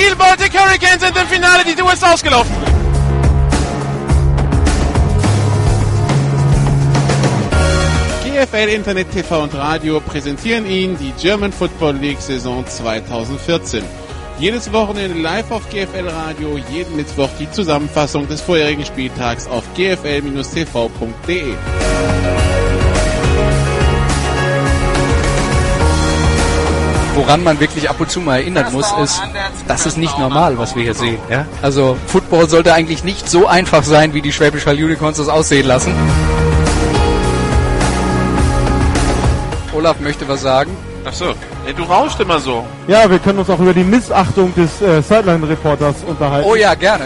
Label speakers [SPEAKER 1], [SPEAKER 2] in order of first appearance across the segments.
[SPEAKER 1] Kiel Baltic Hurricanes sind im Finale, die Tour ist ausgelaufen. GFL Internet TV und Radio präsentieren Ihnen die German Football League Saison 2014. Jedes Wochenende live auf GFL Radio, jeden Mittwoch die Zusammenfassung des vorherigen Spieltags auf gfl-tv.de.
[SPEAKER 2] Woran man wirklich ab und zu mal erinnern muss, ist, das ist nicht normal, was wir hier sehen. Ja? Also Football sollte eigentlich nicht so einfach sein, wie die Schwäbisch Hall Unicorns das aussehen lassen. Olaf möchte was sagen.
[SPEAKER 1] Ach so, nee, du rauscht immer so.
[SPEAKER 3] Ja, wir können uns auch über die Missachtung des äh, Sideline-Reporters unterhalten.
[SPEAKER 2] Oh ja, gerne.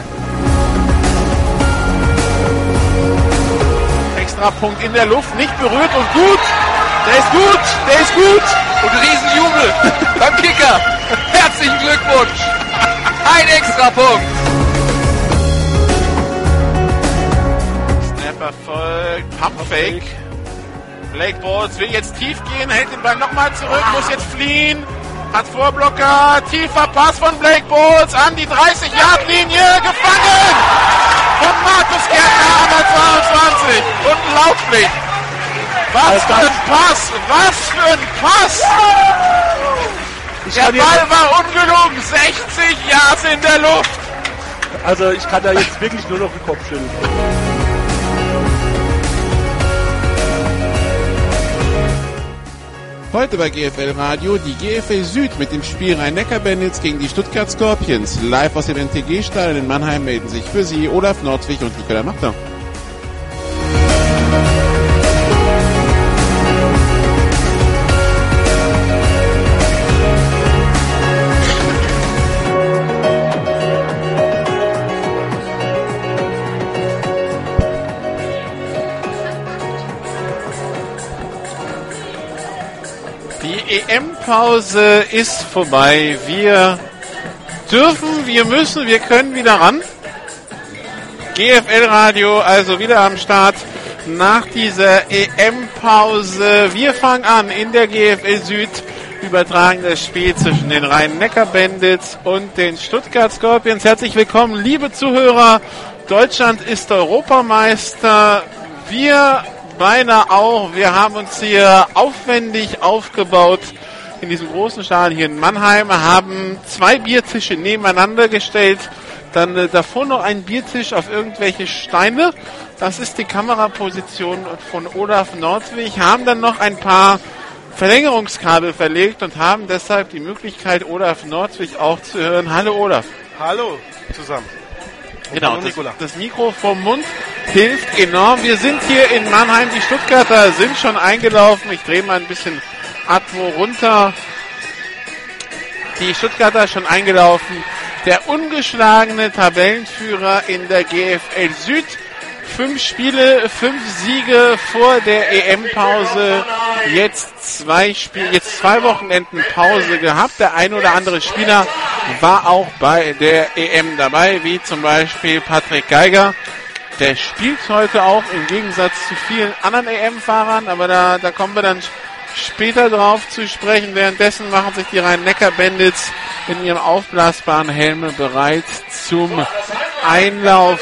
[SPEAKER 1] Extra Punkt in der Luft, nicht berührt und gut. Der ist gut, der ist gut.
[SPEAKER 2] Und Riesenjubel beim Kicker. Herzlichen Glückwunsch. Ein Extrapunkt.
[SPEAKER 1] Snap erfolgt, Pumpfake. Blake Balls will jetzt tief gehen, hält den Ball nochmal zurück, muss jetzt fliehen. Hat Vorblocker, tiefer Pass von Blake Balls an die 30-Yard-Linie, gefangen! Von Markus Gärtner an der 22 und Laufblick. Was für ein Pass! Was für ein Pass! Der Ball war ungelogen, 60 Yards in der Luft.
[SPEAKER 3] Also ich kann da jetzt wirklich nur noch den Kopf schütteln.
[SPEAKER 1] Heute bei GFL Radio die GFL Süd mit dem Spiel Rhein-Neckar-Bandits gegen die Stuttgart Scorpions. Live aus dem NTG-Stadion in Mannheim melden sich für Sie Olaf Nordwig und Nicola Machter. Die EM-Pause ist vorbei. Wir dürfen, wir müssen, wir können wieder ran. GFL Radio also wieder am Start nach dieser EM-Pause. Wir fangen an in der GFL Süd. Übertragen das Spiel zwischen den Rhein-Neckar-Bandits und den Stuttgart Scorpions. Herzlich willkommen, liebe Zuhörer. Deutschland ist Europameister. Wir beinahe auch. Wir haben uns hier aufwendig aufgebaut in diesem großen Stadion hier in Mannheim, haben zwei Biertische nebeneinander gestellt, dann äh, davor noch ein Biertisch auf irgendwelche Steine. Das ist die Kameraposition von Olaf Nordwig, haben dann noch ein paar Verlängerungskabel verlegt und haben deshalb die Möglichkeit, Olaf Nordwig auch zu hören. Hallo Olaf.
[SPEAKER 4] Hallo zusammen.
[SPEAKER 1] Genau, das, das Mikro vom Mund hilft enorm. Wir sind hier in Mannheim. Die Stuttgarter sind schon eingelaufen. Ich drehe mal ein bisschen Atmo runter. Die Stuttgarter schon eingelaufen. Der ungeschlagene Tabellenführer in der GFL Süd. Fünf Spiele, fünf Siege vor der EM-Pause. Jetzt zwei Spiele, jetzt zwei Wochenenden Pause gehabt. Der ein oder andere Spieler war auch bei der EM dabei, wie zum Beispiel Patrick Geiger. Der spielt heute auch im Gegensatz zu vielen anderen EM-Fahrern, aber da, da kommen wir dann später drauf zu sprechen. Währenddessen machen sich die Rhein-Neckar-Bandits in ihrem aufblasbaren Helme bereit zum Einlauf.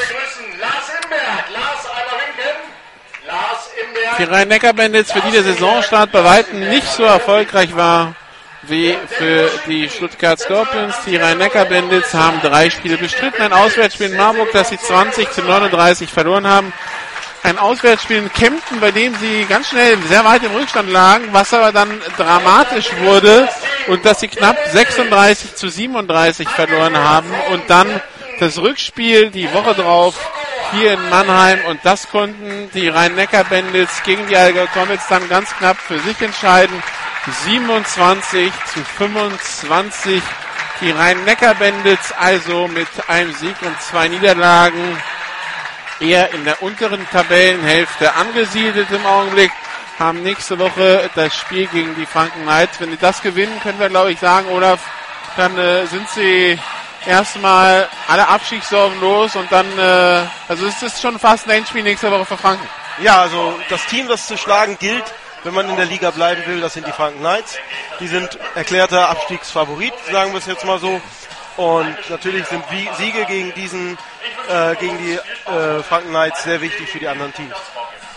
[SPEAKER 1] Die Rhein-Neckar-Bandits, für die der Saisonstart bei Weitem nicht so erfolgreich war wie für die Stuttgart Scorpions. Die Rhein-Neckar-Bandits haben drei Spiele bestritten. Ein Auswärtsspiel in Marburg, das sie 20 zu 39 verloren haben. Ein Auswärtsspiel in Kempten, bei dem sie ganz schnell sehr weit im Rückstand lagen, was aber dann dramatisch wurde und dass sie knapp 36 zu 37 verloren haben und dann das Rückspiel die Woche drauf hier in Mannheim und das konnten die Rhein-Neckar-Bandits gegen die Allgäu Comets dann ganz knapp für sich entscheiden. 27 zu 25. Die Rhein-Neckar-Bandits also mit einem Sieg und zwei Niederlagen eher in der unteren Tabellenhälfte angesiedelt im Augenblick. Haben nächste Woche das Spiel gegen die Franken Knights. Wenn die das gewinnen, können wir glaube ich sagen, Olaf, dann äh, sind sie erstmal alle Abstiegssorgen los und dann, äh, also es ist schon fast ein Endspiel nächste Woche für Franken.
[SPEAKER 4] Ja, also das Team, das zu schlagen gilt, wenn man in der Liga bleiben will, das sind die Franken Knights. Die sind erklärter Abstiegsfavorit, sagen wir es jetzt mal so. Und natürlich sind Siege gegen diesen, äh, gegen die äh, Franken Knights sehr wichtig für die anderen Teams.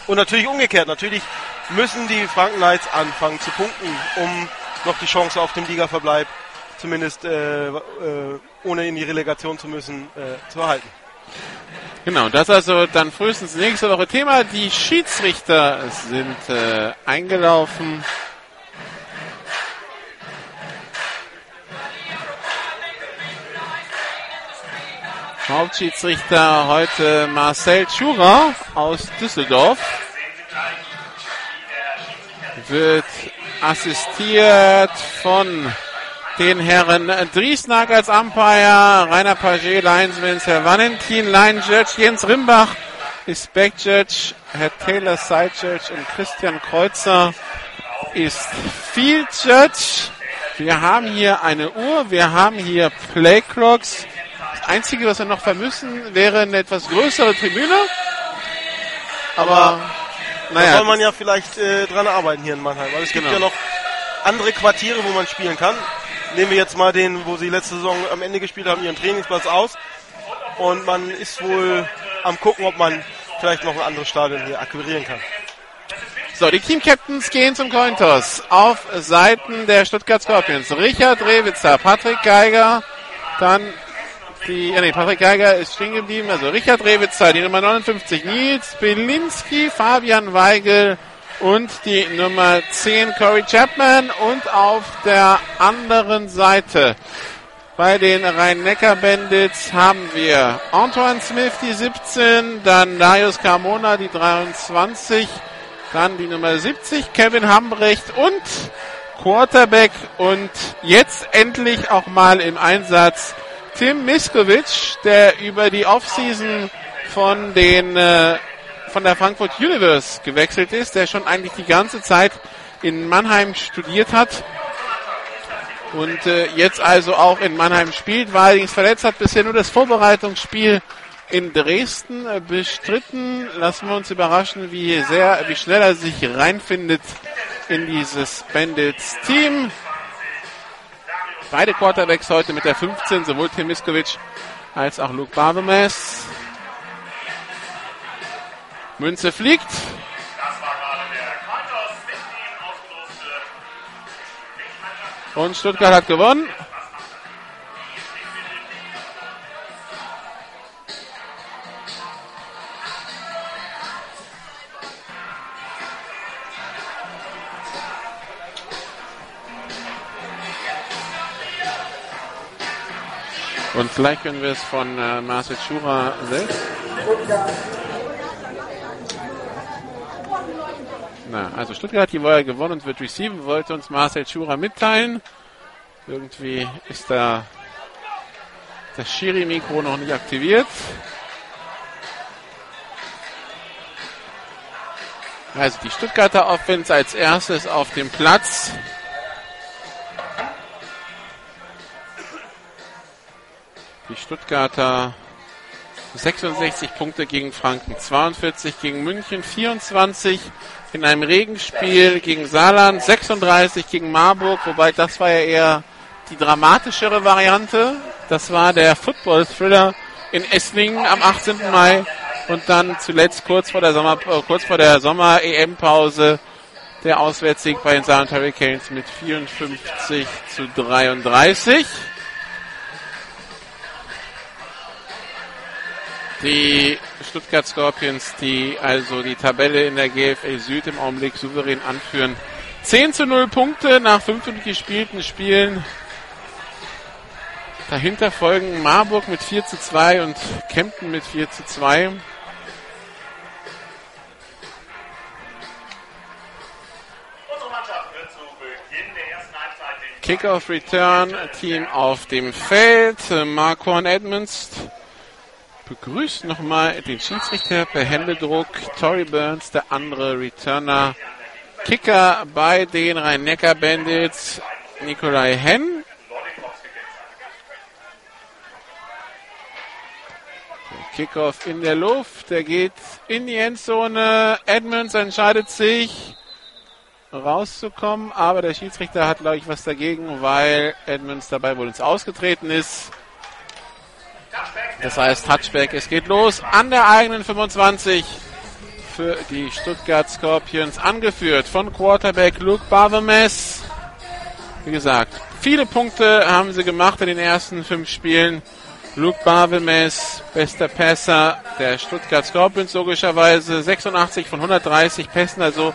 [SPEAKER 4] Und natürlich umgekehrt, natürlich müssen die Franken Knights anfangen zu punkten, um noch die Chance auf den Ligaverbleib zumindest äh, äh, ohne in die Relegation zu müssen, äh, zu erhalten.
[SPEAKER 1] Genau, das also dann frühestens nächste Woche Thema. Die Schiedsrichter sind äh, eingelaufen. Hauptschiedsrichter heute Marcel Schura aus Düsseldorf. Wird assistiert von den Herren Driesnag als Umpire, Rainer Paget, Linesman, Herr Valentin, Line Judge, Jens Rimbach ist Back Judge, Herr Taylor Side Judge und Christian Kreuzer ist Field Judge. Wir haben hier eine Uhr, wir haben hier Playclocks. Das Einzige, was wir noch vermissen, wäre eine etwas größere Tribüne. Aber,
[SPEAKER 4] Da
[SPEAKER 1] naja,
[SPEAKER 4] soll man ja vielleicht äh, dran arbeiten hier in Mannheim, weil es gibt
[SPEAKER 1] Genau.
[SPEAKER 4] ja noch andere Quartiere, wo man spielen kann. Nehmen wir jetzt mal den, wo sie letzte Saison am Ende gespielt haben, ihren Trainingsplatz aus. Und man ist wohl am gucken, ob man vielleicht noch ein anderes Stadion hier akquirieren kann.
[SPEAKER 1] So, die Team Captains gehen zum Cointos auf Seiten der Stuttgart Scorpions. Richard Rewitzer, Patrick Geiger, dann die, ja nee, Patrick Geiger ist stehen geblieben, also Richard Rewitzer, die Nummer 59, Nils Belinski, Fabian Weigel und die Nummer 10, Corey Chapman. Und auf der anderen Seite bei den Rhein-Neckar-Bandits haben wir Antoine Smith, die 17, dann Darius Carmona, die 23, dann die Nummer 70, Kevin Hambrecht und Quarterback. Und jetzt endlich auch mal im Einsatz Tim Miskovic, der über die Offseason von den äh, von der Frankfurt Universe gewechselt ist, der schon eigentlich die ganze Zeit in Mannheim studiert hat und äh, jetzt also auch in Mannheim spielt, war allerdings verletzt, hat bisher nur das Vorbereitungsspiel in Dresden äh, bestritten. Lassen wir uns überraschen, wie sehr, wie schnell er sich reinfindet in dieses Bandits Team. Beide Quarterbacks heute mit der 15, sowohl Tim Miskovic als auch Luke Barbemes. Münze fliegt. Und Stuttgart hat gewonnen. Und vielleicht können wir es von äh, Marcel Schura selbst. Na, also Stuttgart hat die Woche gewonnen und wird receiven, wollte uns Marcel Schura mitteilen. Irgendwie ist da das Schiri-Mikro noch nicht aktiviert. Also die Stuttgarter Offense als erstes auf dem Platz. Die Stuttgarter 66 Punkte gegen Franken, 42 gegen München, 24 in einem Regenspiel gegen Saarland, 36 gegen Marburg, wobei das war ja eher die dramatischere Variante. Das war der Football-Thriller in Esslingen am 18. Mai und dann zuletzt kurz vor der Sommer, äh, kurz vor der Sommer-EM-Pause der Auswärtssieg bei den Saarland Hurricanes mit 54 zu 33. Die Stuttgart Scorpions, die also die Tabelle in der GFL Süd im Augenblick souverän anführen. 10 zu 0 Punkte nach 5 gespielten Spielen. Dahinter folgen Marburg mit 4 zu 2 und Kempten mit 4 zu 2.
[SPEAKER 5] Unsere Mannschaft wird zu Beginn der ersten Halbzeit den
[SPEAKER 1] Kickoff Return Team auf dem Feld. Horn Edmonds begrüßt nochmal den Schiedsrichter per Händedruck. Tory Burns, der andere Returner. Kicker bei den Rhein-Neckar-Bandits, Nikolai Henn. Kickoff in der Luft, der geht in die Endzone. Edmonds entscheidet sich rauszukommen, aber der Schiedsrichter hat, glaube ich, was dagegen, weil Edmonds dabei wohl ins Ausgetreten ist. Das heißt Touchback, es geht los an der eigenen 25 für die Stuttgart Scorpions, angeführt von Quarterback Luke Barvemes. Wie gesagt, viele Punkte haben sie gemacht in den ersten fünf Spielen. Luke Barvemes, bester Passer der Stuttgart Scorpions logischerweise, 86 von 130 Pässen, also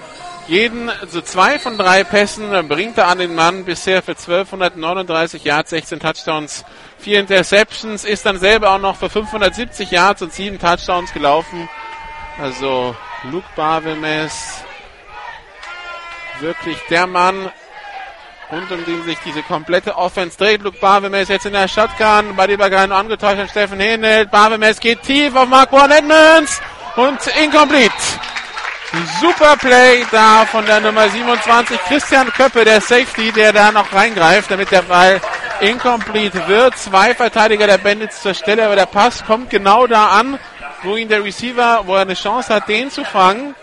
[SPEAKER 1] jeden, also zwei von drei Pässen bringt er an den Mann bisher für 1239 Yards, 16 Touchdowns, vier Interceptions, ist dann selber auch noch für 570 Yards und sieben Touchdowns gelaufen. Also Luke Barvemes, wirklich der Mann, rund um den sich diese komplette Offense dreht. Luke Barvemes jetzt in der Shotgun, bei Übergang angetäuscht an Steffen Henelt. Barvemes geht tief auf Mark Edmonds und incomplete. Super Play da von der Nummer 27, Christian Köppe, der Safety, der da noch reingreift, damit der Ball incomplete wird. Zwei Verteidiger der Bandits zur Stelle, aber der Pass kommt genau da an, wo ihn der Receiver, wo er eine Chance hat, den zu fangen.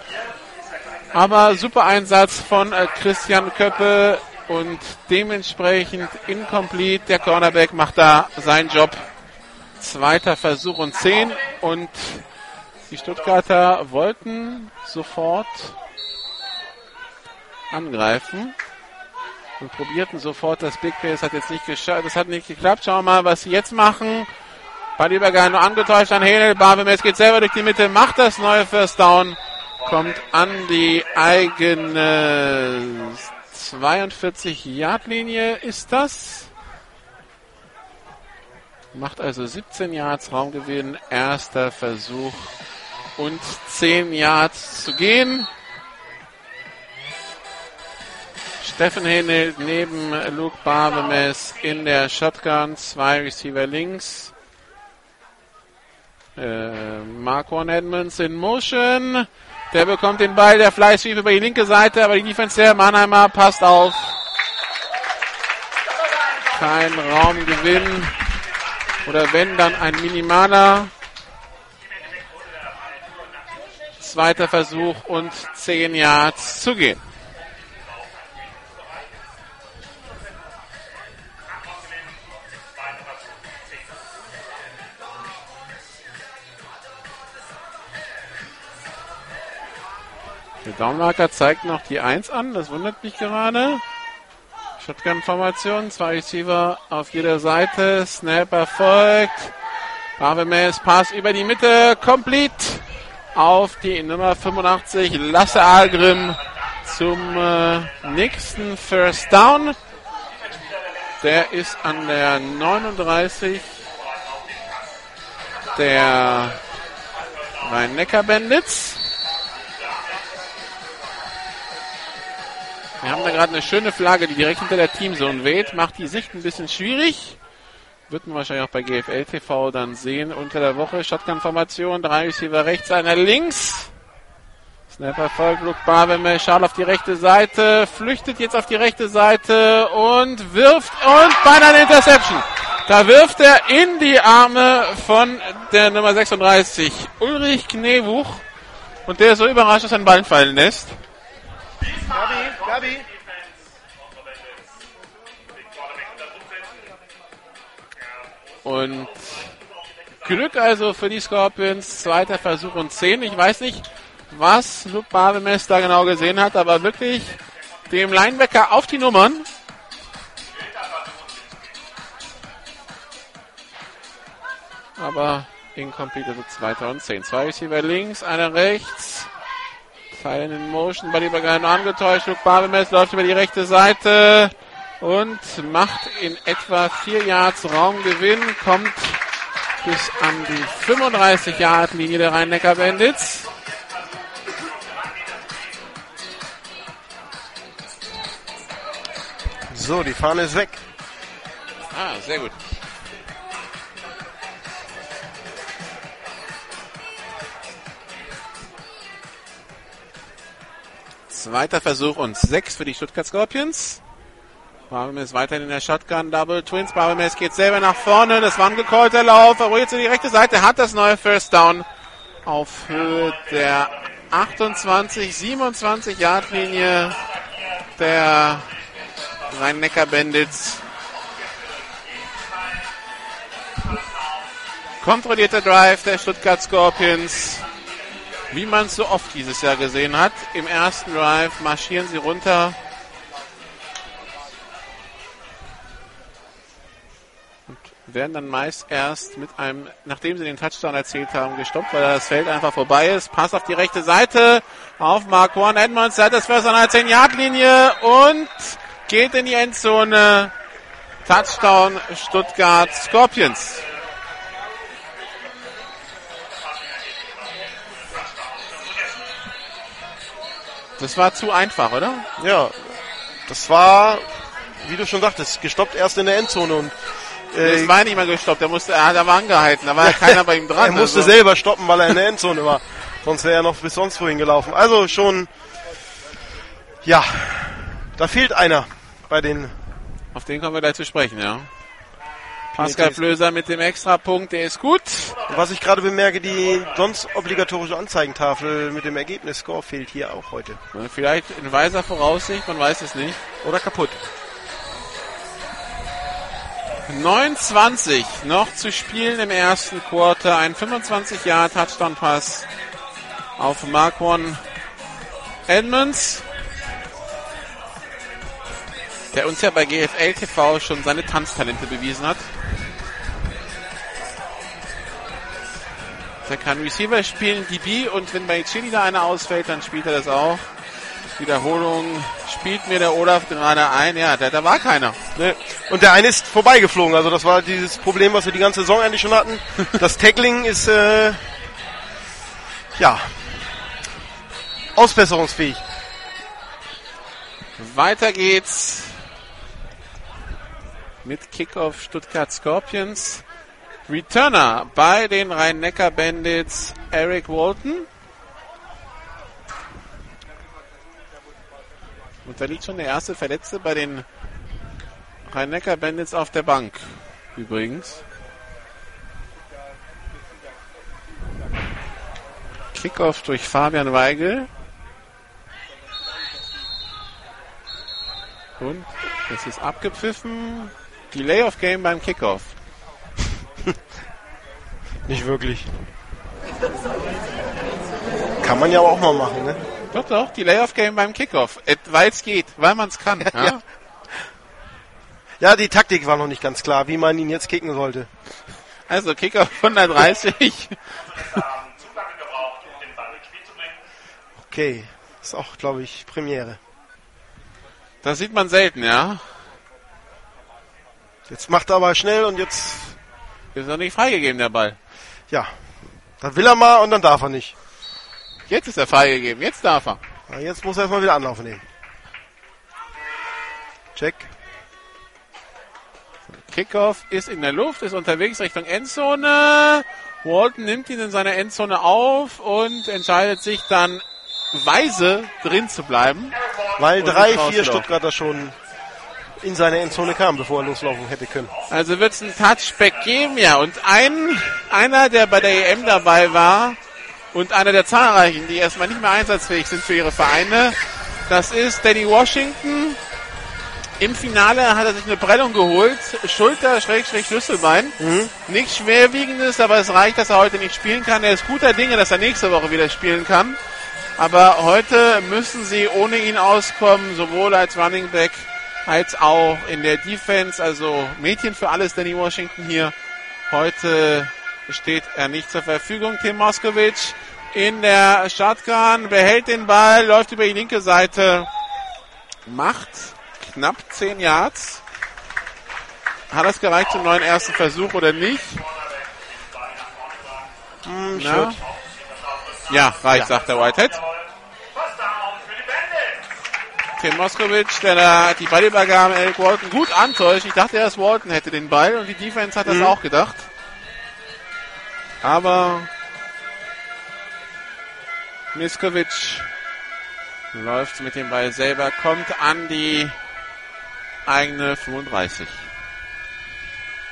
[SPEAKER 1] Aber super Einsatz von äh, Christian Köppe und dementsprechend incomplete. Der Cornerback macht da seinen Job. Zweiter Versuch und 10 und die Stuttgarter wollten sofort angreifen und probierten sofort das Big Play. Das hat jetzt nicht geschafft. Das hat nicht geklappt. Schauen wir mal, was sie jetzt machen. Ballübergang nur angetäuscht an Henel. Barbemes geht selber durch die Mitte, macht das neue First Down, kommt an die eigene 42 Yard Linie ist das. Macht also 17 Yards Raumgewinn. Erster Versuch und 10 Yards zu gehen. Steffen Henel neben Luke Barbemes in der Shotgun. Zwei Receiver links. Äh, Marquan Edmonds in Motion. Der bekommt den Ball, der Sweep über die linke Seite, aber die Defense der Mannheimer passt auf. Kein Raumgewinn. Oder wenn, dann ein minimaler. Zweiter Versuch und 10 Yards zu gehen. Der Downmarker zeigt noch die 1 an, das wundert mich gerade. Shotgun-Formation, zwei Receiver auf jeder Seite, Snap erfolgt. Barbemes Pass über die Mitte, complete auf die Nummer 85, Lasse Algrim zum äh, nächsten First Down. Der ist an der 39 der Rhein-Neckar-Bandits. Wir haben da gerade eine schöne Flagge, die direkt hinter der Teamzone weht. Macht die Sicht ein bisschen schwierig. Wird man wahrscheinlich auch bei GFL TV dann sehen. Unter der Woche Shotgun-Formation. Drei Receiver rechts, einer links. Snapper folgt, Luke Barwemme schaut auf die rechte Seite, flüchtet jetzt auf die rechte Seite und wirft und beinahe eine Interception. Da wirft er in die Arme von der Nummer 36, Ulrich Knewuch. Und der ist so überrascht, dass er den Ball fallen lässt.
[SPEAKER 4] Gabi, Gabi.
[SPEAKER 1] Und Glück also für die Scorpions. Zweiter Versuch und 10. Ich weiß nicht, was Luke Barbemes da genau gesehen hat, aber wirklich dem Linebacker auf die Nummern. Aber incomplete, also zweiter und 10. Zwei Receiver links, einer rechts. Fallen in Motion, bei Übergang angetäuscht. Luke Barbemes läuft über die rechte Seite und macht in etwa 4 Yards Raumgewinn, kommt bis an die 35 Yard Linie der Rhein-Neckar Bandits.
[SPEAKER 4] So, die Fahne ist weg.
[SPEAKER 1] Ah, sehr gut. Zweiter Versuch und sechs für die Stuttgart Scorpions. Barbemes weiterhin in der Shotgun, Double Twins. Barbemes geht selber nach vorne. Das war ein gecallter Lauf. Er rollt zu die rechte Seite, hat das neue First Down auf Höhe der 28, 27 Yard Linie der Rhein-Neckar Bandits. Kontrollierter Drive der Stuttgart Scorpions. Wie man es so oft dieses Jahr gesehen hat. Im ersten Drive marschieren sie runter. Werden dann meist erst mit einem, nachdem sie den Touchdown erzielt haben, gestoppt, weil das Feld einfach vorbei ist. Pass auf die rechte Seite auf Marquan Edmonds. Hat das First an der 10-Yard-Linie und geht in die Endzone. Touchdown Stuttgart Scorpions. Das war zu einfach, oder?
[SPEAKER 4] Ja, das war, wie du schon sagtest, gestoppt erst in der Endzone und äh,
[SPEAKER 1] Das war nicht mal gestoppt, er musste, er hat aber angehalten, da war ja keiner bei ihm dran.
[SPEAKER 4] er musste
[SPEAKER 1] also.
[SPEAKER 4] selber stoppen, weil er in der Endzone war. Sonst wäre er noch bis sonst wohin gelaufen. Also schon, ja, da fehlt einer bei den
[SPEAKER 1] Auf den kommen wir gleich zu sprechen, ja. Pascal Flöser mit dem Extrapunkt, der ist gut.
[SPEAKER 4] Was ich gerade bemerke, die sonst obligatorische Anzeigentafel mit dem Ergebnisscore fehlt hier auch heute.
[SPEAKER 1] Vielleicht in weiser Voraussicht, man weiß es nicht.
[SPEAKER 4] Oder kaputt.
[SPEAKER 1] 29 noch zu spielen im ersten Quarter. Ein 25 Jahre Touchdown Pass auf Marquon Edmonds. Der uns ja bei GFL TV schon seine Tanztalente bewiesen hat. Der kann Receiver spielen, DB und wenn bei Chili da einer ausfällt, dann spielt er das auch. Wiederholung spielt mir der Olaf gerade ein. Ja, da, da war keiner.
[SPEAKER 4] Ne? Und der eine ist vorbeigeflogen. Also das war dieses Problem, was wir die ganze Saison eigentlich schon hatten. Das Tackling ist äh, ja ausbesserungsfähig.
[SPEAKER 1] Weiter geht's mit Kickoff Stuttgart Scorpions. Returner bei den Rhein-Neckar Bandits Eric Walton. Und da liegt schon der erste Verletzte bei den Rhein-Neckar Bandits auf der Bank. Übrigens. Kickoff durch Fabian Weigel. Und es ist abgepfiffen. Delay of Game beim Kickoff.
[SPEAKER 4] Nicht wirklich. Kann man ja auch mal machen, ne?
[SPEAKER 1] Doch, doch, Delay of Game beim Kickoff. Weil es geht, weil man es kann. Ja?
[SPEAKER 4] Ja. Ja, die Taktik war noch nicht ganz klar, wie man ihn jetzt kicken sollte.
[SPEAKER 1] Also Kickoff 130.
[SPEAKER 5] haben zu lange gebraucht, um den Ball ins Spiel zu bringen.
[SPEAKER 4] Okay, ist auch, glaube ich, Premiere.
[SPEAKER 1] Das sieht man selten, ja.
[SPEAKER 4] Jetzt macht er aber schnell und jetzt,
[SPEAKER 1] Ist noch nicht freigegeben, der Ball.
[SPEAKER 4] ja, dann will er mal und dann darf er nicht.
[SPEAKER 1] Jetzt ist er freigegeben, jetzt darf er.
[SPEAKER 4] Ja, jetzt muss er erstmal wieder Anlauf nehmen. Check.
[SPEAKER 1] Kickoff ist in der Luft, ist unterwegs Richtung Endzone. Walton nimmt ihn in seiner Endzone auf und entscheidet sich dann weise drin zu bleiben.
[SPEAKER 4] Weil drei, vier. Stuttgarter schon in seine Endzone kamen, bevor er loslaufen hätte können.
[SPEAKER 1] Also wird es einen Touchback geben, ja. Und ein, einer, der bei der EM dabei war und einer der zahlreichen, die erstmal nicht mehr einsatzfähig sind für ihre Vereine, das ist Danny Washington. Im Finale hat er sich eine Prellung geholt, Schulter, Schrägstrich, Schlüsselbein. Nichts Schwerwiegendes, aber es reicht, dass er heute nicht spielen kann. Er ist guter Dinge, dass er nächste Woche wieder spielen kann. Aber heute müssen sie ohne ihn auskommen, sowohl als Running Back als auch in der Defense. Also Mädchen für alles, Danny Washington hier. Heute steht er nicht zur Verfügung. Tim Moskowitz in der Shotgun, behält den Ball, läuft über die linke Seite, macht knapp 10 Yards. Hat das gereicht zum neuen ersten Versuch oder nicht?
[SPEAKER 4] Hm,
[SPEAKER 1] Ja, reicht, sagt der Whitehead. Tim Moskowitz, der da die Ballübergabe Eric Walton gut antäuscht. Ich dachte erst, Walton hätte den Ball und die Defense hat das auch gedacht. Aber Miskovic läuft mit dem Ball selber, kommt an die eigene 35.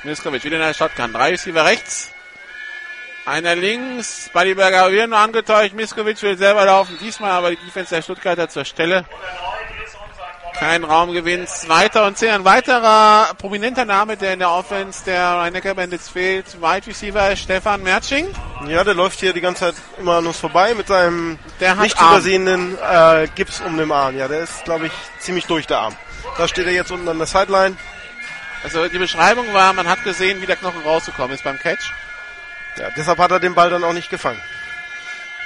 [SPEAKER 1] Miskovic wieder in der Shotgun. Drei Receiver rechts. Einer links. Buddyberger wieder nur angetäuscht. Miskovic will selber laufen. Diesmal aber die Defense der Stuttgarter zur Stelle. Kein Raumgewinn. Zweiter und zehn. Ein weiterer prominenter Name, der in der Offense der Rhein-Neckar Bandits fehlt. Wide Receiver Stefan Merching.
[SPEAKER 4] Ja, der läuft hier die ganze Zeit immer an uns vorbei mit seinem nicht
[SPEAKER 1] Arm.
[SPEAKER 4] übersehenen äh, Gips um den Arm. Ja, der ist, glaube ich, ziemlich durch der Arm. Da steht er jetzt unten an der Sideline.
[SPEAKER 1] Also die Beschreibung war, man hat gesehen, wie der Knochen rausgekommen ist beim Catch.
[SPEAKER 4] Ja, deshalb hat er den Ball dann auch nicht gefangen.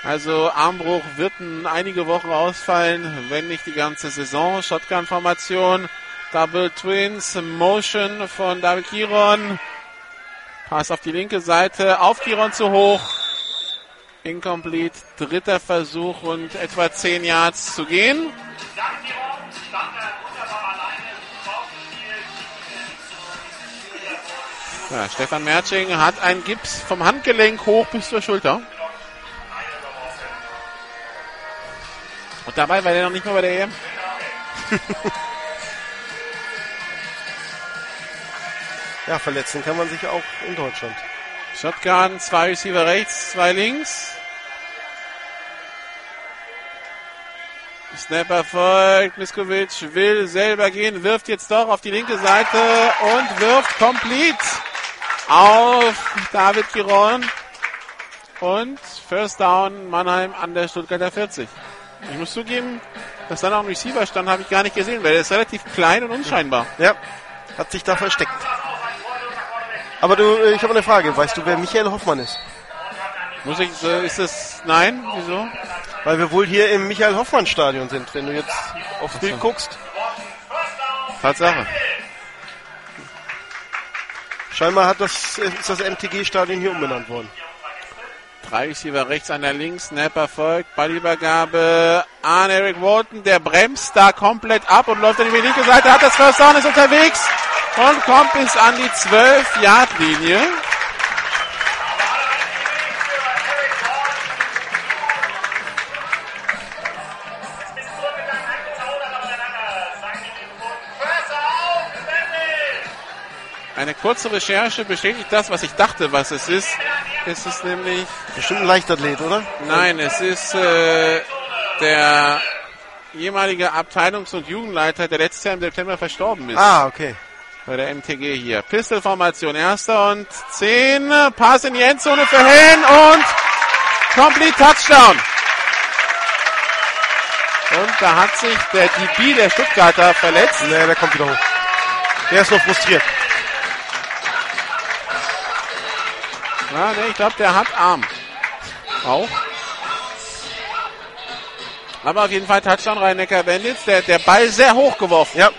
[SPEAKER 1] Also Armbruch wird n- einige Wochen ausfallen, wenn nicht die ganze Saison. Shotgun-Formation, Double Twins, Motion von David Kiron. Pass auf die linke Seite, auf Kiron zu hoch. Incomplete, dritter Versuch und etwa 10 Yards zu gehen. Ja, Stefan Merching hat einen Gips vom Handgelenk hoch bis zur Schulter. Und dabei war der noch nicht mal bei der EM.
[SPEAKER 4] Ja, verletzen kann man sich auch in Deutschland.
[SPEAKER 1] Shotgun, zwei Receiver rechts, zwei links. Snapper folgt, Miskovic will selber gehen, wirft jetzt doch auf die linke Seite und wirft complete auf David Giron. Und First Down Mannheim an der Stuttgarter 40. Ich muss zugeben, dass da noch ein Receiver stand, habe ich gar nicht gesehen, weil der ist relativ klein und unscheinbar.
[SPEAKER 4] Ja, hat sich da versteckt. Aber du, äh, ich habe eine Frage. Weißt du, wer Michael Hoffmann ist?
[SPEAKER 1] Muss ich, äh, ist das, nein, wieso?
[SPEAKER 4] Weil wir wohl hier im Michael Hoffmann Stadion sind, wenn du jetzt aufs Bild guckst.
[SPEAKER 1] Tatsache.
[SPEAKER 4] Scheinbar hat das, ist das MTG-Stadion hier umbenannt worden.
[SPEAKER 1] Drei Receiver rechts, einer links, Snapper folgt, Ballübergabe an Eric Walton, der bremst da komplett ab und läuft dann in die linke Seite, hat das First Down, ist unterwegs und kommt bis an die 12-Yard-Linie. Eine kurze Recherche bestätigt das, was ich dachte, was es ist. Es ist nämlich
[SPEAKER 4] Bestimmt ein Leichtathlet, oder?
[SPEAKER 1] Nein, es ist äh, der ehemalige Abteilungs- und Jugendleiter, der letztes Jahr im September verstorben ist.
[SPEAKER 4] Ah, okay.
[SPEAKER 1] Bei der MTG hier. Pistolformation, erster und zehn. Pass in die Endzone für Hen und Complete Touchdown. Und da hat sich der DB der Stuttgarter verletzt.
[SPEAKER 4] Nee, der kommt wieder hoch. Der ist noch frustriert.
[SPEAKER 1] Ja, nee, ich glaube, der hat Arm. Auch. Aber auf jeden Fall Touchdown Rhein-Neckar Bandits. Der, der Ball sehr hoch geworfen
[SPEAKER 4] Ja,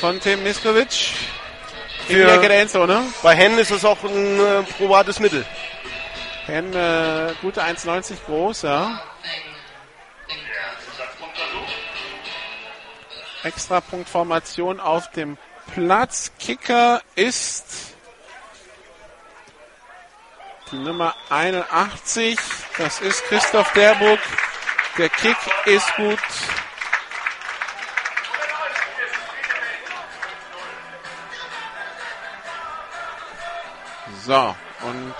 [SPEAKER 1] von Tim Miskovic. In
[SPEAKER 4] Für-
[SPEAKER 1] die Ecke der Endzone.
[SPEAKER 4] bei Hennen ist es auch ein äh, probates Mittel.
[SPEAKER 1] Ken, äh, gute 1,90 groß, ja. Extra Punktformation auf dem Platz. Kicker ist die Nummer 81. Das ist Christoph Derburg. Der Kick ist gut. So, und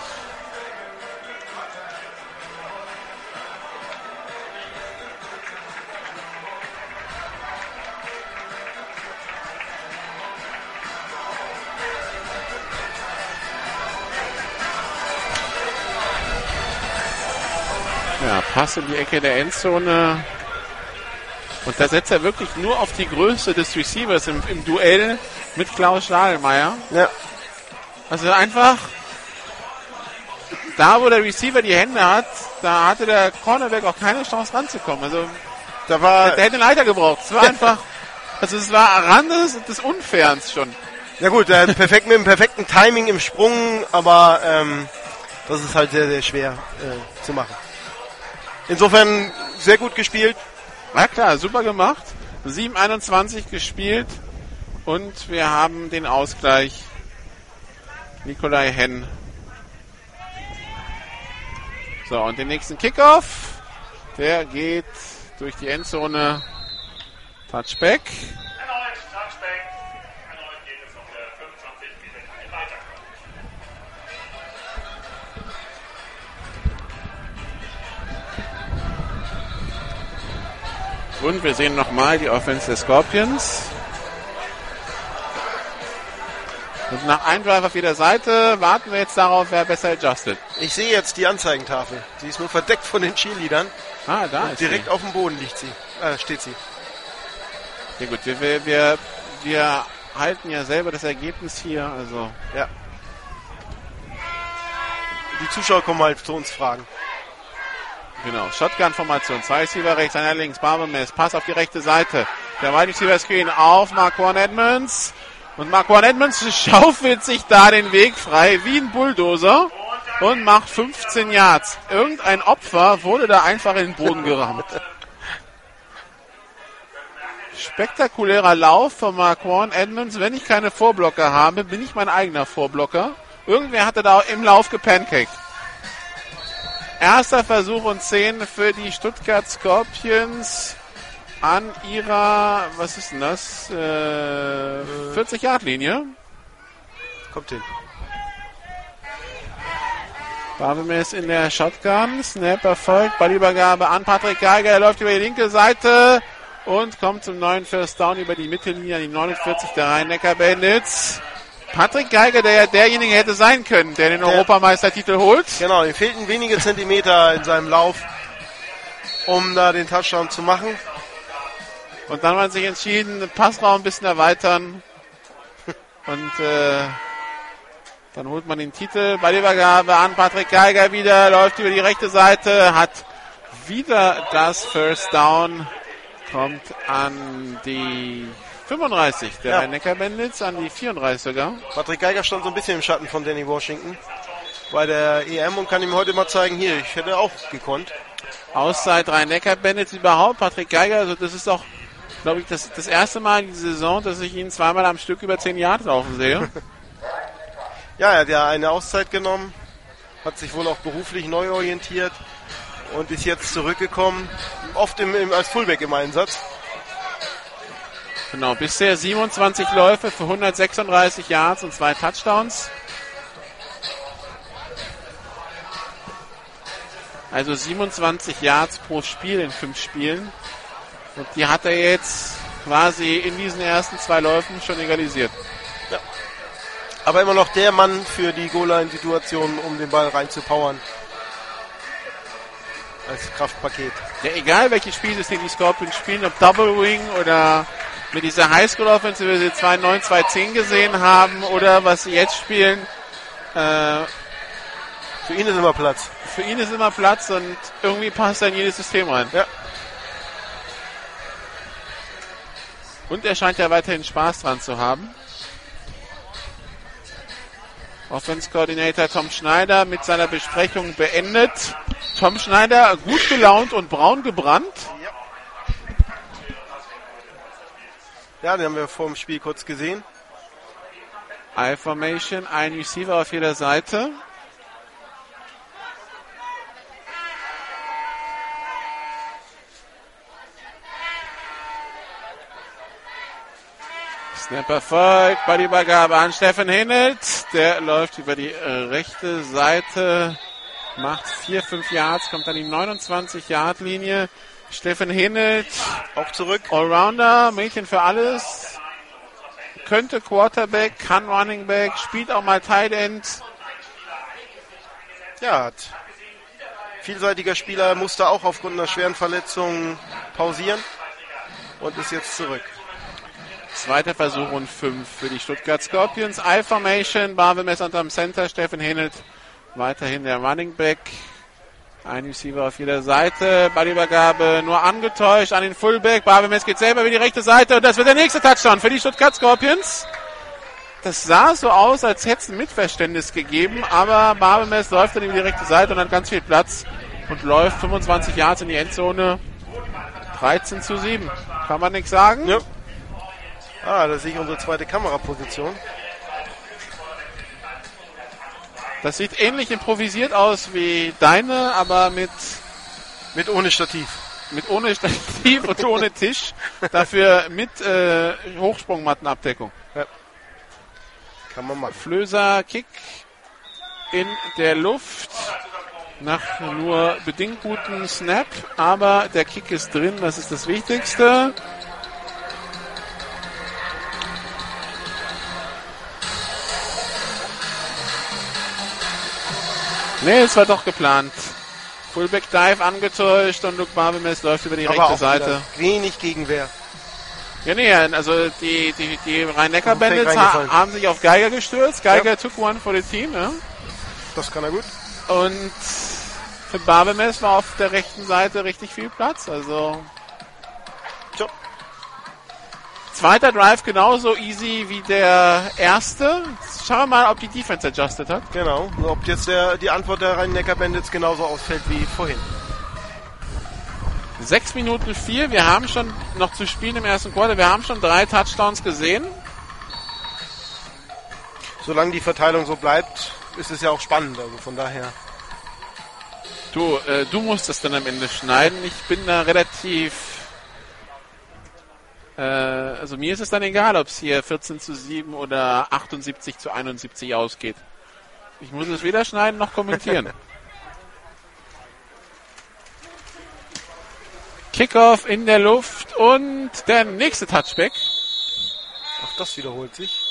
[SPEAKER 1] Ja, Pass in die Ecke der Endzone. Und da setzt er wirklich nur auf die Größe des Receivers im, im Duell mit Klaus Stadelmeier.
[SPEAKER 4] Ja,
[SPEAKER 1] Also einfach, da wo der Receiver die Hände hat, da hatte der Cornerback auch keine Chance ranzukommen. Also
[SPEAKER 4] da war,
[SPEAKER 1] der hätte einen Leiter gebraucht. Es war einfach, also es war Rande des, Unfairens schon.
[SPEAKER 4] ja gut, der perfekt mit dem perfekten Timing im Sprung, aber ähm, das ist halt sehr, sehr schwer äh, zu machen. Insofern sehr gut gespielt.
[SPEAKER 1] Na klar, super gemacht. 7:21 gespielt und wir haben den Ausgleich. Nikolai Henn. So, und den nächsten Kickoff, der geht durch die Endzone. Touchback.
[SPEAKER 5] Erneut Touchback.
[SPEAKER 1] Und wir sehen nochmal die Offense der Scorpions. Und nach einem Drive auf jeder Seite warten wir jetzt darauf, wer besser adjusted.
[SPEAKER 4] Ich sehe jetzt die Anzeigentafel. Sie ist nur verdeckt von den Cheerleadern.
[SPEAKER 1] Ah, da ist
[SPEAKER 4] Direkt
[SPEAKER 1] sie.
[SPEAKER 4] auf dem Boden liegt sie. Äh, steht sie.
[SPEAKER 1] Ja gut, wir, wir, wir, wir halten ja selber das Ergebnis hier. Also
[SPEAKER 4] Ja. Die Zuschauer kommen halt zu uns fragen.
[SPEAKER 1] Genau, Shotgun-Formation. Zwei Receiver rechts, einer links. Barbemes, Pass auf die rechte Seite. Der Wide Receiver Screen auf Marquan Edmonds. Und Marquan Edmonds schaufelt sich da den Weg frei wie ein Bulldozer und macht 15 Yards. Irgendein Opfer wurde da einfach in den Boden gerammt. Spektakulärer Lauf von Marquan Edmonds. Wenn ich keine Vorblocker habe, bin ich mein eigener Vorblocker. Irgendwer hatte da im Lauf gepancaked. Erster Versuch und 10 für die Stuttgart Scorpions an ihrer, was ist denn das? Äh, 40-Yard-Linie.
[SPEAKER 4] Kommt hin.
[SPEAKER 1] Barbemes in der Shotgun. Snap erfolgt. Ballübergabe an Patrick Geiger. Er läuft über die linke Seite und kommt zum neuen First Down über die Mittellinie an die 49 der Rhein-Neckar Bandits. Patrick Geiger, der ja derjenige hätte sein können, der den Europameistertitel holt.
[SPEAKER 4] Genau, ihm fehlten wenige Zentimeter in seinem Lauf, um da den Touchdown zu machen.
[SPEAKER 1] Und dann hat man sich entschieden, den Passraum ein bisschen erweitern. Und äh, dann holt man den Titel. Ballübergabe an Patrick Geiger wieder, läuft über die rechte Seite, hat wieder das First Down, kommt an die 35 der
[SPEAKER 4] Ja.
[SPEAKER 1] Rhein-Neckar Bandits, an die 34 sogar.
[SPEAKER 4] Patrick Geiger stand so ein bisschen im Schatten von Danny Washington bei der EM und kann ihm heute mal zeigen, hier, ich hätte auch gekonnt.
[SPEAKER 1] Auszeit Rhein-Neckar Bandits überhaupt. Patrick Geiger, also das ist auch, glaube ich, das, das erste Mal in dieser Saison, dass ich ihn zweimal am Stück über 10 Yards laufen sehe.
[SPEAKER 4] Ja, er hat ja eine Auszeit genommen, hat sich wohl auch beruflich neu orientiert und ist jetzt zurückgekommen, oft im, im, als Fullback im Einsatz.
[SPEAKER 1] Genau, bisher 27 Läufe für 136 Yards und zwei Touchdowns. Also 27 Yards pro Spiel in fünf Spielen. Und die hat er jetzt quasi in diesen ersten zwei Läufen schon egalisiert.
[SPEAKER 4] Aber immer noch der Mann für die Goal-Line-Situation, um den Ball reinzupowern. Als Kraftpaket.
[SPEAKER 1] Ja, egal welches Spielsystem die Scorpions spielen, ob Double Wing oder mit dieser Highschool Offense, wie wir sie 2-9, 2-10 gesehen haben, oder was sie jetzt spielen, äh,
[SPEAKER 4] Für ihn ist immer Platz.
[SPEAKER 1] für ihn ist immer Platz und irgendwie passt er in jedes System rein.
[SPEAKER 4] Ja.
[SPEAKER 1] Und er scheint ja weiterhin Spaß dran zu haben. Offense Coordinator Tom Schneider mit seiner Besprechung beendet. Tom Schneider gut gelaunt und braun gebrannt.
[SPEAKER 4] Ja, den haben wir vor dem Spiel kurz gesehen.
[SPEAKER 1] I-Formation, ein Receiver auf jeder Seite. Snap erfolgt, Ballübergabe an Steffen Hinnelt. Der läuft über die äh, rechte Seite, macht 4, 5 Yards, kommt an die 29-Yard-Linie. Steffen Hinnelt,
[SPEAKER 4] Auch zurück.
[SPEAKER 1] Allrounder, Mädchen für alles. Könnte Quarterback, kann Running Back, spielt auch mal Tight End.
[SPEAKER 4] Ja, hat vielseitiger Spieler, musste auch aufgrund einer schweren Verletzung pausieren und ist jetzt zurück.
[SPEAKER 1] Zweiter Versuch und fünf für die Stuttgart Scorpions. I-Formation, Barbemes unterm Center, Steffen Hinnelt weiterhin der Running Back. Ein Receiver auf jeder Seite. Ballübergabe nur angetäuscht an den Fullback. Barbemes geht selber über die rechte Seite und das wird der nächste Touchdown für die Stuttgart Scorpions. Das sah so aus, als hätte es ein Mitverständnis gegeben, aber Barbemes läuft dann über die rechte Seite und hat ganz viel Platz und läuft 25 Yards in die Endzone. 13 zu 7. Kann man nichts sagen.
[SPEAKER 4] Ja. Ah, da sehe ich unsere zweite Kameraposition.
[SPEAKER 1] Das sieht ähnlich improvisiert aus wie deine, aber mit,
[SPEAKER 4] Mit ohne Stativ.
[SPEAKER 1] mit ohne Stativ und ohne Tisch. Dafür mit äh, Hochsprungmattenabdeckung.
[SPEAKER 4] Kann man machen.
[SPEAKER 1] Flöser Kick in der Luft. Nach nur bedingt guten Snap, aber der Kick ist drin, das ist das Wichtigste. Nee, es war doch geplant. Fullback Dive angetäuscht und Luke Barbemes läuft über die
[SPEAKER 4] Aber
[SPEAKER 1] rechte Seite.
[SPEAKER 4] wenig Gegenwehr.
[SPEAKER 1] Ja, nee, also die, die, die Rhein-Neckar-Bandits ha haben sich auf Geiger gestürzt. Geiger took one for the team, ja.
[SPEAKER 4] Das kann er gut.
[SPEAKER 1] Und für Barbemes war auf der rechten Seite richtig viel Platz. Also zweiter Drive genauso easy wie der erste. Schauen wir mal, ob die Defense adjusted hat.
[SPEAKER 4] Genau. Ob jetzt der, die Antwort der Rhein-Neckar-Bandits genauso ausfällt wie vorhin.
[SPEAKER 1] Sechs Minuten vier. Wir haben schon noch zu spielen im ersten Quarter. Wir haben schon drei Touchdowns gesehen.
[SPEAKER 4] Solange die Verteilung so bleibt, ist es ja auch spannend. Also von daher.
[SPEAKER 1] Du, äh, du musst das dann am Ende schneiden. Ich bin da relativ. Äh, also mir ist es dann egal, ob es hier 14 zu 7 oder 78 zu 71 ausgeht. Ich muss es weder schneiden noch kommentieren. Kickoff in der Luft und der nächste Touchback.
[SPEAKER 4] Auch das wiederholt sich.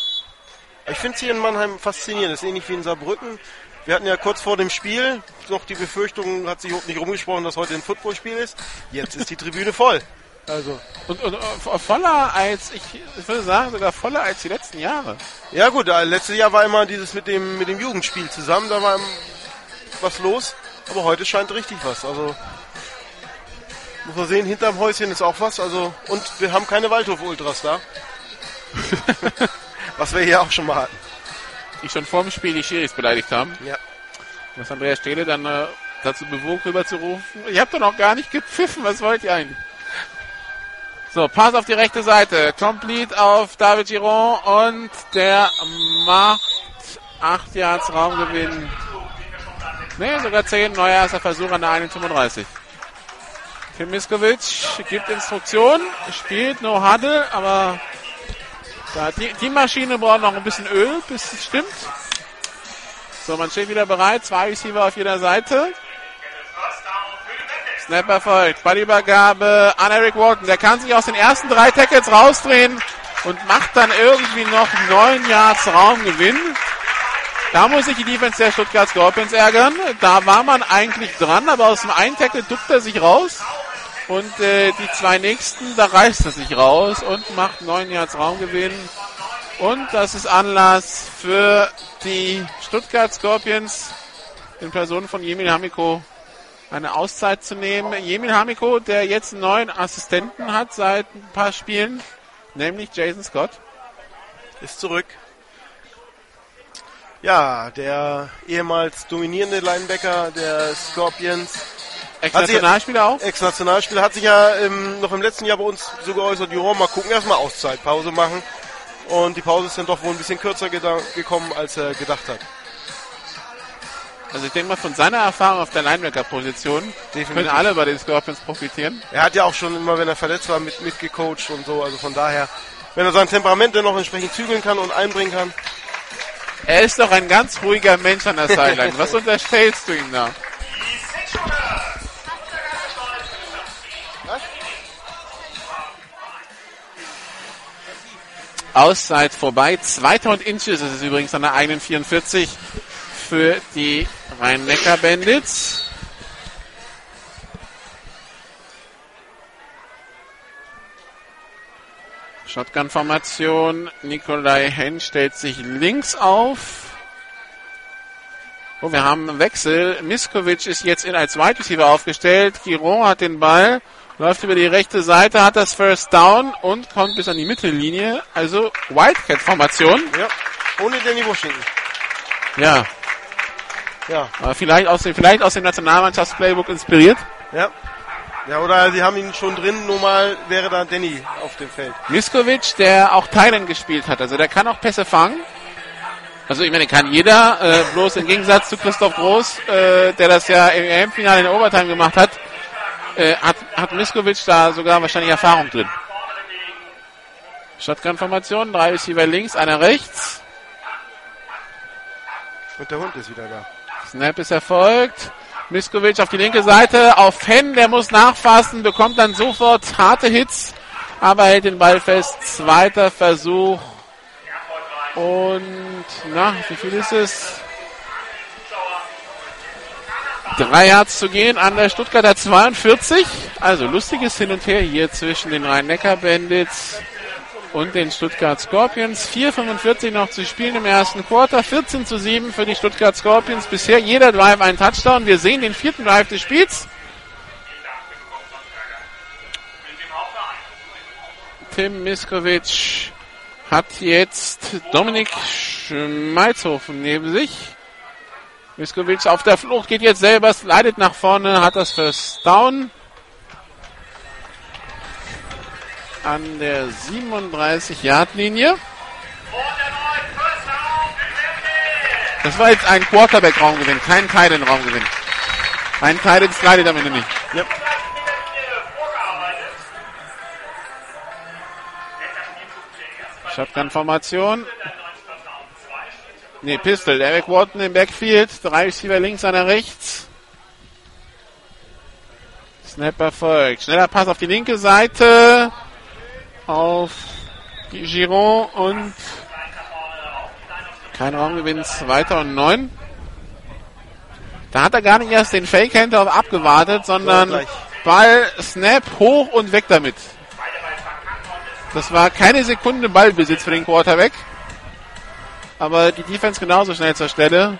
[SPEAKER 4] Ich finde es hier in Mannheim faszinierend. Das ist ähnlich wie in Saarbrücken. Wir hatten ja kurz vor dem Spiel noch die Befürchtung, hat sich nicht rumgesprochen, dass heute ein Footballspiel ist. Jetzt ist die Tribüne voll. Also,
[SPEAKER 1] Und, und äh, voller als, ich, ich würde sagen, sogar voller als die letzten Jahre.
[SPEAKER 4] ja gut, äh, letztes Jahr war immer dieses mit dem, mit dem Jugendspiel zusammen, da war was los. Aber heute scheint richtig was. Also, muss man sehen, hinterm Häuschen ist auch was. Also, und wir haben keine Waldhof-Ultras da. was wir hier auch schon mal hatten.
[SPEAKER 1] Die schon vor dem Spiel die Schiris beleidigt haben.
[SPEAKER 4] Ja.
[SPEAKER 1] Was Andreas Stehle dann äh, dazu bewog, rüber zu rufen. Ich habe doch noch gar nicht gepfiffen, was wollt ihr eigentlich? So, Pass auf die rechte Seite. Complete auf David Giron und der macht 8 Yards Raumgewinn. Ne, sogar 10. Neuer erster Versuch an der 1,35. Tim Miskovic gibt Instruktion, spielt No Huddle, aber da, die, die Maschine braucht noch ein bisschen Öl, bis es stimmt. So, man steht wieder bereit. Zwei Receiver auf jeder Seite. Snap erfolgt. Ballübergabe an Eric Walton. Der kann sich aus den ersten drei Tackles rausdrehen und macht dann irgendwie noch neun Yards Raumgewinn. Da muss sich die Defense der Stuttgart Scorpions ärgern. Da war man eigentlich dran, aber aus dem einen Tackle duckt er sich raus. Und äh, die zwei nächsten, da reißt er sich raus und macht neun Yards Raumgewinn. Und das ist Anlass für die Stuttgart Scorpions in Person von Jemil Hamiko eine Auszeit zu nehmen. Jemil Hamiko, der jetzt einen neuen Assistenten hat seit ein paar Spielen, nämlich Jason Scott.
[SPEAKER 4] ist zurück. Ja, der ehemals dominierende Linebacker der Scorpions,
[SPEAKER 1] Ex-Nationalspieler auch.
[SPEAKER 4] Ex-Nationalspieler, hat sich ja ähm, noch im letzten Jahr bei uns so geäußert, ja, mal gucken, erstmal Auszeit, Pause machen. Und die Pause ist dann doch wohl ein bisschen kürzer gekommen, als er gedacht hat.
[SPEAKER 1] Also ich denke mal, von seiner Erfahrung auf der Linebacker-Position können alle bei den Scorpions profitieren.
[SPEAKER 4] Er hat ja auch schon immer, wenn er verletzt war, mit, mitgecoacht und so. Also von daher, wenn er sein Temperament dann noch entsprechend zügeln kann und einbringen kann.
[SPEAKER 1] Er ist doch ein ganz ruhiger Mensch an der Sideline. Was unterstellst du ihm da? Auszeit vorbei. 2000 Inches ist es übrigens an der eigenen 44 für die Rhein-Neckar-Bandits. Shotgun-Formation. Nikolai Henn stellt sich links auf. Oh, wir haben einen Wechsel. Miskovic ist jetzt in als Wide Receiver aufgestellt. Giron hat den Ball, läuft über die rechte Seite, hat das First Down und kommt bis an die Mittellinie. Also Wildcat-Formation.
[SPEAKER 4] Ja, ohne Danny Washington.
[SPEAKER 1] Ja,
[SPEAKER 4] Ja,
[SPEAKER 1] aber vielleicht aus dem, vielleicht aus dem Nationalmannschaftsplaybook inspiriert.
[SPEAKER 4] ja. Ja, oder sie haben ihn schon drin, nur mal wäre da Danny auf dem Feld.
[SPEAKER 1] Miskovic, der auch Thailand gespielt hat, also der kann auch Pässe fangen. Also ich meine, kann jeder, äh, bloß im Gegensatz zu Christoph Groß, äh, der das ja im EM-Finale in der Overtime gemacht hat, äh, hat, hat Miskovic da sogar wahrscheinlich Erfahrung drin. Shotgun-Formation, drei Receiver links, einer rechts.
[SPEAKER 4] Und der Hund ist wieder da.
[SPEAKER 1] Snap ist erfolgt. Miskovic auf die linke Seite, auf Fenn, der muss nachfassen, bekommt dann sofort harte Hits, aber hält den Ball fest. Zweiter Versuch. Und, na, wie viel ist es? Drei Yards zu gehen an der Stuttgarter 42. Also lustiges Hin und Her hier zwischen den Rhein-Neckar-Bandits und den Stuttgart Scorpions. 4,45 noch zu spielen im ersten Quarter. 14 zu 7 für die Stuttgart Scorpions. Bisher jeder Drive ein Touchdown. Wir sehen den vierten Drive des Spiels. Tim Miskovic hat jetzt Dominik Schmeizhofen neben sich. Miskovic auf der Flucht, geht jetzt selber, leidet nach vorne, hat das First Down. An der 37-Yard-Linie. Das war jetzt ein Quarterback-Raumgewinn, kein Titan-Raumgewinn. Ein Titan leidet am Ende nicht.
[SPEAKER 4] Ja.
[SPEAKER 1] Shotgun-Formation. Nee, Pistol. Eric Wharton im Backfield. Drei Receiver links, einer rechts. Snap erfolgt. Schneller Pass auf die linke Seite. Auf Giron und kein Raumgewinn. Zweiter und neun. Da hat er gar nicht erst den Fake-Handoff abgewartet, sondern
[SPEAKER 4] gleich.
[SPEAKER 1] Ball, Snap, hoch und weg damit. Das war keine Sekunde Ballbesitz für den Quarterback. Aber die Defense genauso schnell zur Stelle.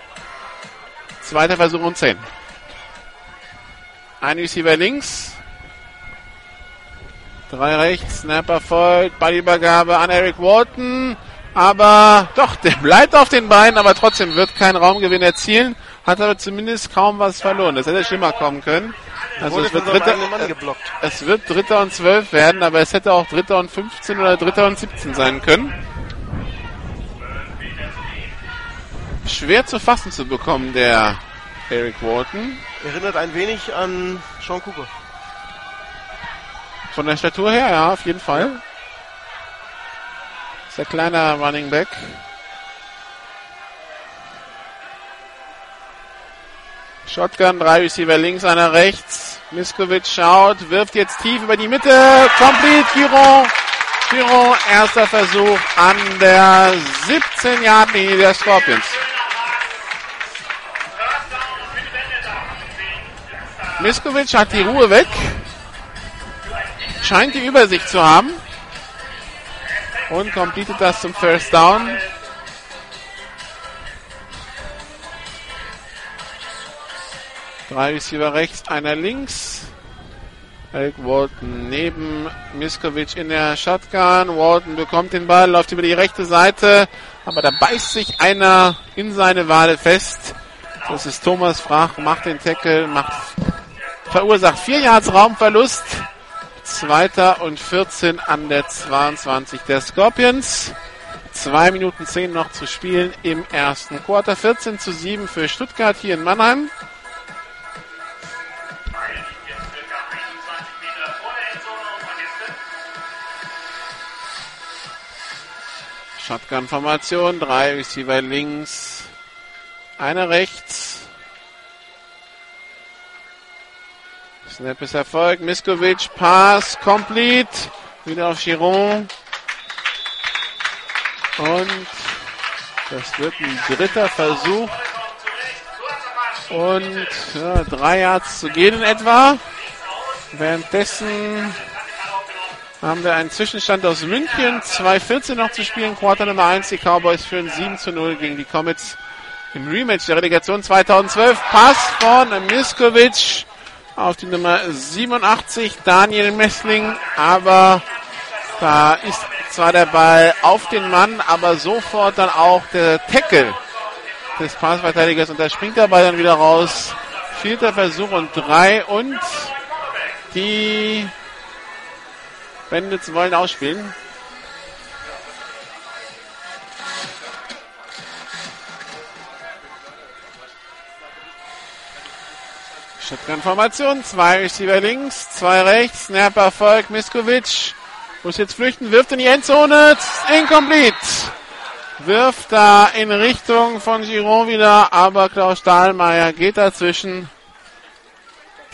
[SPEAKER 1] Zweiter Versuch und 10. Ein Receiver links. Drei rechts. Snapper folgt. Ballübergabe an Eric Walton. Aber doch, der bleibt auf den Beinen, aber trotzdem wird kein Raumgewinn erzielen. Hat aber zumindest kaum was verloren. Das hätte schlimmer kommen können. Also es wird, dritter, es wird Dritter und 12 werden, aber es hätte auch Dritter und 15 oder Dritter und 17 sein können. Schwer zu fassen zu bekommen, der Eric Walton.
[SPEAKER 4] Erinnert ein wenig an Sean Cooper.
[SPEAKER 1] Von der Statur her, ja, auf jeden Fall. Ist ein kleiner Running Back. Shotgun, drei Receiver links, einer rechts. Miskovic schaut, wirft jetzt tief über die Mitte. Complete, Giron. Giron, erster Versuch an der 17-Yard-Linie der Scorpions. Miskovic hat die Ruhe weg. Scheint die Übersicht zu haben. Und completet das zum First Down. Drei Receiver rechts, einer links. Eric Walton neben Miskovic in der Shotgun. Walton bekommt den Ball, läuft über die rechte Seite, aber da beißt sich einer in seine Wade fest. Das ist Thomas Frach, macht den Tackle, macht, verursacht vier Yards Raumverlust. Zweiter und 14 an der 22 der Scorpions. Zwei Minuten zehn noch zu spielen im ersten Quarter. 14 zu 7 für Stuttgart hier in Mannheim. Shotgun-Formation, drei Receiver links, einer rechts. Snap ist erfolgt. Miskovic, Pass, complete. Wieder auf Giron. Und das wird ein dritter Versuch. Und ja, drei Yards zu gehen in etwa. Währenddessen haben wir einen Zwischenstand aus München. 2.14 noch zu spielen. Quarter Nummer 1. Die Cowboys führen 7 zu 0 gegen die Comets im Rematch der Relegation 2012. Pass von Miskovic auf die Nummer 87, Daniel Messling. Aber da ist zwar der Ball auf den Mann, aber sofort dann auch der Tackle des Passverteidigers und da springt der Ball dann wieder raus. Vierter Versuch und drei und die Bandits wollen ausspielen. Shotgun-Formation, zwei Receiver links, zwei rechts, Snap Erfolg, Miskovic muss jetzt flüchten, wirft in die Endzone, incomplete. Wirft da in Richtung von Giron wieder, aber Klaus Stahlmeier geht dazwischen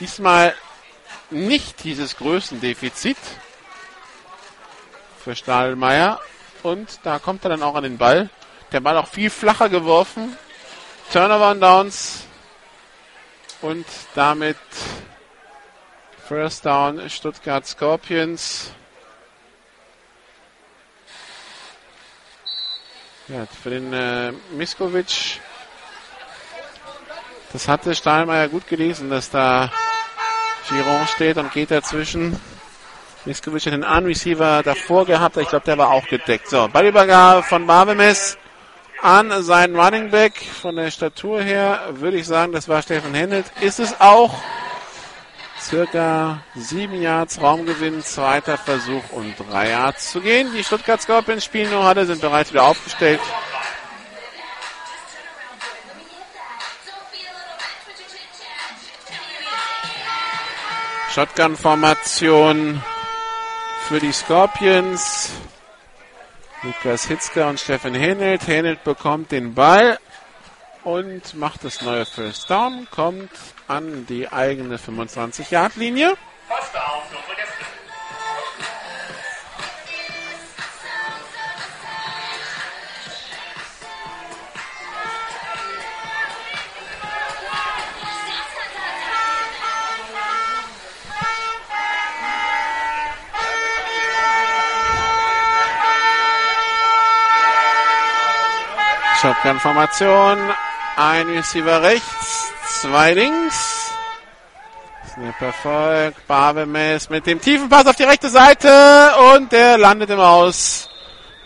[SPEAKER 1] diesmal nicht dieses Größendefizit für Stahlmeier. Und da kommt er dann auch an den Ball. Der Ball auch viel flacher geworfen. Turnover und Downs. Und damit First Down Stuttgart Scorpions. Ja, für den äh, Miskovic. Das hatte Stahlmeier gut gelesen, dass da Giron steht und geht dazwischen. Miskovic hat den Unreceiver davor gehabt. Ich glaube, der war auch gedeckt. So, Ballübergabe von Barbemes an seinen Running Back. Von der Statur her würde ich sagen, das war Stefan Hennelt. Ist es auch. Circa sieben Yards Raumgewinn, zweiter Versuch und drei Yards zu gehen. Die Stuttgart Scorpions spielen nur hatte, sind bereits wieder aufgestellt. Shotgun-Formation für die Scorpions. Lukas Hitzker und Steffen Henelt. Henelt bekommt den Ball und macht das neue First Down, kommt an die eigene 25-Yard-Linie.
[SPEAKER 5] Erster Aufruf
[SPEAKER 1] Shotgun-Formation. Ein Receiver rechts, zwei links. Snap Erfolg. Barbemes mit dem tiefen Pass auf die rechte Seite und der landet im Aus.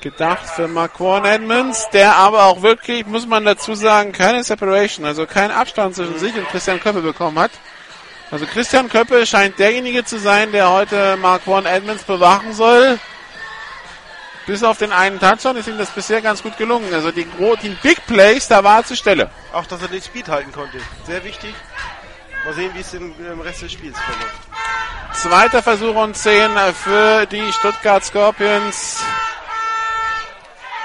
[SPEAKER 1] Gedacht für Marquarn Edmonds, der aber auch wirklich, muss man dazu sagen, keine Separation, also keinen Abstand zwischen sich und Christian Köppe bekommen hat. Also Christian Köppe scheint derjenige zu sein, der heute Marquarn Edmonds bewachen soll. Bis auf den einen Touchdown ist ihm das bisher ganz gut gelungen. Also die, die Big Plays, da war er zur Stelle.
[SPEAKER 4] Auch, dass er den Speed halten konnte. Sehr wichtig. Mal sehen, wie es im, im Rest des Spiels verläuft.
[SPEAKER 1] Zweiter Versuch und 10 für die Stuttgart Scorpions.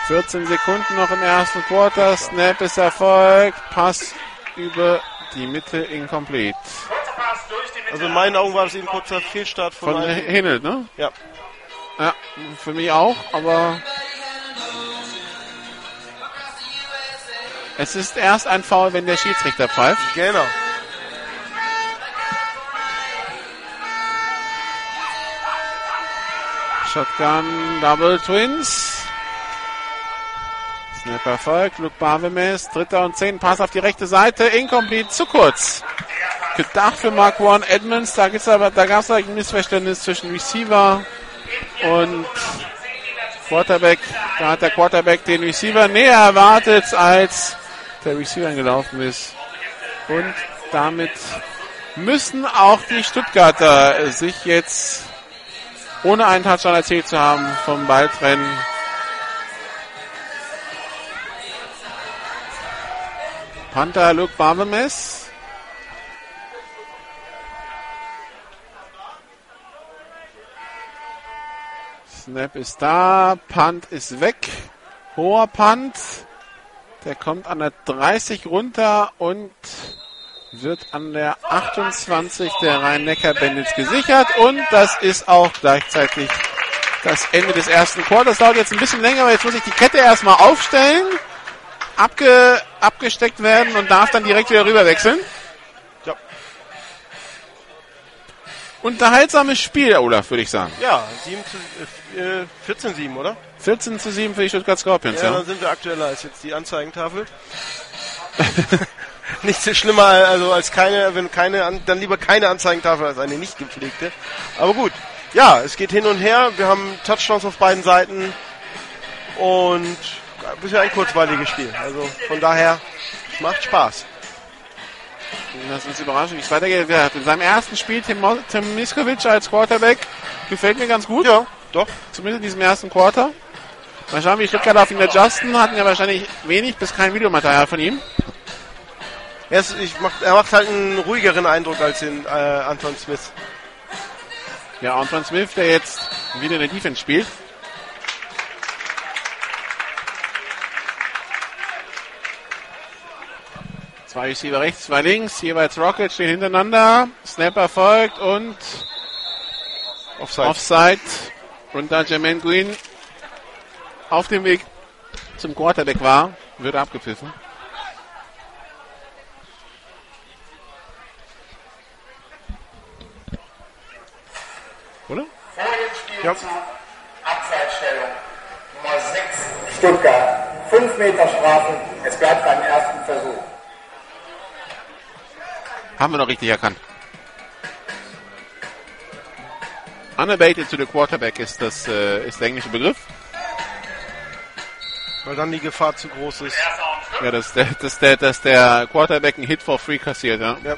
[SPEAKER 1] 14 Sekunden noch im ersten Quarter. Snap ist erfolgt. Pass über die Mitte incomplete.
[SPEAKER 4] Also in meinen Augen war das eben ein kurzer Fehlstart von,
[SPEAKER 1] Von. Hinnel, ne?
[SPEAKER 4] Ja.
[SPEAKER 1] Ja, für mich auch, aber es ist erst ein Foul, wenn der Schiedsrichter pfeift.
[SPEAKER 4] Genau.
[SPEAKER 1] Shotgun Double Twins. Snap erfolgt. Luke Barvemes. Dritter und zehn. Pass auf die rechte Seite. Incomplete. Zu kurz. Gedacht für Mark One Edmonds. Da gibt's aber, da gab es ein Missverständnis zwischen Receiver und Quarterback. Da hat der Quarterback den Receiver näher erwartet, als der Receiver gelaufen ist. Und damit müssen auch die Stuttgarter sich jetzt ohne einen Touchdown erzählt zu haben, vom Ball trennen. Panther Luke Barbemes. Snap ist da, Punt ist weg. Hoher Punt. Der kommt an der 30 runter und wird an der 28 der Rhein-Neckar-Bandits gesichert und das ist auch gleichzeitig das Ende des ersten Quarters. Dauert jetzt ein bisschen länger, aber jetzt muss ich die Kette erstmal aufstellen, abge, abgesteckt werden und darf dann direkt wieder rüber wechseln.
[SPEAKER 4] Ja.
[SPEAKER 1] Unterhaltsames Spiel, Olaf, würde ich sagen.
[SPEAKER 4] Ja, 7 zu, äh, äh, 14 7, oder?
[SPEAKER 1] 14 zu 7 für die Stuttgart Scorpions,
[SPEAKER 4] Ja,
[SPEAKER 1] ja.
[SPEAKER 4] dann sind wir aktueller als jetzt die Anzeigentafel. Nichts so schlimmer also als keine, wenn keine, An- dann lieber keine Anzeigentafel als eine nicht gepflegte. Aber gut. Ja, es geht hin und her. Wir haben Touchdowns auf beiden Seiten und bisher ein kurzweiliges Spiel. Also von daher es macht Spaß.
[SPEAKER 1] Das ist überraschend, wie es weitergeht. Er in seinem ersten Spiel Tim, Mo- Tim Miskovic als Quarterback. Gefällt mir ganz gut.
[SPEAKER 4] Ja, doch.
[SPEAKER 1] Zumindest in diesem ersten Quarter. Mal schauen, wie Stuttgart auf ihn adjusten. Hatten ja wahrscheinlich wenig bis kein Videomaterial von ihm.
[SPEAKER 4] Er, ist, mach, er macht halt einen ruhigeren Eindruck als in äh, Anton Smith.
[SPEAKER 1] Ja, Antoine Smith, der jetzt wieder in der Defense spielt. Zwei Receiver rechts, zwei links, jeweils Rocket stehen hintereinander. Snapper folgt und
[SPEAKER 4] Offside.
[SPEAKER 1] Offside. Und da Jermaine Green auf dem Weg zum Quarterback war, wird abgepfiffen. Oder?
[SPEAKER 6] Vor dem
[SPEAKER 4] Ja.
[SPEAKER 6] Spielzug Abseitsstellung Nummer 6 Stuttgart. 5 Meter Strafe. Es bleibt beim ersten Versuch.
[SPEAKER 1] Haben wir noch richtig erkannt. Unabated to the quarterback ist das äh, ist der englische Begriff.
[SPEAKER 4] Weil dann die Gefahr zu groß ist.
[SPEAKER 1] Ja, dass der, dass der, dass der Quarterback einen Hit for free kassiert, ja.
[SPEAKER 4] Ja.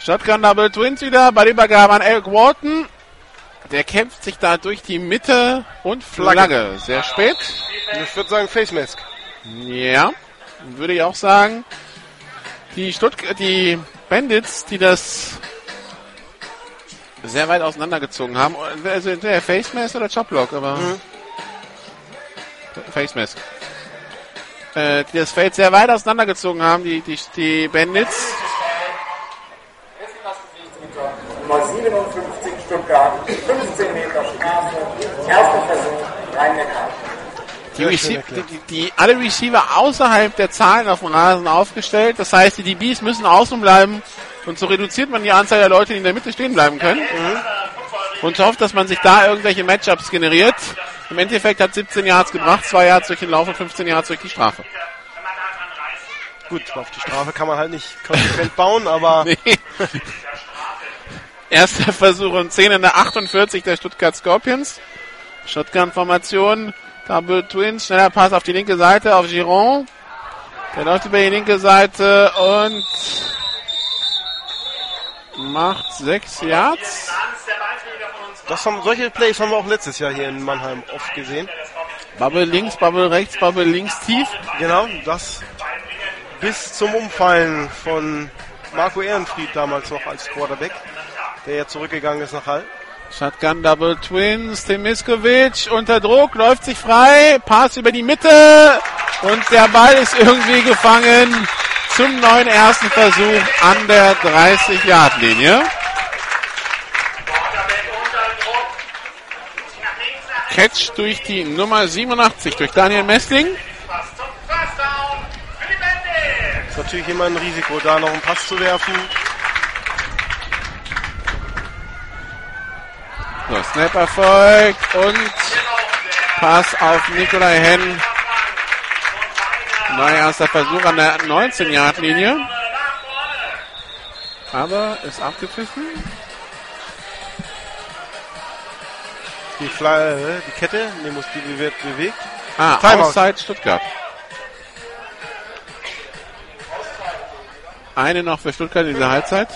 [SPEAKER 1] Shotgun Double Twins wieder bei der Übergabe an Eric Wharton. Der kämpft sich da durch die Mitte und Flagge.
[SPEAKER 4] Flagge.
[SPEAKER 1] Sehr spät.
[SPEAKER 4] Ich würde sagen Face Mask.
[SPEAKER 1] Ja, würde ich auch sagen. Die Stuttgart, die Bandits, die das sehr weit auseinandergezogen haben. Also der Face Mask oder Choplock, aber Face Mask. Äh, die das Feld sehr weit auseinandergezogen haben, die, die, die Bandits.
[SPEAKER 6] Nummer 57 Stuttgart. 15 Meter Strafe. Erster Versuch. Rhein-Neckar.
[SPEAKER 1] Die, die, die, alle Receiver außerhalb der Zahlen auf dem Rasen aufgestellt. Das heißt, die DBs müssen außen bleiben. Und so reduziert man die Anzahl der Leute, die in der Mitte stehen bleiben können. Und hofft, dass man sich da irgendwelche Matchups generiert. Im Endeffekt hat 17 Yards gebracht, 2 Yards durch den Lauf und 15 Yards durch die Strafe.
[SPEAKER 4] Gut, auf die Strafe kann man halt nicht konsequent bauen, aber
[SPEAKER 1] Nee. Erster Versuch und 10 in der 48 der Stuttgart Scorpions. Shotgun-Formation. Double Twins. Schneller Pass auf die linke Seite auf Giron. Der läuft über die linke Seite und macht 6 Yards.
[SPEAKER 4] das haben, solche Plays haben wir auch letztes Jahr hier in Mannheim oft gesehen.
[SPEAKER 1] Bubble links, Bubble rechts, Bubble links tief.
[SPEAKER 4] Genau, das bis zum Umfallen von Marco Ehrenfried damals noch als Quarterback, der ja zurückgegangen ist nach Hall.
[SPEAKER 1] Shotgun Double Twins, Tim Miskovic unter Druck, läuft sich frei, Pass über die Mitte und der Ball ist irgendwie gefangen zum neuen ersten Versuch an der 30-Yard-Linie. Catch durch die Nummer 87, durch Daniel Messling.
[SPEAKER 4] Ist natürlich immer ein Risiko, da noch einen Pass zu werfen.
[SPEAKER 1] So, Snap erfolgt und Pass auf Nikolai Henn. Neuer erster Versuch an der 19-Yard-Linie. Aber ist abgepfiffen.
[SPEAKER 4] Die, Fly, äh, die Kette, nee, muss die wird bewegt.
[SPEAKER 1] Ah,
[SPEAKER 4] Timeout.
[SPEAKER 1] Outside Stuttgart. Eine noch für Stuttgart in dieser Halbzeit.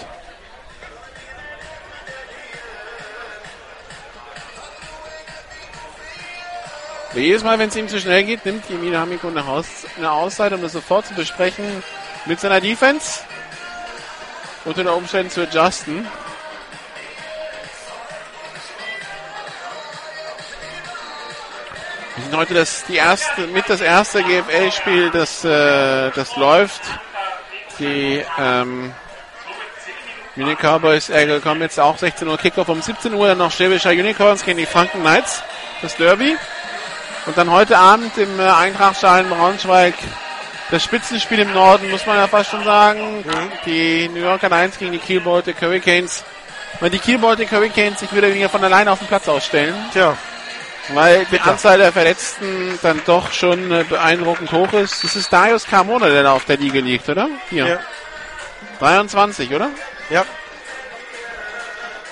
[SPEAKER 1] Wie jedes Mal, wenn es ihm zu schnell geht, nimmt Jimmy Hamiko eine, Aus eine Auszeit, um das sofort zu besprechen mit seiner Defense. Unter der Umständen zu adjusten. Wir sind heute das, die erste, mit das erste GFL-Spiel, das, äh, das läuft. Die ähm, Munich Cowboys äh, kommen jetzt auch 16 Uhr Kickoff um 17 Uhr, dann noch Schwäbischer Unicorns gegen die Franken Knights, das Derby. Und dann heute Abend im äh, Eintrachtschalen Braunschweig das Spitzenspiel im Norden, muss man ja fast schon sagen. Die New Yorker Lions gegen die Kiel Baltic Hurricanes. Weil die Kiel Baltic Hurricanes sich wieder weniger von alleine auf den Platz ausstellen.
[SPEAKER 4] Tja,
[SPEAKER 1] Weil die Anzahl der Verletzten dann doch schon äh, beeindruckend hoch ist. Das ist Darius Carmona, der da auf der Liege liegt, oder? Hier.
[SPEAKER 4] ja.
[SPEAKER 1] 23, oder?
[SPEAKER 4] Ja.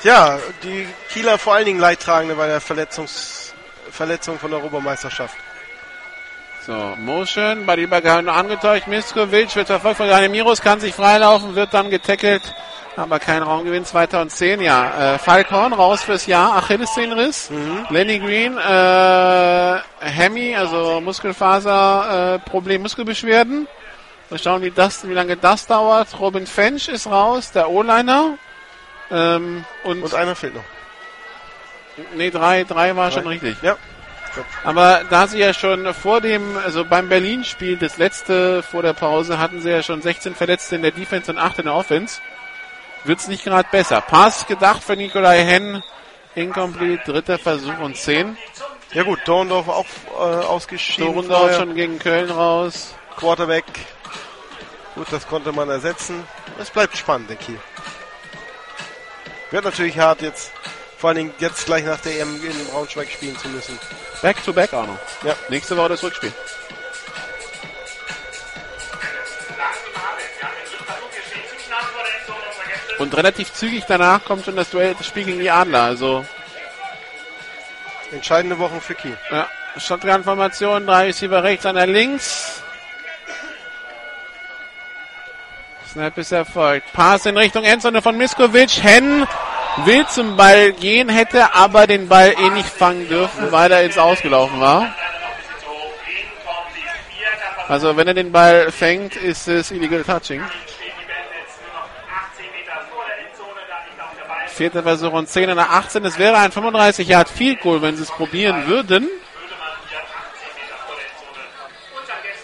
[SPEAKER 4] Ja, die Kieler vor allen Dingen Leidtragende bei der Verletzungs Verletzung von der Europameisterschaft.
[SPEAKER 1] So, Motion, bei der Übergabe nur angetäuscht. Miskovic wird verfolgt von Daniel Miros, kann sich freilaufen, wird dann getackelt, aber kein Raumgewinn. 2010, ja. Äh, Falcon raus fürs Jahr, Achillessehnenriss. Lenny Green, äh, Hemi, also Muskelfaser, äh, Problem, Muskelbeschwerden. Mal schauen, wie, das, wie lange das dauert. Robin Fench ist raus, der O-Liner. Ähm, und,
[SPEAKER 4] Und einer fehlt noch.
[SPEAKER 1] Nee, drei, drei war schon richtig.
[SPEAKER 4] Ja.
[SPEAKER 1] Aber da sie ja schon vor dem, also beim Berlin-Spiel, das letzte vor der Pause, hatten sie ja schon 16 Verletzte in der Defense und 8 in der Offense, wird's nicht gerade besser. Pass gedacht für Nikolai Henn, incomplete, dritter Versuch und 10.
[SPEAKER 4] Ja gut, Dorndorf auch äh, ausgeschieden.
[SPEAKER 1] Dorndorf schon gegen Köln raus.
[SPEAKER 4] Quarterback. Gut, das konnte man ersetzen. Es bleibt spannend in Kiel. Wird natürlich hart jetzt, vor allen Dingen jetzt gleich nach der EM in Braunschweig spielen zu müssen.
[SPEAKER 1] Back to back auch noch.
[SPEAKER 4] Ja.
[SPEAKER 1] Nächste Woche das Rückspiel. Und relativ zügig danach kommt schon das Duell, das Spiel gegen die Adler. Also
[SPEAKER 4] Entscheidende Wochen für Kiel.
[SPEAKER 1] Ja, Shotgun-Formation, drei Receiver rechts, einer links. Snap ist erfolgt. Pass in Richtung Endzone von Miskovic. Hen will zum Ball gehen, hätte aber den Ball eh nicht fangen dürfen, weil er ins Ausgelaufen war. Also wenn er den Ball fängt, ist es illegal touching. Vierter Versuch und 10 in der 18. Es wäre ein 35 Yard Field Goal, wenn sie es probieren würden.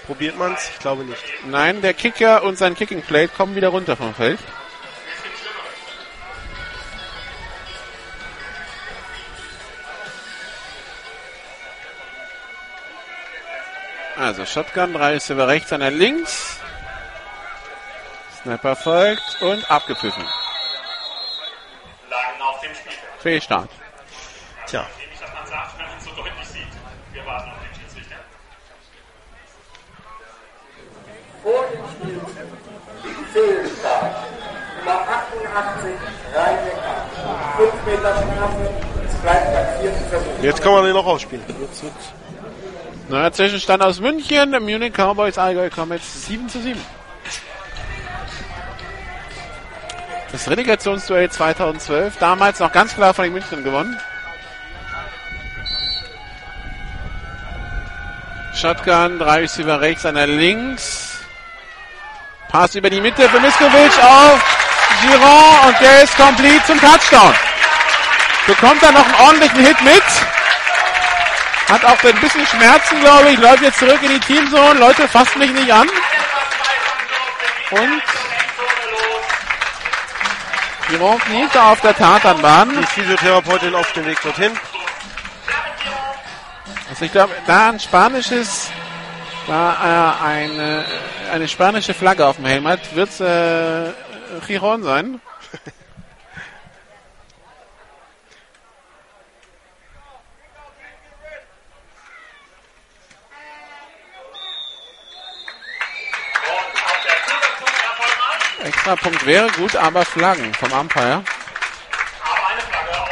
[SPEAKER 4] Probiert man's? Ich glaube nicht.
[SPEAKER 1] Nein, der Kicker und sein Kicking Plate kommen wieder runter vom Feld. Also Shotgun, drei Receiver rechts, einer links. Snapper folgt und abgepfiffen.
[SPEAKER 5] Lagen auf dem Spielfeld.
[SPEAKER 1] Fehlstart.
[SPEAKER 4] Tja,
[SPEAKER 5] Nämlich, dass man sagt, wenn man es so deutlich sieht. Wir warten auf den Schiedsrichter.
[SPEAKER 6] Vor dem Spiel Fehlstart. Nummer 88, Rhein-Neckar. 5 Meter Strafe. Es bleibt beim vierten Versuch.
[SPEAKER 4] jetzt kann man den noch ausspielen. Jetzt wird
[SPEAKER 1] Neuer Zwischenstand aus München. Munich Cowboys Allgäu Comets 7 zu 7. Das Relegationsduell 2012, damals noch ganz klar von den Münchnern gewonnen. Shotgun, drei Receiver rechts, einer links. Pass über die Mitte für Miskovic auf Giron und der ist complete zum Touchdown. Bekommt er noch einen ordentlichen Hit mit. Hat auch ein bisschen Schmerzen, glaube ich. Läuft jetzt zurück in die Teamzone. Leute, fasst mich nicht an. Und Giron kniet da auf der Tatanbahn.
[SPEAKER 4] die Physiotherapeutin auf dem Weg dorthin.
[SPEAKER 1] Also ich glaube, da ein spanisches, da äh, eine, eine spanische Flagge auf dem Helm hat, wird es äh, Giron sein.
[SPEAKER 5] Und auf der Zusatzpunkt erfolgt mal.
[SPEAKER 1] Extra Punkt wäre gut, aber Flaggen vom Umpire.
[SPEAKER 5] Aber eine Flagge auf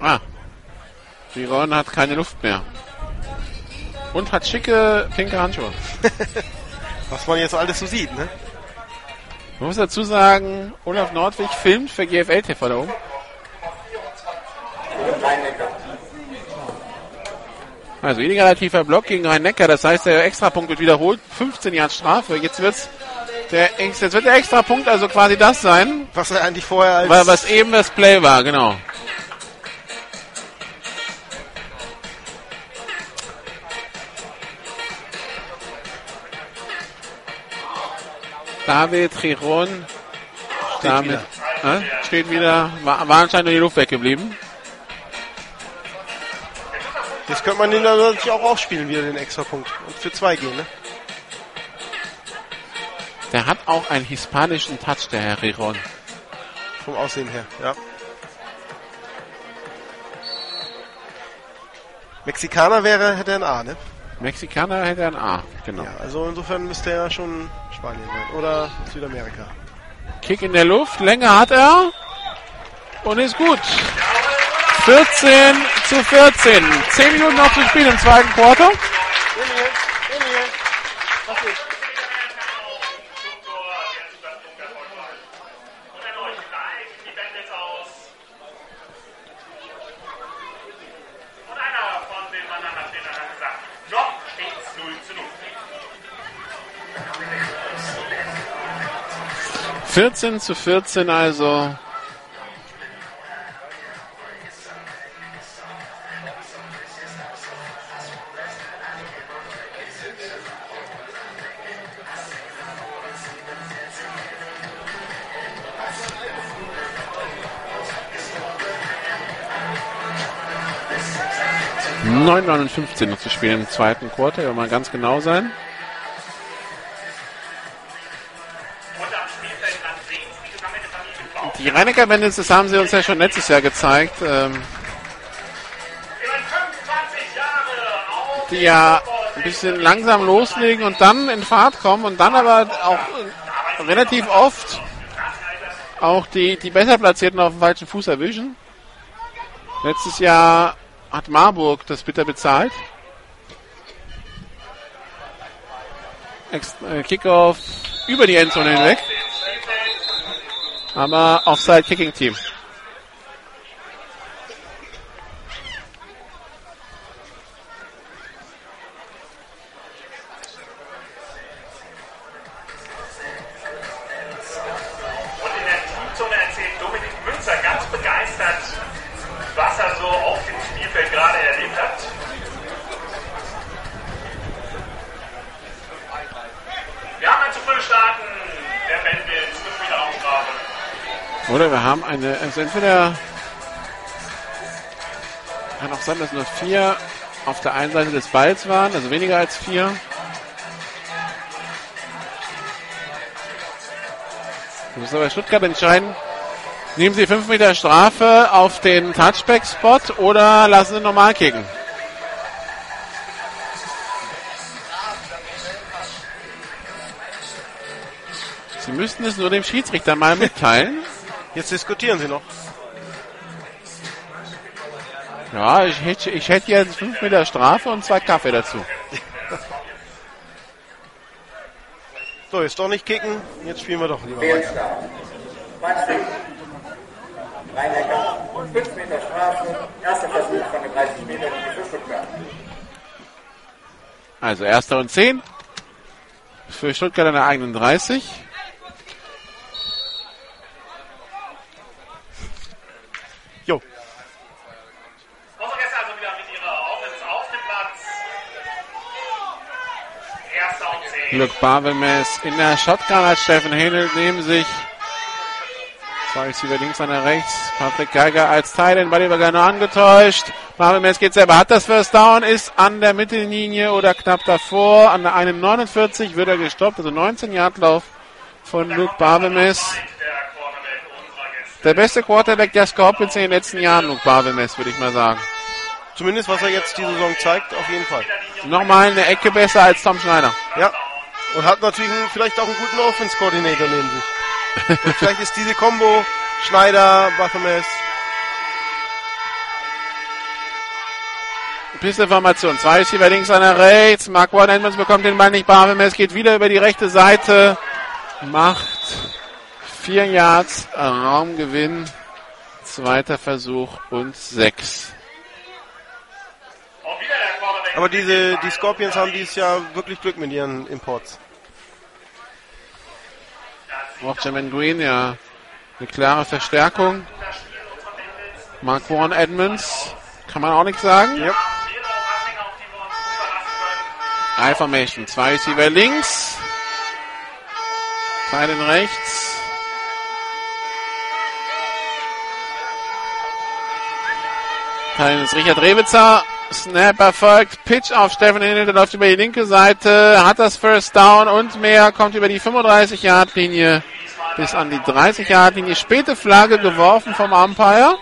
[SPEAKER 5] dem
[SPEAKER 1] Ah. Giron hat keine Luft mehr. Und hat schicke pinke Handschuhe.
[SPEAKER 4] Was man jetzt alles so sieht, ne?
[SPEAKER 1] Man muss dazu sagen, Olaf Nordwig filmt für GFL TV da oben. Also illegaler tiefer Block gegen Rhein-Neckar, das heißt, der Extrapunkt wird wiederholt. 15 Jahre Strafe. Jetzt wird's der, jetzt wird der Extrapunkt also quasi das sein,
[SPEAKER 4] Was er eigentlich vorher als
[SPEAKER 1] weil was eben das Play war, genau. David Chiron damit
[SPEAKER 4] wieder.
[SPEAKER 1] Äh, steht wieder, war, war anscheinend nur die Luft weggeblieben.
[SPEAKER 4] Jetzt könnte man den dann natürlich auch ausspielen, wieder den Extrapunkt. Und für zwei gehen, ne?
[SPEAKER 1] Der hat auch einen hispanischen Touch, der Herr Chiron.
[SPEAKER 4] Vom Aussehen her, ja. Mexikaner wäre, hätte er ein A, ne?
[SPEAKER 1] Mexikaner hätte ein A, genau.
[SPEAKER 4] Ja, also insofern müsste er schon Spanien sein. Oder Südamerika.
[SPEAKER 1] Kick in der Luft, Länge hat er und ist gut. 14 zu 14. 10 Minuten noch zu spielen im zweiten Quarter.
[SPEAKER 5] zum Tor. Der Zusatzpunkt
[SPEAKER 1] 9,59 noch zu spielen im zweiten Quarter, wenn mal ganz genau sein.
[SPEAKER 5] Die
[SPEAKER 1] Reinecker Bandits, das haben sie uns ja schon letztes Jahr gezeigt, ähm,
[SPEAKER 5] Immerhin 25 Jahre auf
[SPEAKER 1] die ja ein bisschen langsam loslegen und dann in Fahrt kommen und dann aber auch relativ oft auch die, die besser platzierten auf dem falschen Fuß erwischen. Letztes Jahr hat Marburg das bitter bezahlt. Äh, Kickoff über die Endzone hinweg. Aber Offside Kicking Team. Oder wir haben eine, also entweder kann auch sein, dass nur vier auf der einen Seite des Balls waren, also weniger als vier. Das muss aber Stuttgart entscheiden. Nehmen Sie 5 Meter Strafe auf den Touchback-Spot oder lassen Sie normal kicken? Sie müssten es nur dem Schiedsrichter mal mitteilen.
[SPEAKER 4] Jetzt diskutieren sie noch.
[SPEAKER 1] Ja, ich hätte, ich hätte jetzt 5 Meter Strafe und zwei Kaffee dazu.
[SPEAKER 4] So, jetzt doch nicht kicken. Jetzt spielen wir doch lieber weiter.
[SPEAKER 6] Fehlstart. Matchweg. Rheinecker. 5 Meter Strafe. Erster Versuch von den 30 Metern für Stuttgart.
[SPEAKER 1] Also erster und 10. Für Stuttgart an der eigenen 30.
[SPEAKER 4] Jo,
[SPEAKER 5] Unsere Gäste also wieder mit ihrer Offense auf dem Platz. Erster und 10.
[SPEAKER 1] Luke Barbemes in der Shotgun als Steffen Hähnel neben sich. Zwei Receiver links, einer rechts. Patrick Geiger als Teil, den Ball über nur angetäuscht. Barbemes geht selber, hat das First Down, ist an der Mittellinie oder knapp davor. An der 41 wird er gestoppt, also 19 Yard Lauf von Luke Barbemes.
[SPEAKER 5] Der
[SPEAKER 1] beste Quarterback der Scorpions in den letzten Jahren, Luke Barbemes, würde ich mal sagen.
[SPEAKER 4] zumindest was er jetzt die Saison zeigt, auf jeden Fall.
[SPEAKER 1] Nochmal eine Ecke besser als Tom Schneider.
[SPEAKER 4] Ja. Und hat natürlich einen, vielleicht auch einen guten Offense-Koordinator neben sich. Und vielleicht ist diese Combo Schneider, Baphomet,
[SPEAKER 1] Pissinformation. Zwei Receiver links, einer rechts. Mark Warren Edmonds bekommt den Ball nicht. Barbemes geht wieder über die rechte Seite. Macht vier Yards Raumgewinn. Zweiter Versuch und sechs.
[SPEAKER 4] Aber diese, die Scorpions haben dieses Jahr wirklich Glück mit ihren Imports.
[SPEAKER 1] Auch Jermaine Green, ja. Eine klare Verstärkung. Mark Warren Edmonds. Kann man auch nichts sagen.
[SPEAKER 4] Ja.
[SPEAKER 5] Mehrere Anhänger, auf die wir uns gut verlassen können.
[SPEAKER 1] I Formation. Zwei Receiver links. Teilen rechts. Teilen ist Richard Rewitzer. Snap erfolgt. Pitch auf Steffen Hinnel. Der läuft über die linke Seite. Hat das First Down und mehr. Kommt über die 35-Yard-Linie bis an die 30-Yard-Linie. Späte Flagge geworfen vom Umpire.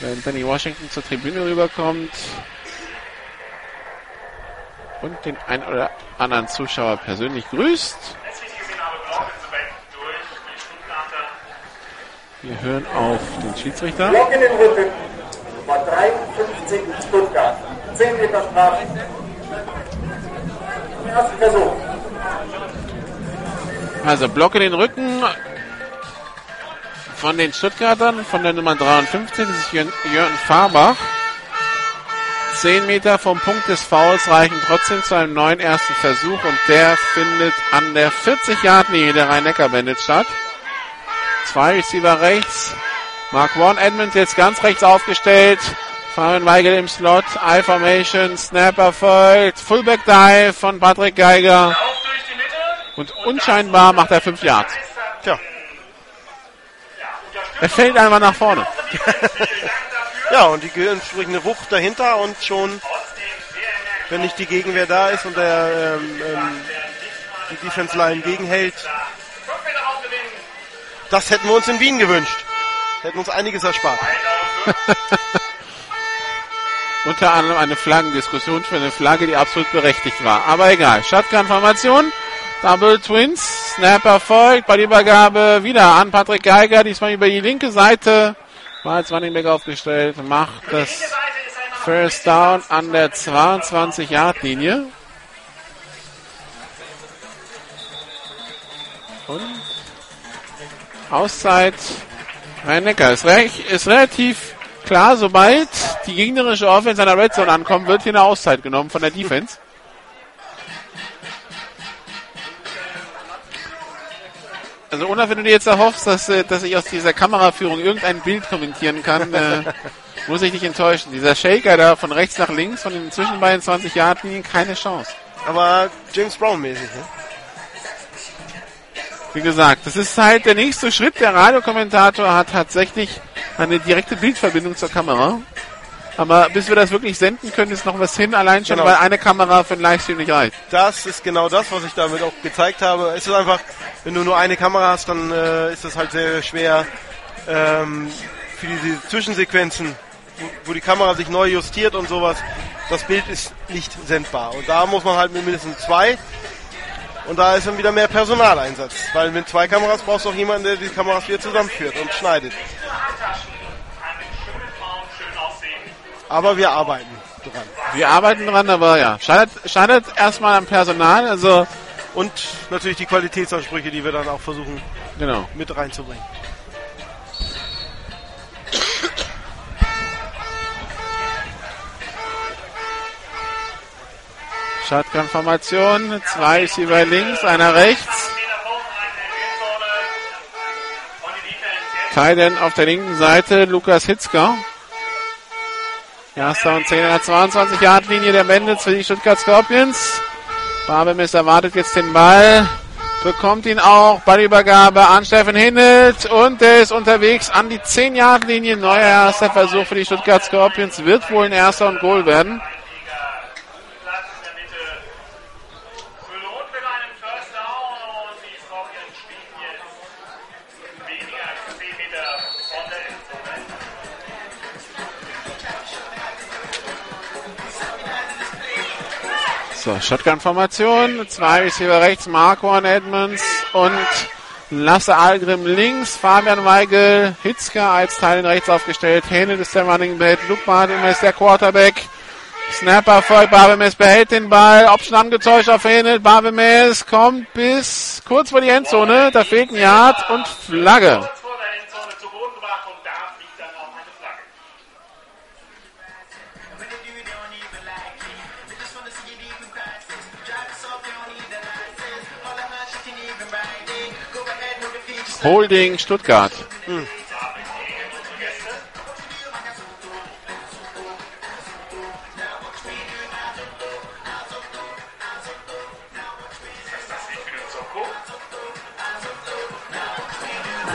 [SPEAKER 1] Wenn Danny Washington zur Tribüne rüberkommt und den ein oder anderen Zuschauer persönlich grüßt.
[SPEAKER 5] Als ich gesehen habe, Offensive Back durch die Stuttgarter.
[SPEAKER 1] Wir hören auf den Schiedsrichter.
[SPEAKER 6] Block in den Rücken. Nummer 53 Stuttgart. 10 Meter Strafe. Erster Versuch.
[SPEAKER 1] Also Block in den Rücken von den Stuttgartern, von der Nummer 53, das ist Jörn Fahrbach. 10 Meter vom Punkt des Fouls reichen trotzdem zu einem neuen ersten Versuch und der findet an der 40-Yard-Linie der Rhein-Neckar-Bandits statt. Zwei Receiver rechts. Mark One Edmonds jetzt ganz rechts aufgestellt. Fabian Weigel im Slot. I-Formation. Snap erfolgt. Fullback Dive von Patrick Geiger. Und unscheinbar macht er 5 Yards.
[SPEAKER 4] Tja,
[SPEAKER 1] Er fällt einfach nach vorne.
[SPEAKER 4] Ja, und die entsprechende Wucht dahinter und schon, wenn nicht die Gegenwehr da ist und der ähm, ähm, die Defense Line gegenhält, das hätten wir uns in Wien gewünscht. Hätten uns einiges erspart.
[SPEAKER 1] Unter anderem eine Flaggendiskussion für eine Flagge, die absolut berechtigt war. Aber egal. Shotgun-Formation. Double Twins. Snap erfolgt. Bei der Übergabe wieder an Patrick Geiger. Diesmal über die linke Seite. War als Running Back aufgestellt. Macht das First Down an der 22-Yard-Linie. Und Auszeit Rhein-Neckar. Ist, recht, ist relativ klar, sobald die gegnerische Offense an der Red Zone ankommt, wird hier eine Auszeit genommen von der Defense. Also Olaf, wenn du dir jetzt erhoffst, dass, äh, dass ich aus dieser Kameraführung irgendein Bild kommentieren kann, äh, muss ich dich enttäuschen. Dieser Shaker da von rechts nach links, von den zwischen beiden 20 Yard Linien, keine Chance.
[SPEAKER 4] Aber James Brown mäßig, ne?
[SPEAKER 1] Wie gesagt, das ist halt der nächste Schritt. Der Radiokommentator hat tatsächlich eine direkte Bildverbindung zur Kamera. Aber bis wir das wirklich senden können, ist noch was hin, allein schon,
[SPEAKER 4] Genau.
[SPEAKER 1] weil eine Kamera für den Livestream nicht reicht.
[SPEAKER 4] Das ist genau das, was ich damit auch gezeigt habe. Es ist einfach, wenn du nur eine Kamera hast, dann äh, ist es halt sehr schwer ähm, für diese Zwischensequenzen, wo, wo die Kamera sich neu justiert und sowas. Das Bild ist nicht sendbar. Und da muss man halt mit mindestens zwei. Und da ist dann wieder mehr Personaleinsatz. Weil mit zwei Kameras brauchst du auch jemanden, der die Kameras wieder zusammenführt und schneidet. Aber wir arbeiten dran.
[SPEAKER 1] Wir arbeiten dran, aber ja, scheitert, scheitert erstmal am Personal, also
[SPEAKER 4] Und natürlich die Qualitätsansprüche, die wir dann auch versuchen
[SPEAKER 1] genau.
[SPEAKER 4] mit reinzubringen.
[SPEAKER 1] Shotgun-Formation, zwei ist über links, einer rechts. Titan auf der linken Seite, Lukas Hitzker. Erster und 10 an der 22 Yard Linie der Bandits für die Stuttgart Scorpions. Barbemis erwartet jetzt den Ball. Bekommt ihn auch. Ballübergabe an Steffen Hinnelt. Und der ist unterwegs an die 10 Yard Linie. Neuer erster Versuch für die Stuttgart Scorpions. Wird wohl ein erster und Goal werden. So, Shotgun-Formation. Zwei Receiver rechts, Marquardt Edmonds und Lasse Algrim links. Fabian Weigel, Hitzker als Teil rechts aufgestellt. Hähnel ist der Running Back. Luke ist der Quarterback. Snapper folgt. Barbemes behält den Ball. Option angetäuscht auf Hähnel. Barbemes kommt bis kurz vor die Endzone. Da fehlt ein Yard und Flagge. Holding Stuttgart.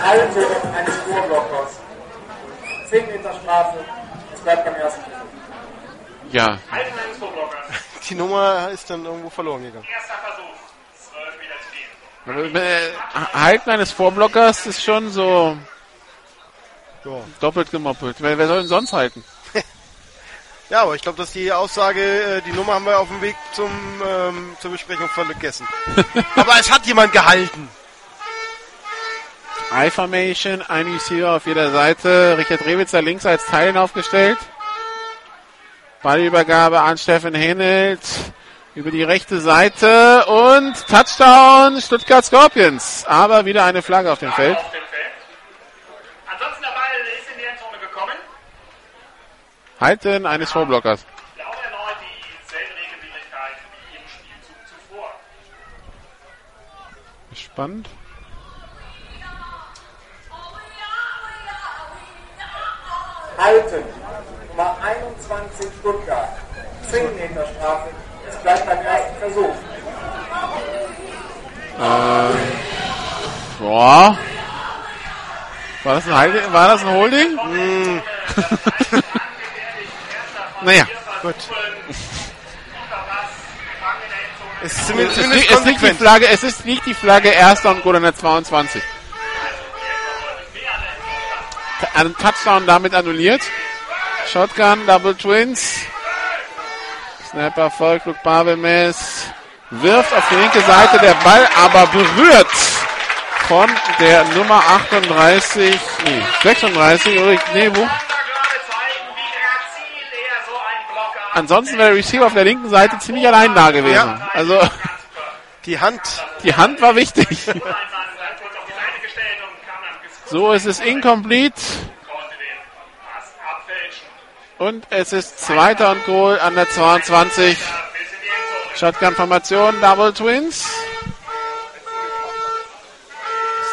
[SPEAKER 6] Halte eines Vorblockers. 10 Meter Strafe. Es bleibt beim ersten Versuch.
[SPEAKER 1] Ja.
[SPEAKER 4] Die Nummer ist dann irgendwo verloren gegangen.
[SPEAKER 5] Erster Versuch. 12 Meter stehen.
[SPEAKER 1] Äh, Halten eines Vorblockers ist schon so
[SPEAKER 4] Ja.
[SPEAKER 1] doppelt gemoppelt. Wer, wer soll denn sonst halten?
[SPEAKER 4] Ja, aber ich glaube, dass die Aussage, äh, die Nummer haben wir auf dem Weg zum, ähm, zur Besprechung vergessen. aber es hat jemand gehalten.
[SPEAKER 1] I-Formation, ein Receiver auf jeder Seite. Richard Rewitzer links als Teilen aufgestellt. Ballübergabe an Steffen Henelt über die rechte Seite und Touchdown Stuttgart Scorpions. Aber wieder eine Flagge auf dem Feld.
[SPEAKER 5] Auf dem Feld. Ansonsten der Ball ist in die Endzone gekommen.
[SPEAKER 1] Halten eines Vorblockers.
[SPEAKER 5] Ja, auch erneut dieselben Regelwidrigkeiten wie im Spielzug zuvor.
[SPEAKER 1] Spannend.
[SPEAKER 6] Halten. Nummer 21 Stuttgart. 10 Meter Strafe. Es bleibt beim ersten Versuch.
[SPEAKER 1] Boah. War das ein, Heil- war das ein Holding?
[SPEAKER 4] Hm.
[SPEAKER 1] naja.
[SPEAKER 4] Gut. Es ist zumindest,
[SPEAKER 1] Es ist, es, ist nicht die. Flagge, es ist nicht die Flagge erster und Goal an der 22. Ein Touchdown damit annulliert. Shotgun, Double Twins. Snapper folgt, Luke Barbemes wirft auf die linke Seite, der Ball aber berührt von der Nummer 38, nee, 36, Ulrich Nebu.
[SPEAKER 5] gerade zeigen, wie grazil so ein Blocker
[SPEAKER 1] Ansonsten wäre der Receiver auf der linken Seite ziemlich allein da gewesen.
[SPEAKER 4] Ja.
[SPEAKER 1] Also
[SPEAKER 4] Die Hand.
[SPEAKER 1] die Hand war wichtig. So ist es incomplete
[SPEAKER 5] konnte den Pass abfälschen.
[SPEAKER 1] Und es ist zweiter und Goal an der 22.
[SPEAKER 5] Bis in die Endzone.
[SPEAKER 1] Shotgun-Formation, Double Twins.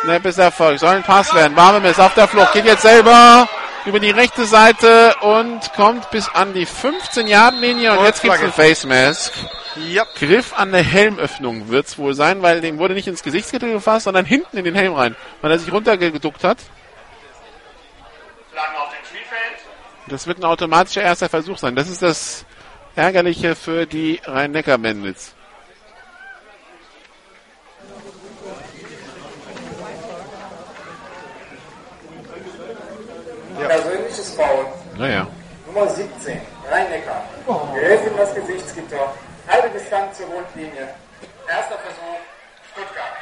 [SPEAKER 1] Snap ist Erfolg, soll ein Pass werden. Barmem ist auf der Flucht, geht jetzt selber über die rechte Seite und kommt bis an die 15-Yard-Linie und
[SPEAKER 4] Und
[SPEAKER 1] jetzt gibt's
[SPEAKER 4] Flagge.
[SPEAKER 1] einen Face Mask.
[SPEAKER 4] Ja.
[SPEAKER 1] Griff an der Helmöffnung wird's wohl sein, weil dem wurde nicht ins Gesichtsgürtel gefasst, sondern hinten in den Helm rein, weil er sich runtergeduckt hat.
[SPEAKER 5] Flaggen auf dem Spielfeld.
[SPEAKER 1] Das wird ein automatischer erster Versuch sein. Das ist das Ärgerliche für die Rhein-Neckar-Bandits.
[SPEAKER 6] Persönliches Foul.
[SPEAKER 1] Naja.
[SPEAKER 6] Nummer 17, Rhein-Neckar. Griff in das Gesichtsgitter. Halbe Distanz zur Rundlinie. Erster Versuch, Stuttgart.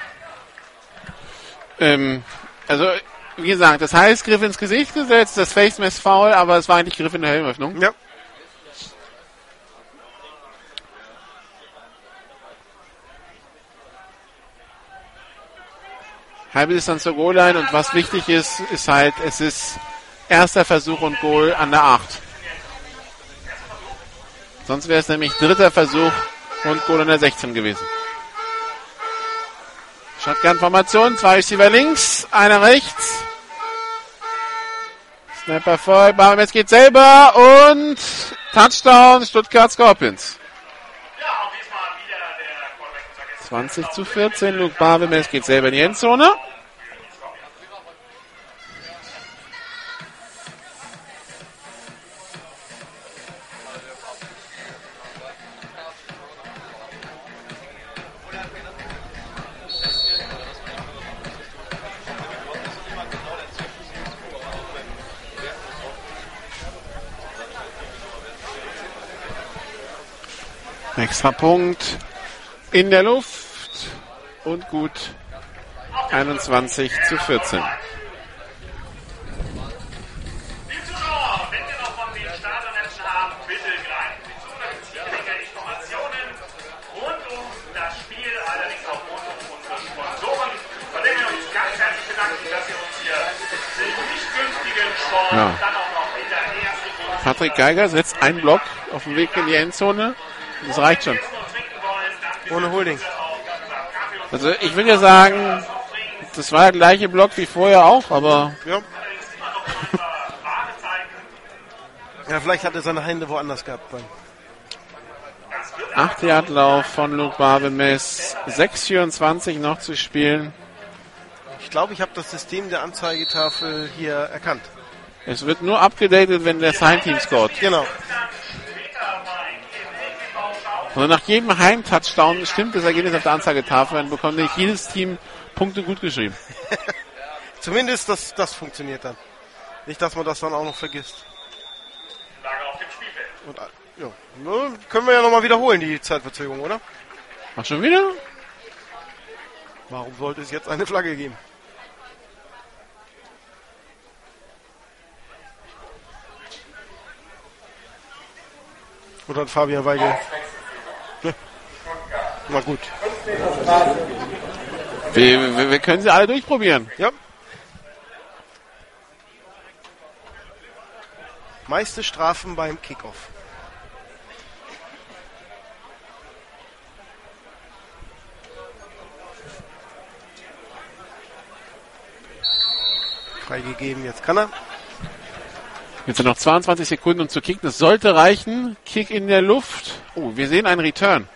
[SPEAKER 1] Ähm, also, wie gesagt, das heißt Griff ins Gesicht gesetzt, das Face Mess faul, aber es war eigentlich Griff in der Helmöffnung.
[SPEAKER 4] Ja.
[SPEAKER 1] Halbe Distanz zur Goal-Line und was wichtig ist, ist halt, es ist erster Versuch und Goal an der 8. Sonst wäre es nämlich dritter Versuch und Goal an der 16 gewesen. Shotgun-Formation, zwei Receiver links, einer rechts. Snapper voll, Barmes geht selber und Touchdown Stuttgart Scorpions.
[SPEAKER 5] Ja, und diesmal wieder der Quarterback unser Gäste.
[SPEAKER 1] 20 zu 14, Luke Barbemes geht selber in die Endzone.
[SPEAKER 5] Herzlich bedanken, dass Sie uns hier den nicht günstigen Sport
[SPEAKER 1] Ja.
[SPEAKER 5] dann auch noch in der ersten Runde
[SPEAKER 1] Patrick Geiger setzt einen Block auf dem Weg in die Endzone. Das reicht schon.
[SPEAKER 4] Ohne Holding.
[SPEAKER 1] Also ich will ja sagen, das war der gleiche Block wie vorher auch, aber
[SPEAKER 4] Ja. Ja, vielleicht hat er seine Hände woanders gehabt. Beim
[SPEAKER 1] 8 Yard Lauf von Luke Barbemes, 6,24 noch zu spielen.
[SPEAKER 4] ich glaube, ich habe das System der Anzeigetafel hier erkannt.
[SPEAKER 1] Es wird nur abgedatet, wenn der Sign-Team scored.
[SPEAKER 4] Genau.
[SPEAKER 1] Also nach jedem Heim-Touchdown stimmt das Ergebnis auf der Anzeigetafel, dann bekommt nicht jedes Team Punkte gut geschrieben.
[SPEAKER 4] Zumindest das, das funktioniert dann. Nicht, dass man das dann auch noch vergisst.
[SPEAKER 5] Flagge auf dem Spielfeld.
[SPEAKER 4] Und, äh, ja. Ne, können wir ja nochmal wiederholen, die Zeitverzögerung, oder?
[SPEAKER 1] Ach, schon wieder?
[SPEAKER 4] Warum sollte es jetzt eine Flagge geben? Oder hat Fabian Weigel? Na gut.
[SPEAKER 1] Wir, wir, wir können sie alle durchprobieren.
[SPEAKER 4] Ja. Meiste Strafen beim Kickoff. Freigegeben, jetzt kann er.
[SPEAKER 1] Jetzt sind noch 22 Sekunden um zu kicken. Das sollte reichen. Kick in der Luft. Oh, wir sehen einen Return.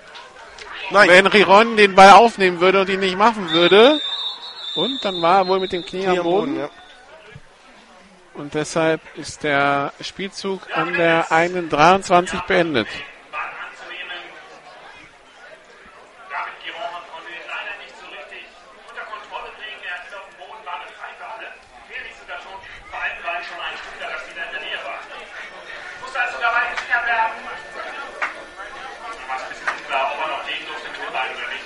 [SPEAKER 4] Nein,
[SPEAKER 1] Wenn Riron den Ball aufnehmen würde und ihn nicht machen würde. Und dann war er wohl mit dem Knie,
[SPEAKER 4] Knie
[SPEAKER 1] am Boden.
[SPEAKER 4] ja.
[SPEAKER 1] Und deshalb ist der Spielzug an der eigenen 23 beendet.
[SPEAKER 5] Ball anzunehmen. David Giron konnte ihn leider nicht so richtig unter Kontrolle bringen. Er ist auf dem Boden, war eine Freifahne. Gefährlich sogar schon, vor allem weil schon ein Stuttgarter Spieler in der Nähe war. Musste also dabei gesichert werden. Da war es ein bisschen unklar, ob er noch gehen durfte mit dem Ball oder nicht.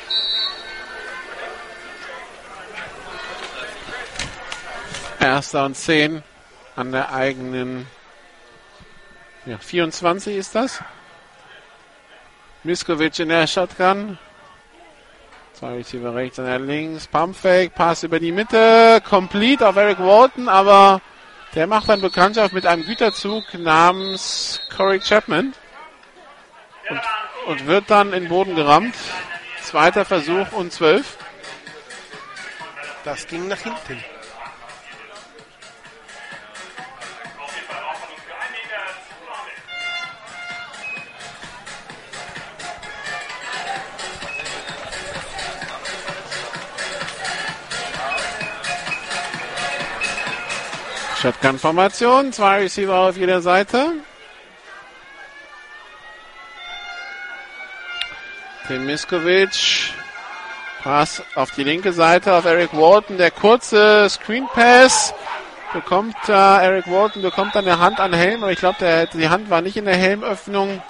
[SPEAKER 1] Erster und 10 an der eigenen ja, 24 ist das. Miskovic in der Shotgun. Zwei Receiver rechts, einer links. Pumpfake, Pass über die Mitte. Complete auf Eric Walton, aber der macht dann Bekanntschaft mit einem Güterzug namens Corey Chapman. Und, und wird dann in den Boden gerammt. Zweiter Versuch und 12.
[SPEAKER 4] Das ging nach hinten.
[SPEAKER 1] Shotgun-Formation, zwei Receiver auf jeder Seite. Tim Miskovic. Pass auf die linke Seite auf Eric Walton. Der kurze Screen Pass bekommt äh, Eric Walton bekommt dann eine Hand an Helm, aber ich glaube, die Hand war nicht in der Helmöffnung.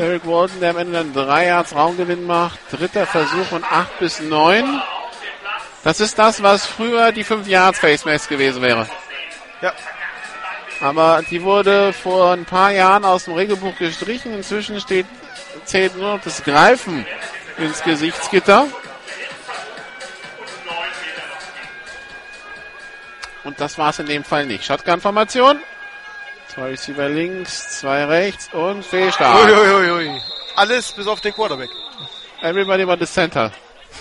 [SPEAKER 1] Eric Walton, der am Ende dann drei Yards Raumgewinn macht. Dritter Versuch und acht bis neun. Das ist das, was früher die 5 Yards Face Mask gewesen wäre.
[SPEAKER 4] Ja,
[SPEAKER 1] Aber die wurde vor ein paar Jahren aus dem Regelbuch gestrichen. Inzwischen steht, zählt nur noch das Greifen ins Gesichtsgitter. Und das war es in dem Fall nicht. Shotgun-Formation. Zwei Receiver links, zwei rechts und Fehlstart.
[SPEAKER 4] Uiuiui. Alles bis auf den Quarterback.
[SPEAKER 1] Everybody but the center.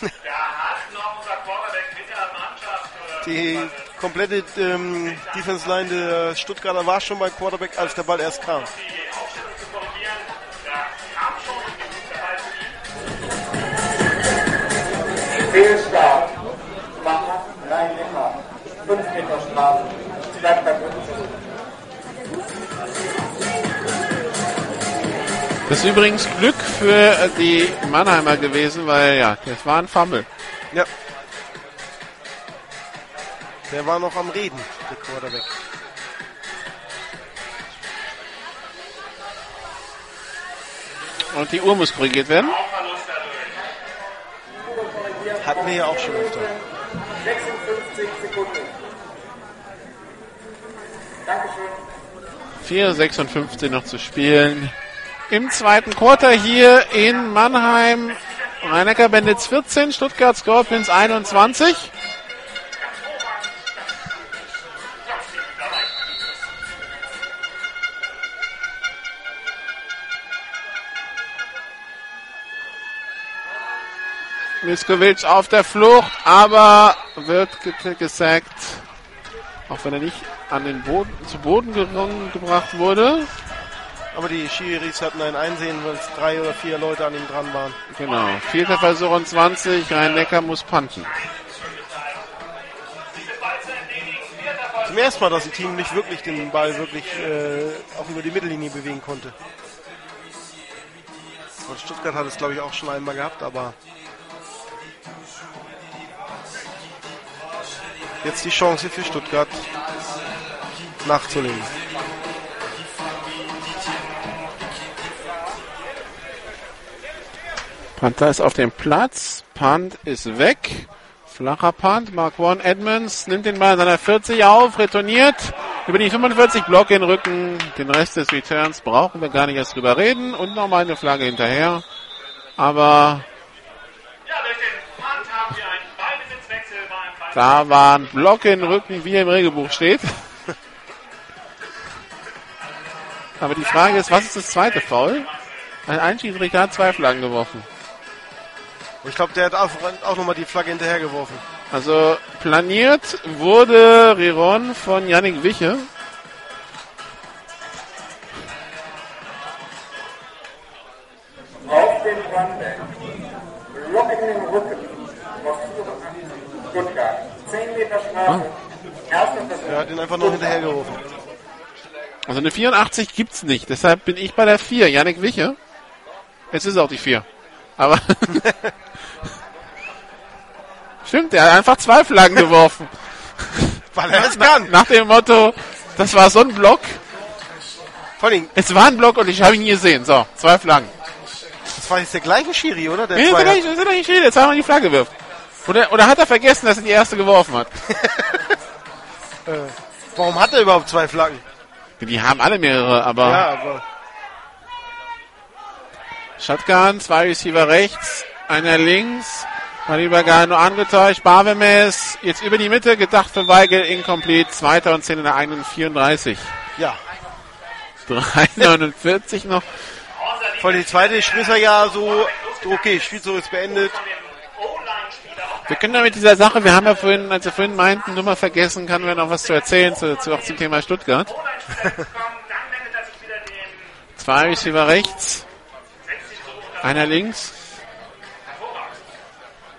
[SPEAKER 5] Da hat noch unser Quarterback mit der Mannschaft oder
[SPEAKER 4] Die komplette ähm, Defense Line der Stuttgarter war schon bei Quarterback, als der Ball erst kam.
[SPEAKER 5] die Aufstellung zu korrigieren. Da kam schon genug Zeit zu ihm.
[SPEAKER 6] Fehlstart. Macher, rein immer. 5 Meter Strafe. Bleibt bei 15.
[SPEAKER 1] Das ist übrigens Glück für die Mannheimer gewesen, weil ja, das war ein Fumble.
[SPEAKER 4] Ja. Der war noch am Reden, der Quarterback.
[SPEAKER 1] Und die Uhr muss korrigiert werden.
[SPEAKER 4] Hatten wir ja auch schon öfter.
[SPEAKER 6] 56 Sekunden. Dankeschön.
[SPEAKER 1] 4,56 noch zu spielen. Im zweiten Quarter hier in Mannheim. Rhein-Neckar Bandits 14, Stuttgart Scorpions 21. Miskovic auf der Flucht, aber wird ge- gesackt. Auch wenn er nicht an den Boden, zu Boden gerungen, gebracht wurde.
[SPEAKER 4] Aber die Schiris hatten ein Einsehen, weil es drei oder vier Leute an ihm dran waren.
[SPEAKER 1] Genau. Vierter Versuch und 20. Rhein-Neckar muss panten.
[SPEAKER 4] Zum ersten Mal, dass das Team nicht wirklich den Ball wirklich äh, auch über die Mittellinie bewegen konnte. Und Stuttgart hat es, glaube ich, auch schon einmal gehabt, aber jetzt die Chance für Stuttgart nachzulegen.
[SPEAKER 1] Panther ist auf dem Platz. Punt ist weg. Flacher Punt. Mark One Edmonds nimmt den Ball an seiner 40 auf, retourniert über die 45 Block in den Rücken. Den Rest des Returns brauchen wir gar nicht erst drüber reden. Und nochmal eine Flagge hinterher. Aber da war ein Block in den Rücken, wie im Regelbuch steht. Aber die Frage ist, was ist das zweite Foul? Ein Einschiedsrichter hat zwei Flaggen geworfen.
[SPEAKER 4] Ich glaube, der hat auch, auch nochmal die Flagge hinterhergeworfen.
[SPEAKER 1] Also planiert wurde Riron von Yannick Wiche.
[SPEAKER 6] Auf den Runback. Block in den Rücken. Stuttgart. 10 Meter Strafe. Versuch.
[SPEAKER 4] Er hat ihn einfach nur hinterhergeworfen.
[SPEAKER 1] Also eine 84 gibt's nicht. Deshalb bin ich bei der 4. Yannick Wiche. Jetzt ist auch die 4. Aber. Stimmt, er hat einfach zwei Flaggen geworfen.
[SPEAKER 4] Weil er es kann.
[SPEAKER 1] Nach dem Motto, das war so ein Block.
[SPEAKER 4] Vor allem,
[SPEAKER 1] Es war ein Block und ich habe ihn nie gesehen. So, zwei Flaggen.
[SPEAKER 4] das war jetzt der gleiche Schiri, oder? Der
[SPEAKER 1] Nee, das ist nicht, das ist doch nicht schön, jetzt zweimal die Flagge wirft. Oder, oder hat er vergessen, dass er die erste geworfen hat?
[SPEAKER 4] Warum hat er überhaupt zwei Flaggen?
[SPEAKER 1] Die haben alle mehrere, aber
[SPEAKER 4] Ja, aber
[SPEAKER 1] Shotgun, zwei Receiver rechts, einer links. Mariba Gano angetäuscht, Barbemes jetzt über die Mitte, gedacht für Weigel, incomplete, zweiter und zehn in der eigenen 34.
[SPEAKER 4] ja.
[SPEAKER 1] 3,49 noch.
[SPEAKER 4] Allem die zweite ist er ja so, okay, Spielzug ist beendet.
[SPEAKER 1] Wir können da mit dieser Sache, wir haben ja vorhin, als wir vorhin meinten, nur mal vergessen, kann wir noch was zu erzählen zu, zu auch zum Thema Stuttgart. Zwei Receiver rechts, einer links.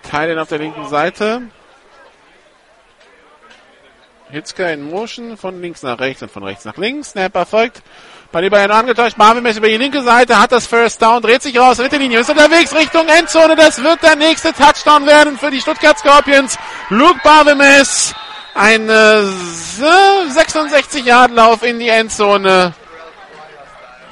[SPEAKER 1] Teilen auf der linken Seite. Hitzker in Motion, von links nach rechts und von rechts nach links. Snapper folgt. Bei Bayern angetäuscht. Marvin ist über die linke Seite, hat das First Down, dreht sich raus, Mittellinie, ist unterwegs Richtung Endzone. Das wird der nächste Touchdown werden für die Stuttgart Scorpions. Luke Barbemes, ein äh, 66-Yard-Lauf in die Endzone.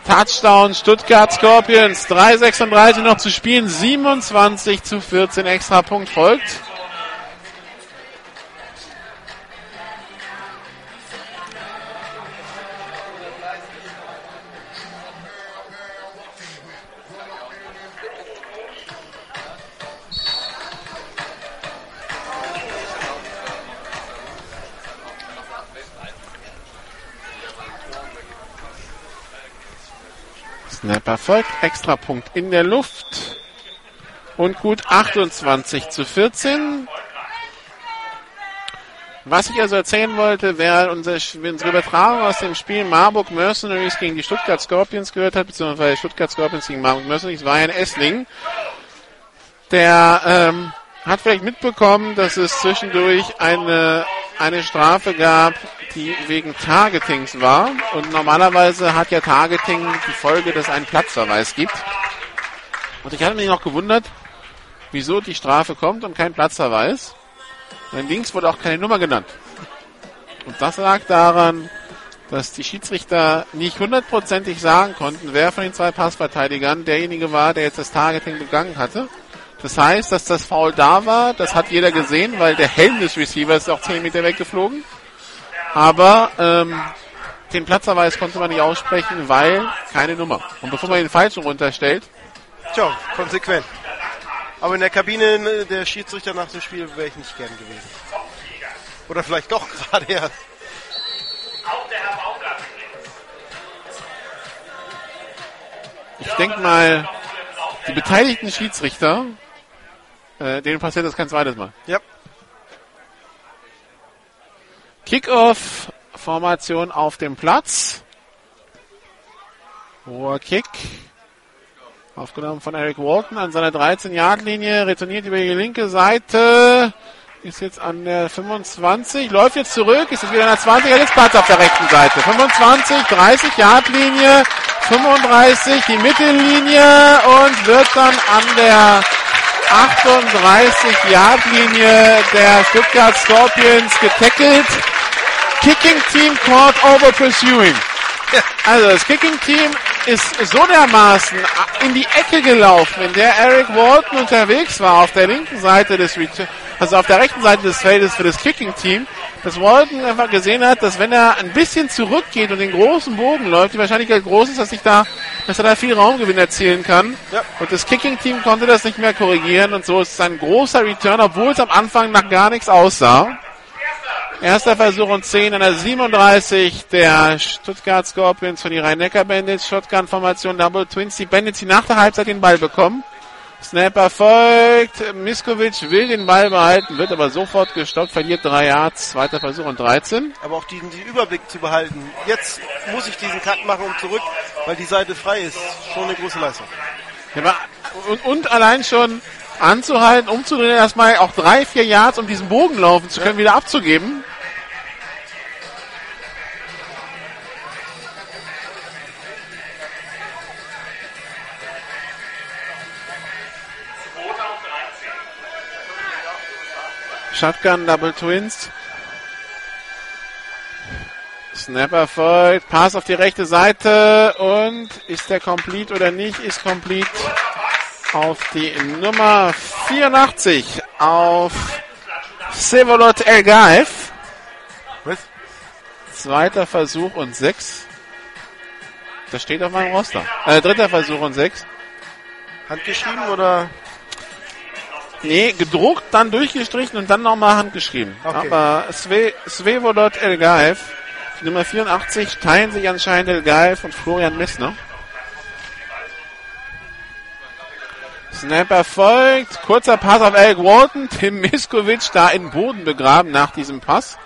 [SPEAKER 1] Touchdown Stuttgart Scorpions. 3,36 noch zu spielen. 27 zu 14 extra Punkt folgt. Snapper folgt. Extra Punkt in der Luft. Und gut 28 zu 14. Was ich also erzählen wollte, wer unsere, unsere Übertragung aus dem Spiel Marburg Mercenaries gegen die Stuttgart Scorpions gehört hat, beziehungsweise Stuttgart Scorpions gegen Marburg Mercenaries, war ein Essling. Der ähm, hat vielleicht mitbekommen, dass es zwischendurch eine, eine Strafe gab, die wegen Targetings war. Und normalerweise hat ja Targeting die Folge, dass einen Platzverweis gibt. Und ich hatte mich noch gewundert, wieso die Strafe kommt und kein Platzverweis. Denn links wurde auch keine Nummer genannt. Und das lag daran, dass die Schiedsrichter nicht hundertprozentig sagen konnten, wer von den zwei Passverteidigern derjenige war, der jetzt das Targeting begangen hatte. Das heißt, dass das Foul da war, das hat jeder gesehen, weil der Helm des Receivers ist auch 10 Meter weggeflogen. Aber ähm, den Platzverweis konnte man nicht aussprechen, weil keine Nummer. Und bevor man den falschen runterstellt,
[SPEAKER 4] Tja, konsequent. Aber in der Kabine ne, der Schiedsrichter nach dem Spiel wäre ich nicht gern gewesen. Oder vielleicht doch gerade erst.
[SPEAKER 5] auch der Herr Baumgart.
[SPEAKER 1] ich denke mal, die beteiligten Schiedsrichter, äh, denen passiert das kein zweites Mal.
[SPEAKER 4] Ja.
[SPEAKER 1] Kickoff, Formation auf dem Platz. Hoher Kick. Aufgenommen von Eric Walton an seiner 13-Yard-Linie, retourniert über die linke Seite, ist jetzt an der 25, läuft jetzt zurück, ist jetzt wieder an der 20, hat jetzt Platz auf der rechten Seite. 25, 30-Yard-Linie, 35, die Mittellinie und wird dann an der 38-Yard-Linie der Stuttgart Scorpions getackelt. Kicking Team caught over pursuing. Also das Kicking Team ist so dermaßen in die Ecke gelaufen, in der Eric Walton unterwegs war auf der linken Seite des also auf der rechten Seite des Feldes für das Kicking Team, dass Walton einfach gesehen hat, dass wenn er ein bisschen zurückgeht und den großen Bogen läuft, die Wahrscheinlichkeit groß ist, dass sich da, dass er da viel Raumgewinn erzielen kann.
[SPEAKER 4] Ja.
[SPEAKER 1] Und das Kicking Team konnte das nicht mehr korrigieren und so ist es ein großer Return, obwohl es am Anfang nach gar nichts aussah. Erster Versuch und 10 an der 37 der Stuttgart Scorpions für die Rhein-Neckar Bandits. Shotgun-Formation Double Twins. Die Bandits, die nach der Halbzeit den Ball bekommen. Snapper folgt. Miskovic will den Ball behalten, wird aber sofort gestoppt, verliert drei Yards. Zweiter Versuch und 13.
[SPEAKER 4] Aber auch diesen, diesen Überblick zu behalten. Jetzt muss ich diesen Cut machen und zurück, weil die Seite frei ist. Schon eine große Leistung.
[SPEAKER 1] Ja, und, und allein schon anzuhalten, umzudrehen, erstmal auch drei, vier Yards, um diesen Bogen laufen zu können, ja. wieder abzugeben. Shotgun Double Twins. Snapper folgt. Pass auf die rechte Seite. Und ist der complete oder nicht? Ist complete auf die Nummer 84 auf Sevolot Elgaev.
[SPEAKER 4] Was?
[SPEAKER 1] Zweiter Versuch und sechs. Das steht auf meinem Roster. Äh, dritter Versuch und sechs.
[SPEAKER 4] Handgeschrieben oder?
[SPEAKER 1] Nee, gedruckt, dann durchgestrichen und dann nochmal handgeschrieben.
[SPEAKER 4] Okay.
[SPEAKER 1] Aber Sve, Svevolod Elgaev, Nummer 84, teilen sich anscheinend Elgaev und Florian Messner. Snapper folgt, kurzer Pass auf Eric Walton, Tim Miskovic da in den Boden begraben nach diesem Pass.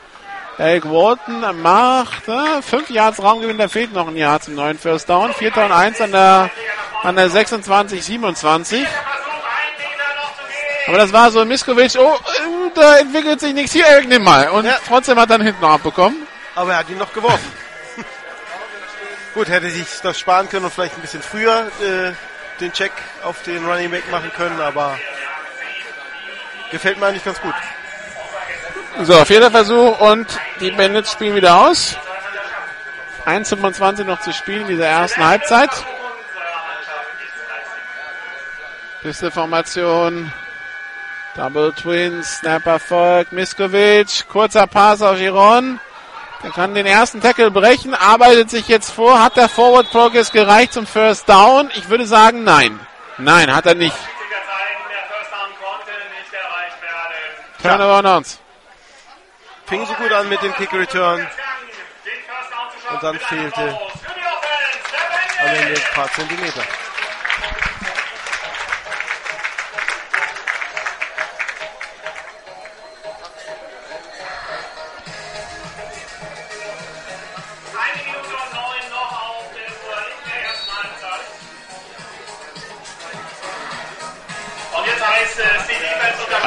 [SPEAKER 1] Eric Walton macht äh, 5 Yards Raumgewinn, da fehlt noch ein Jahr zum neuen First Down. 4 und 1 an der, an der 26, 27. Aber das war so Miskovic, oh, äh, da entwickelt sich nichts. Hier, Eric, nimm mal. Und
[SPEAKER 4] Ja.
[SPEAKER 1] trotzdem hat er dann hinten noch abbekommen.
[SPEAKER 4] Aber er hat ihn noch geworfen. Gut, hätte sich das sparen können und vielleicht ein bisschen früher äh, den Check auf den Running Back machen können, aber gefällt mir eigentlich ganz gut.
[SPEAKER 1] So, vierter Versuch und die Bandits spielen wieder aus. 1,25 noch zu spielen in dieser ersten Halbzeit. Piste-Formation. Double Twins, Snapper folgt, Miskovic, kurzer Pass auf Giron. Der kann den ersten Tackle brechen, arbeitet sich jetzt vor. Hat der Forward Progress gereicht zum First Down? Ich würde sagen, nein. Nein, hat er nicht. Turnover on Downs.
[SPEAKER 4] Fing so gut an mit dem Kick Return. Und dann fehlte am. Ende ein paar Zentimeter.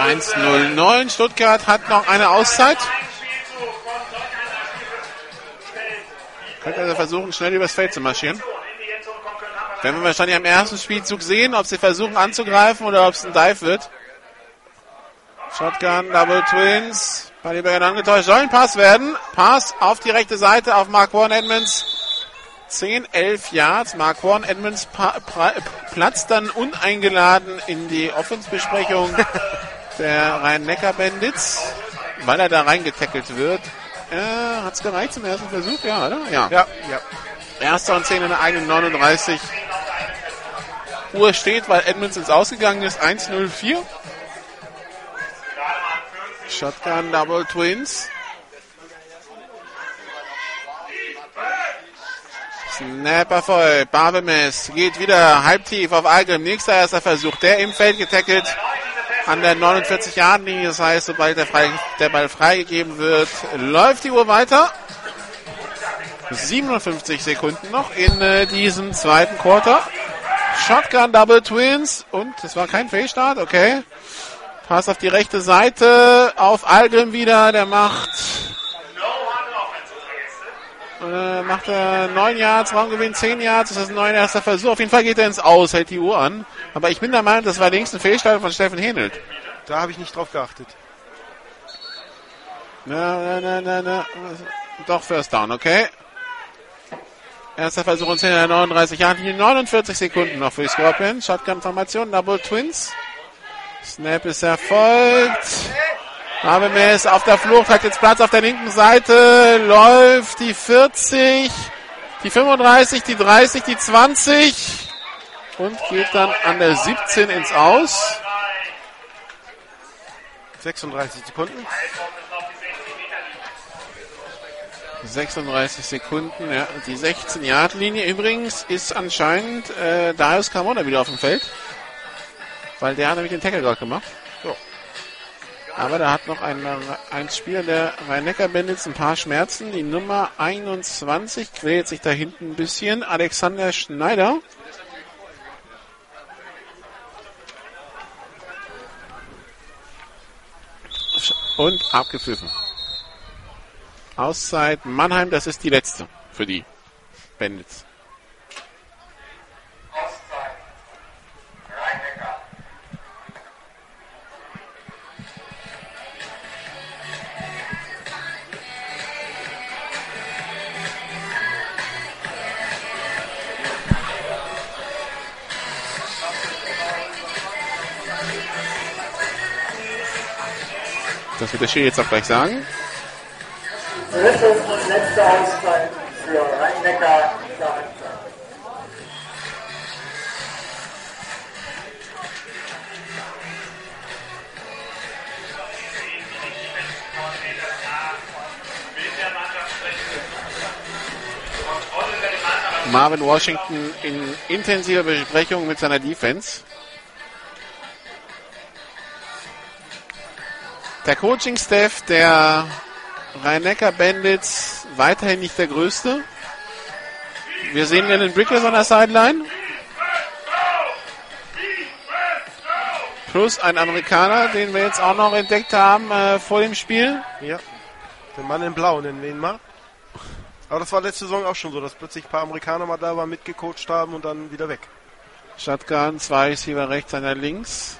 [SPEAKER 1] 1-0-9. Stuttgart hat noch eine Auszeit. Könnte also versuchen, schnell übers Feld zu marschieren. Werden wir wahrscheinlich am ersten Spielzug sehen, ob sie versuchen anzugreifen oder ob es ein Dive wird. Shotgun, Double Twins. Ballyberger angetäuscht. Soll ein Pass werden. Pass auf die rechte Seite auf Mark Warren Edmonds. 10, 11 Yards. Mark Warren Edmonds platzt dann uneingeladen in die Offensbesprechung der Rhein-Neckar-Bandits, weil er da reingetackelt wird. Äh, hat's gereicht zum ersten Versuch? Ja, oder? Ja.
[SPEAKER 4] Ja, ja.
[SPEAKER 1] Erster und 10 in der eigenen 39. Uhr steht, weil Edmonds ins Ausgegangen ist. 1-0-4. Shotgun Double Twins. Snapper voll. Barbemes geht wieder halbtief auf Algrim. Nächster erster Versuch. Der im Feld getackelt an der 49 Yard linie Das heißt, sobald der, frei, der Ball freigegeben wird, läuft die Uhr weiter. 57 Sekunden noch in äh, diesem zweiten Quarter. Shotgun Double Twins und es war kein Fehlstart, okay. Pass auf die rechte Seite auf Algrim wieder, der macht äh, macht er 9 Yards, Raumgewinn 10 Yards, das ist ein neuer erster Versuch. Auf jeden Fall geht er ins Aus, hält die Uhr an. Aber ich bin der Meinung, das war links ein Fehlstart von Steffen Henelt.
[SPEAKER 4] Da habe ich nicht drauf geachtet.
[SPEAKER 1] Na, na, na, na, na. Doch, First Down, okay. Erster Versuch und 10 in der 39 Yard linie 49 Sekunden noch für die Scorpions. Shotgun-Formation, Double Twins. Snap ist erfolgt. Habemes auf der Flucht, hat jetzt Platz auf der linken Seite, läuft die 40, die 35, die 30, die 20 und geht dann an der 17 ins Aus.
[SPEAKER 4] 36 Sekunden.
[SPEAKER 1] 36 Sekunden, ja. Die 16-Yard-Linie übrigens ist anscheinend äh, Darius Carmona wieder auf dem Feld. Weil der hat nämlich den Tackle gerade gemacht. So. Aber da hat noch ein, ein Spieler der Rhein-Neckar-Bandits ein paar Schmerzen. Die Nummer 21 quält sich da hinten ein bisschen. Alexander Schneider. Und abgepfiffen. Auszeit Mannheim, das ist die letzte für die Bandits. Das wird der Schiri jetzt auch gleich sagen.
[SPEAKER 6] Dritte und für Rhein-Neckar.
[SPEAKER 1] Marvin Washington in intensiver Besprechung mit seiner Defense. Der Coaching-Staff der Rhein-Neckar Bandits weiterhin nicht der größte. Wir sehen den Brickles an der Sideline. Plus ein Amerikaner, den wir jetzt auch noch entdeckt haben äh, vor dem Spiel.
[SPEAKER 4] Ja. Der Mann in Blau, nennen wir ihn mal. Aber das war letzte Saison auch schon so, dass plötzlich ein paar Amerikaner mal da waren, mitgecoacht haben und dann wieder weg.
[SPEAKER 1] Shotgun, zwei Receiver rechts, einer links.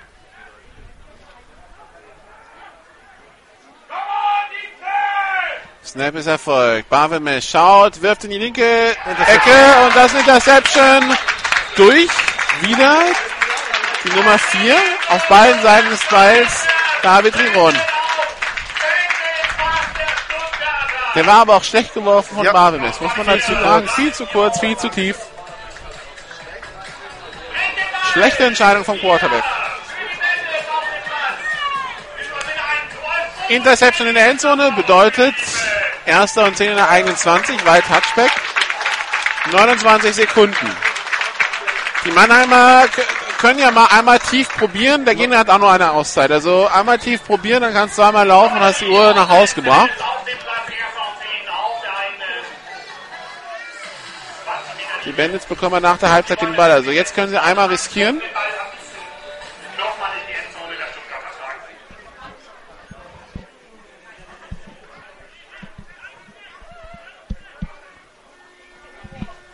[SPEAKER 1] Snap ist erfolgt. Barvemes schaut, wirft in die linke Ecke und das Interception durch. Wieder die Nummer 4 auf beiden Seiten des Balls. David Riron. Der war aber auch schlecht geworfen von
[SPEAKER 4] Ja.
[SPEAKER 1] Barvemes, muss man dazu
[SPEAKER 4] zu
[SPEAKER 1] sagen. Viel zu kurz, viel zu tief. Schlechte Entscheidung vom Quarterback. Interception in der Endzone bedeutet erster und 10 in der eigenen 20, weit Touchback. 29 Sekunden. Die Mannheimer können ja mal einmal tief probieren. Der Gegner hat auch nur eine Auszeit. Also einmal tief probieren, dann kannst du einmal laufen und hast die Uhr nach Haus gebracht.
[SPEAKER 5] Auf dem Platz erster und zehn auf der eigenen 20 Meter
[SPEAKER 1] Die Bandits bekommen nach der Halbzeit den Ball. Also jetzt können sie einmal riskieren.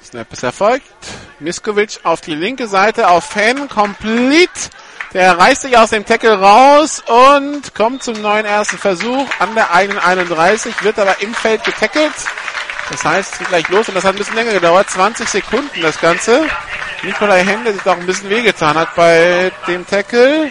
[SPEAKER 1] Snap erfolgt. Miskovic auf die linke Seite auf Fan, complete. Der reißt sich aus dem Tackle raus und kommt zum neuen ersten Versuch an der eigenen 31, wird aber im Feld getackelt. Das heißt, es geht gleich los und das hat ein bisschen länger gedauert. 20 Sekunden das Ganze. Nikolai Henn, der sich auch ein bisschen wehgetan hat bei dem Tackle.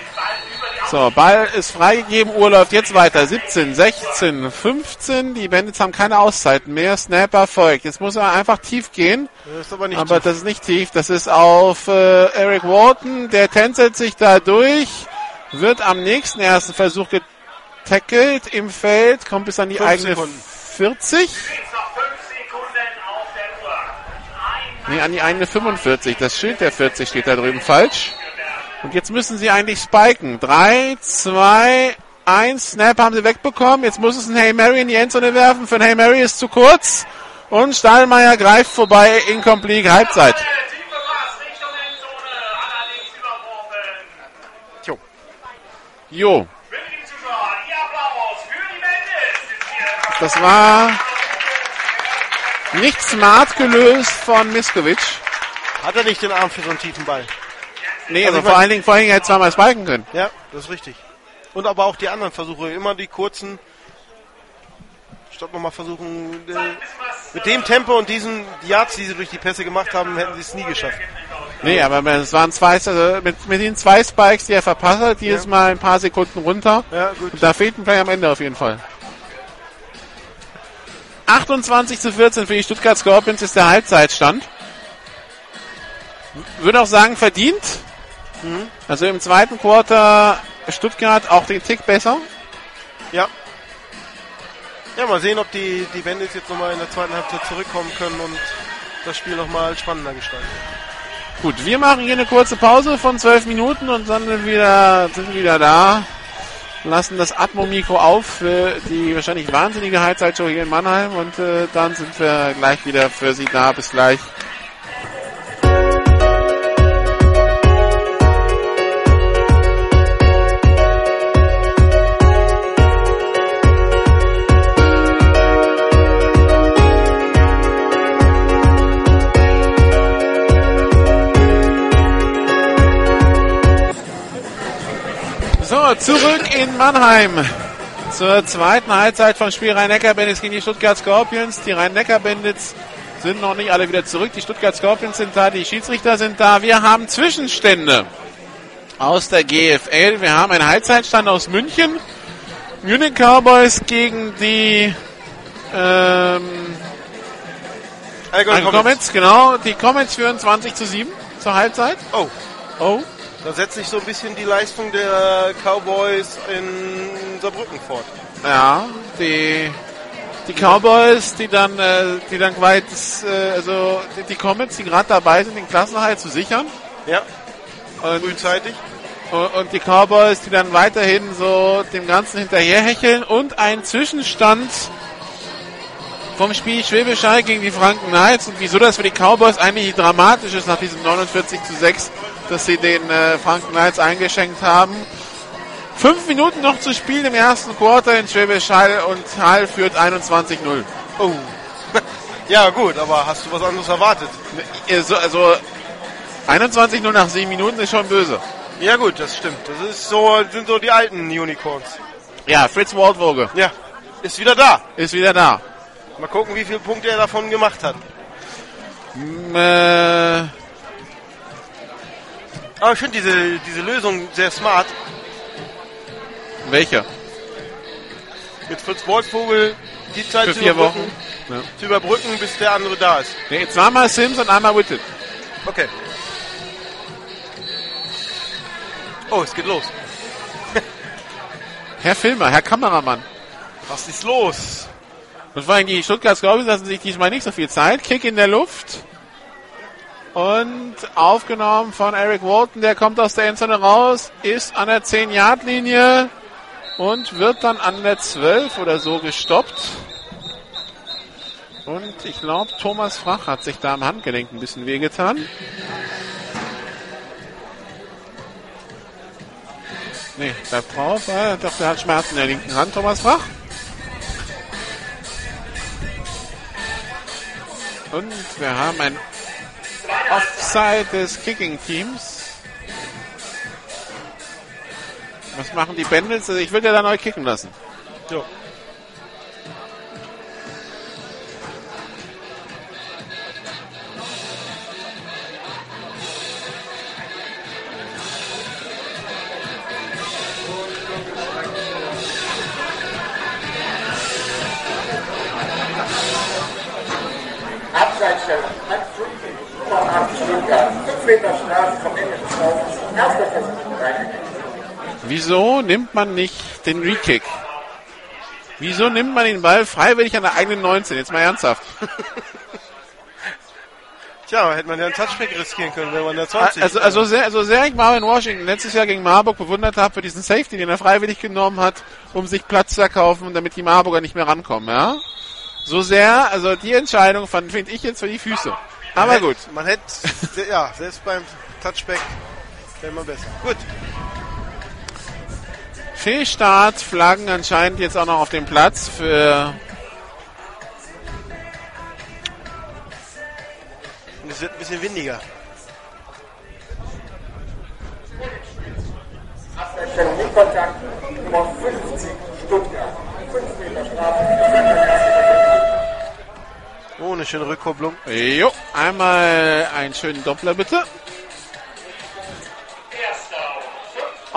[SPEAKER 1] So, Ball ist freigegeben, Uhr läuft jetzt weiter. 17, 16, 15. Die Bandits haben keine Auszeiten mehr. Snapper folgt. Jetzt muss er einfach tief gehen.
[SPEAKER 4] Das ist aber nicht
[SPEAKER 1] Aber
[SPEAKER 4] tief.
[SPEAKER 1] das ist nicht tief. Das ist auf äh, Eric Wharton. Der tänzelt sich da durch. Wird am nächsten ersten Versuch getackelt im Feld. Kommt bis an die eigene
[SPEAKER 4] Sekunden.
[SPEAKER 1] 40.
[SPEAKER 5] Jetzt noch 5 Sekunden auf der Uhr. Ein
[SPEAKER 1] Nee, an die eigene 45. Das Schild der 40 steht da drüben falsch. Und jetzt müssen sie eigentlich spiken. 3, 2, 1. Snap haben sie wegbekommen. Jetzt muss es ein Hey Mary in die Endzone werfen. Für ein Hey Mary ist zu kurz. Und Stahlmeier greift vorbei. Incomplete Halbzeit.
[SPEAKER 5] tiefe Pass Richtung Endzone. Allerdings überworfen.
[SPEAKER 4] Tjo.
[SPEAKER 1] Jo,
[SPEAKER 5] Bandits.
[SPEAKER 1] das war nicht smart gelöst von Miskovic.
[SPEAKER 4] Hat er nicht den Arm für so einen tiefen Ball?
[SPEAKER 1] Nee,
[SPEAKER 4] Also
[SPEAKER 1] vor allen Dingen, vor allen Dingen hätte zweimal spiken können.
[SPEAKER 4] Ja, das ist richtig. Und aber auch die anderen Versuche, immer die kurzen. Statt nochmal versuchen, äh, mit dem Tempo und diesen Yards, die sie durch die Pässe gemacht haben, hätten sie es nie geschafft.
[SPEAKER 1] Nee, aber es waren zwei, also mit, mit den zwei Spikes, die er verpasst hat, jedes Mal ein paar Sekunden runter.
[SPEAKER 4] Ja, gut.
[SPEAKER 1] Und da fehlt ein Play am Ende auf jeden Fall. 28 zu 14 für die Stuttgart Scorpions ist der Halbzeitstand. Würde auch sagen, verdient. Also im zweiten Quarter Stuttgart auch den Tick besser.
[SPEAKER 4] Ja. Ja, mal sehen, ob die, die Bandits jetzt nochmal in der zweiten Halbzeit zurückkommen können und das Spiel nochmal spannender gestalten.
[SPEAKER 1] Gut, wir machen hier eine kurze Pause von 12 Minuten und dann sind wir wieder, sind wieder da. Lassen das Atmo-Mikro auf für die wahrscheinlich wahnsinnige Halbzeitshow hier in Mannheim und äh, dann sind wir gleich wieder für Sie da. Bis gleich. So, zurück in Mannheim. Zur zweiten Halbzeit von Spiel Rhein-Neckar-Bandits gegen die Stuttgart Scorpions. Die Rhein-Neckar-Bandits sind noch nicht alle wieder zurück. Die Stuttgart Scorpions sind da, die Schiedsrichter sind da. Wir haben Zwischenstände aus der GFL. Wir haben einen Halbzeitstand aus München. Munich Cowboys gegen die ähm,
[SPEAKER 4] Allgäu
[SPEAKER 1] Comets. Comets, genau. Die Comets führen 20 zu 7 zur Halbzeit.
[SPEAKER 4] Oh,
[SPEAKER 1] Oh.
[SPEAKER 4] Da setzt sich so ein bisschen die Leistung der Cowboys in Saarbrücken fort.
[SPEAKER 1] Ja, die, die Cowboys, die dann, äh, die dann weit, äh, also die, die Comets, die gerade dabei sind, den Klassenhalt zu sichern.
[SPEAKER 4] Ja,
[SPEAKER 1] Und,
[SPEAKER 4] frühzeitig.
[SPEAKER 1] und und die Cowboys, die dann weiterhin so dem Ganzen hinterherhecheln und ein Zwischenstand vom Spiel Schwäbisch Hall gegen die Franken Knights und wieso das für die Cowboys eigentlich dramatisch ist nach diesem 49 zu 6, dass sie den äh, Franken Knights eingeschenkt haben. Fünf Minuten noch zu spielen im ersten Quarter in Schwäbisch Hall und Hall führt 21-0.
[SPEAKER 4] Oh. Ja, gut, aber hast du was anderes erwartet?
[SPEAKER 1] Also, also 21-0 nach sieben Minuten ist schon böse.
[SPEAKER 4] Ja, gut, das stimmt. Das ist so, sind so die alten Unicorns.
[SPEAKER 1] Ja, Fritz Waldwoge
[SPEAKER 4] Ja, ist wieder da.
[SPEAKER 1] ist wieder da.
[SPEAKER 4] Mal gucken, wie viele Punkte er davon gemacht hat.
[SPEAKER 1] Mm, Äh,
[SPEAKER 4] Aber ich finde diese, diese Lösung sehr smart.
[SPEAKER 1] welcher?
[SPEAKER 4] Mit Fritz Wolfvogel die Zeit
[SPEAKER 1] Für
[SPEAKER 4] zu
[SPEAKER 1] vier
[SPEAKER 4] überbrücken,
[SPEAKER 1] Wochen. Ja.
[SPEAKER 4] zu überbrücken, bis der andere da ist.
[SPEAKER 1] Nee, zweimal Sims und einmal Whitted.
[SPEAKER 4] Okay. Oh, es geht los.
[SPEAKER 1] Herr Filmer, Herr Kameramann.
[SPEAKER 4] Was ist los?
[SPEAKER 1] Und vor allem die Stuttgart Scorpions lassen sich diesmal nicht so viel Zeit. Kick in der Luft. Und aufgenommen von Eric Walton, der kommt aus der Endzone raus, ist an der 10-Yard-Linie und wird dann an der 12 oder so gestoppt. Und ich glaube, Thomas Frach hat sich da am Handgelenk ein bisschen wehgetan. Nee, bleibt drauf. Äh, doch, der hat Schmerzen in der linken Hand, Thomas Frach. Und wir haben ein Offside des Kicking-Teams. Was machen die Bengals? Also ich würde ja da neu kicken lassen.
[SPEAKER 4] So.
[SPEAKER 1] Wieso nimmt man nicht den Re-Kick? Wieso nimmt man den Ball freiwillig an der eigenen 19? Jetzt mal ernsthaft.
[SPEAKER 4] Tja, hätte man ja einen Touchback riskieren können, wenn man der 20
[SPEAKER 1] Also, also, sehr, also sehr ich Marvin Washington letztes Jahr gegen Marburg bewundert habe für diesen Safety, den er freiwillig genommen hat, um sich Platz zu erkaufen, damit die Marburger nicht mehr rankommen, ja? So sehr, also die Entscheidung finde ich jetzt für die Füße. Aber
[SPEAKER 4] hätte-
[SPEAKER 1] gut.
[SPEAKER 4] Man hätte, ja, selbst beim Touchback wäre man besser. Gut.
[SPEAKER 1] Fehlstart, Flaggen anscheinend jetzt auch noch auf dem Platz für
[SPEAKER 4] Und es wird ein bisschen windiger.
[SPEAKER 6] Abseitsstellung mit Kontakt. Nummer 50 Stuttgart. 5 Meter Strafe.
[SPEAKER 4] Oh, eine schöne Rückkopplung.
[SPEAKER 1] Jo, einmal einen schönen Doppler bitte.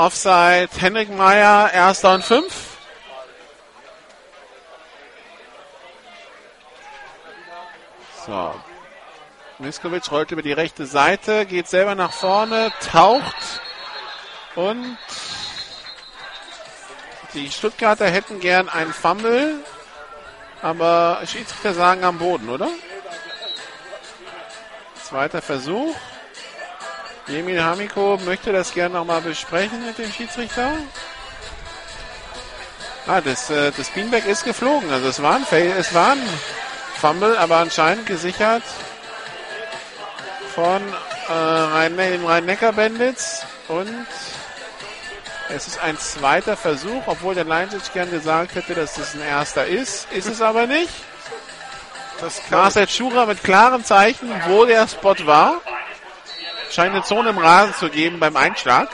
[SPEAKER 1] Offside, Henrik Meyer, erster und fünf. So. Miskovic rollt über die rechte Seite, geht selber nach vorne, taucht und die Stuttgarter hätten gern einen Fumble, aber Schiedsrichter sagen am Boden, oder? Zweiter Versuch. Emil Hamiko möchte das gerne nochmal besprechen mit dem Schiedsrichter. Ah, das, äh, das Beanbag ist geflogen. Also es war ein, Fail, es war ein Fumble, aber anscheinend gesichert von äh, Rhein, den Rhein-Neckar-Bandits. Und es ist ein zweiter Versuch, obwohl der Leinsic gern gesagt hätte, dass das ein erster ist. Ist es aber nicht.
[SPEAKER 4] Das
[SPEAKER 1] Marcel Schurer mit klaren Zeichen, wo der Spot war. Scheint eine Zone im Rasen zu geben beim Einschlag.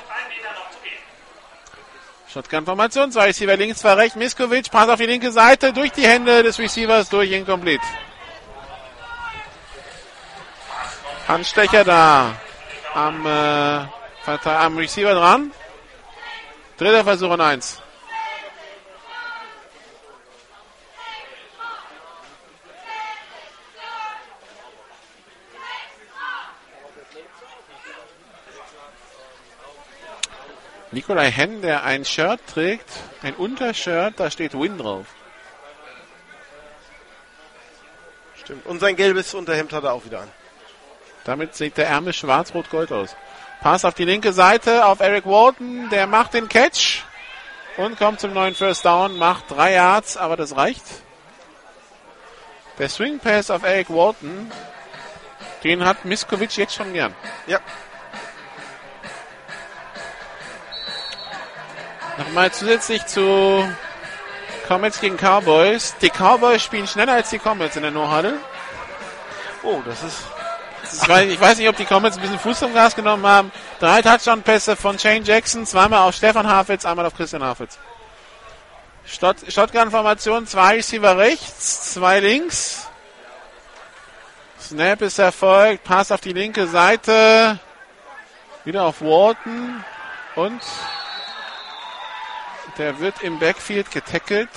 [SPEAKER 1] Shotgun-Formation, zwei Receiver links, zwei rechts. Miskovic, Pass auf die linke Seite, durch die Hände des Receivers, durch incomplete. Handstecher da am, äh, am Receiver dran. Dritter Versuch und eins. Nikolai Henn, der ein Shirt trägt, ein Untershirt, da steht Win drauf.
[SPEAKER 4] Stimmt. Und sein gelbes Unterhemd hat er auch wieder an.
[SPEAKER 1] Damit sieht der Ärmel schwarz-rot-gold aus. Pass auf die linke Seite auf Eric Walton, der macht den Catch und kommt zum neuen First Down, macht drei Yards, aber das reicht. Der Swing Pass auf Eric Walton, den hat Miskovic jetzt schon gern.
[SPEAKER 4] Ja.
[SPEAKER 1] Nochmal zusätzlich zu Comets gegen Cowboys. Die Cowboys spielen schneller als die Comets in der No-Huddle.
[SPEAKER 4] Oh, das ist.
[SPEAKER 1] Ich weiß, ich weiß nicht, ob die Comets ein bisschen Fuß zum Gas genommen haben. Drei Touchdown-Pässe von Shane Jackson, zweimal auf Stefan Hafitz, einmal auf Christian Hafitz. Shot, Shotgun-Formation, zwei Receiver rechts, zwei links. Snap ist erfolgt, Pass auf die linke Seite. Wieder auf Walton. Und der wird im Backfield getackelt.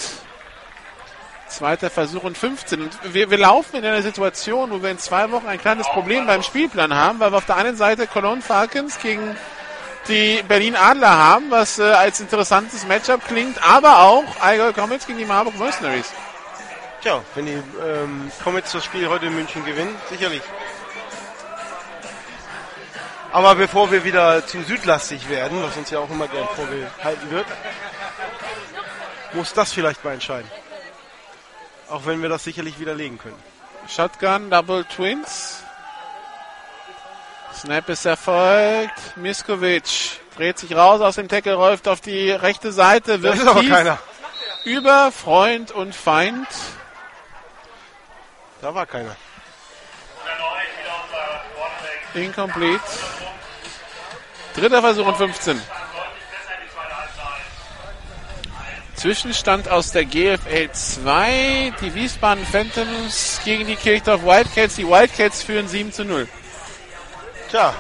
[SPEAKER 1] Zweiter Versuch und 15. Und wir, wir laufen in einer Situation, wo wir in zwei Wochen ein kleines Problem beim Spielplan haben, weil wir auf der einen Seite Cologne Falcons gegen die Berlin Adler haben, was äh, als interessantes Matchup klingt, aber auch Allgäu Comets gegen die Marburg Mercenaries.
[SPEAKER 4] Tja, wenn die ähm, Comets das Spiel heute in München gewinnen, sicherlich. Aber bevor wir wieder zu südlastig werden, was uns ja auch immer gern vorgehalten wird, muss das vielleicht mal entscheiden. Auch wenn wir das sicherlich widerlegen können.
[SPEAKER 1] Shotgun, Double Twins. Snap ist erfolgt. Miskovic dreht sich raus aus dem Tackle, läuft auf die rechte Seite, wirft tief
[SPEAKER 4] keiner.
[SPEAKER 1] über Freund und Feind.
[SPEAKER 4] Da war keiner.
[SPEAKER 1] Incomplete. Dritter Versuch und 15.
[SPEAKER 5] Deutlich besser in die zweite Halbzeit.
[SPEAKER 1] Zwischenstand aus der GFL 2. Die Wiesbaden Phantoms gegen die Kirchdorf Wildcats. Die Wildcats führen 7 zu 0.
[SPEAKER 4] Tja.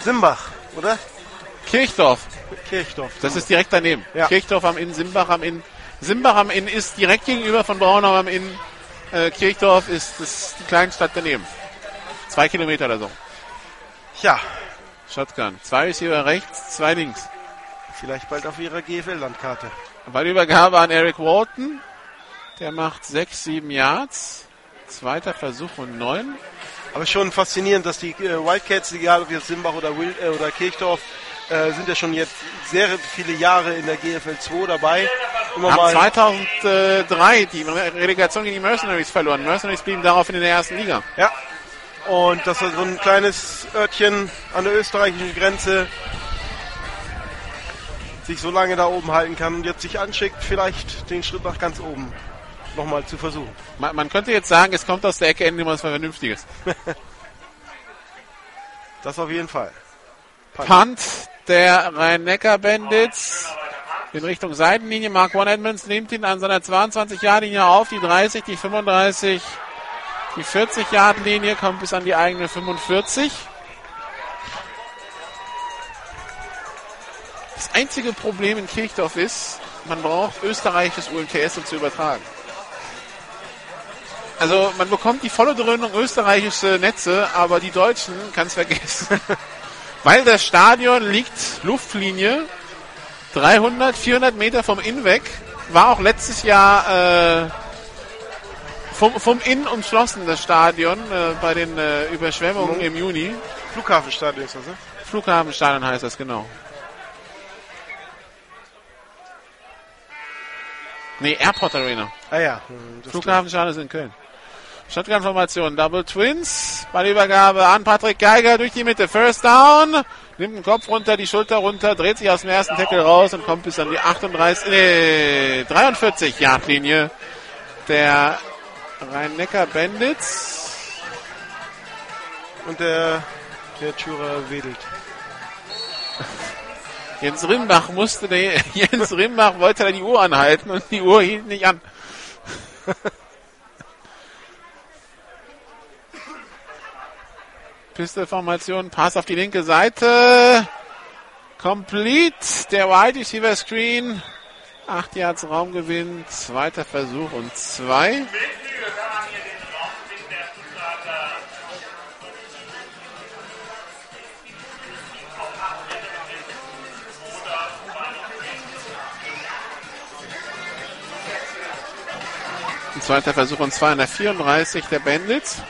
[SPEAKER 4] Simbach, oder?
[SPEAKER 1] Kirchdorf,
[SPEAKER 4] Kirchdorf.
[SPEAKER 1] das ist direkt daneben.
[SPEAKER 4] Ja.
[SPEAKER 1] Kirchdorf am Inn, Simbach am Inn. Simbach am Inn ist direkt gegenüber von Braunau am Inn. Äh, Kirchdorf ist, ist die Kleinstadt daneben. Zwei Kilometer oder so.
[SPEAKER 4] Tja,
[SPEAKER 1] Shotgun. Zwei Receiver rechts, zwei links.
[SPEAKER 4] vielleicht bald auf ihrer GFL-Landkarte.
[SPEAKER 1] Ballübergabe an Eric Walton. Der macht sechs, sieben Yards. Zweiter Versuch und neun.
[SPEAKER 4] Aber schon faszinierend, dass die äh, Wildcats, egal ob jetzt Simbach oder, Wil äh, oder Kirchdorf, äh, sind ja schon jetzt sehr viele Jahre in der GFL 2 dabei. Immer
[SPEAKER 1] Haben
[SPEAKER 4] mal
[SPEAKER 1] 2003 die Relegation gegen die Mercenaries verloren. Mercenaries blieben daraufhin in der ersten Liga.
[SPEAKER 4] Ja. Und das ist so ein kleines Örtchen an der österreichischen Grenze sich so lange da oben halten kann und jetzt sich anschickt, vielleicht den Schritt nach ganz oben nochmal zu versuchen.
[SPEAKER 1] Man, man könnte jetzt sagen, es kommt aus der Ecke endlich mal was Vernünftiges.
[SPEAKER 4] Das auf jeden Fall.
[SPEAKER 1] Punt der Rhein-Neckar-Bandits in Richtung Seitenlinie. Mark One Edmonds nimmt ihn an seiner 22-Jahr-Linie auf, die 30, die 35, die 40-Yard-Linie, kommt bis an die eigene 45. Das einzige Problem in Kirchdorf ist, man braucht österreichisches UMTS, um zu übertragen. Also man bekommt die volle Dröhnung österreichische Netze, aber die Deutschen kann es vergessen. Weil das Stadion liegt Luftlinie 300, 400 Meter vom Inn weg. War auch letztes Jahr äh, vom, vom Inn umschlossen, das Stadion, äh, bei den äh, Überschwemmungen im Juni.
[SPEAKER 4] Flughafenstadion ist das, ne?
[SPEAKER 1] Flughafenstadion heißt das, genau. Nee, Airport Arena.
[SPEAKER 4] Ah ja. hm,
[SPEAKER 1] Flughafenstadion ist in Köln. Shotgun-Formation, Double Twins. Ballübergabe an Patrick Geiger durch die Mitte. First Down. Nimmt den Kopf runter, die Schulter runter, dreht sich aus dem ersten Tackle raus und kommt bis an die 38, nee, 43 Yard-Linie der Rhein-Neckar Bandits.
[SPEAKER 4] Und der, der wedelt.
[SPEAKER 1] Jens Rimbach musste, nee, Jens Rimbach wollte da die Uhr anhalten und die Uhr hielt nicht an. Pistolformation, Pass auf die linke Seite. Complete. Der Wide Receiver Screen. Acht Yards Raumgewinn. Zweiter Versuch und zwei. Ein Zweiter Versuch und 234 der Bandits.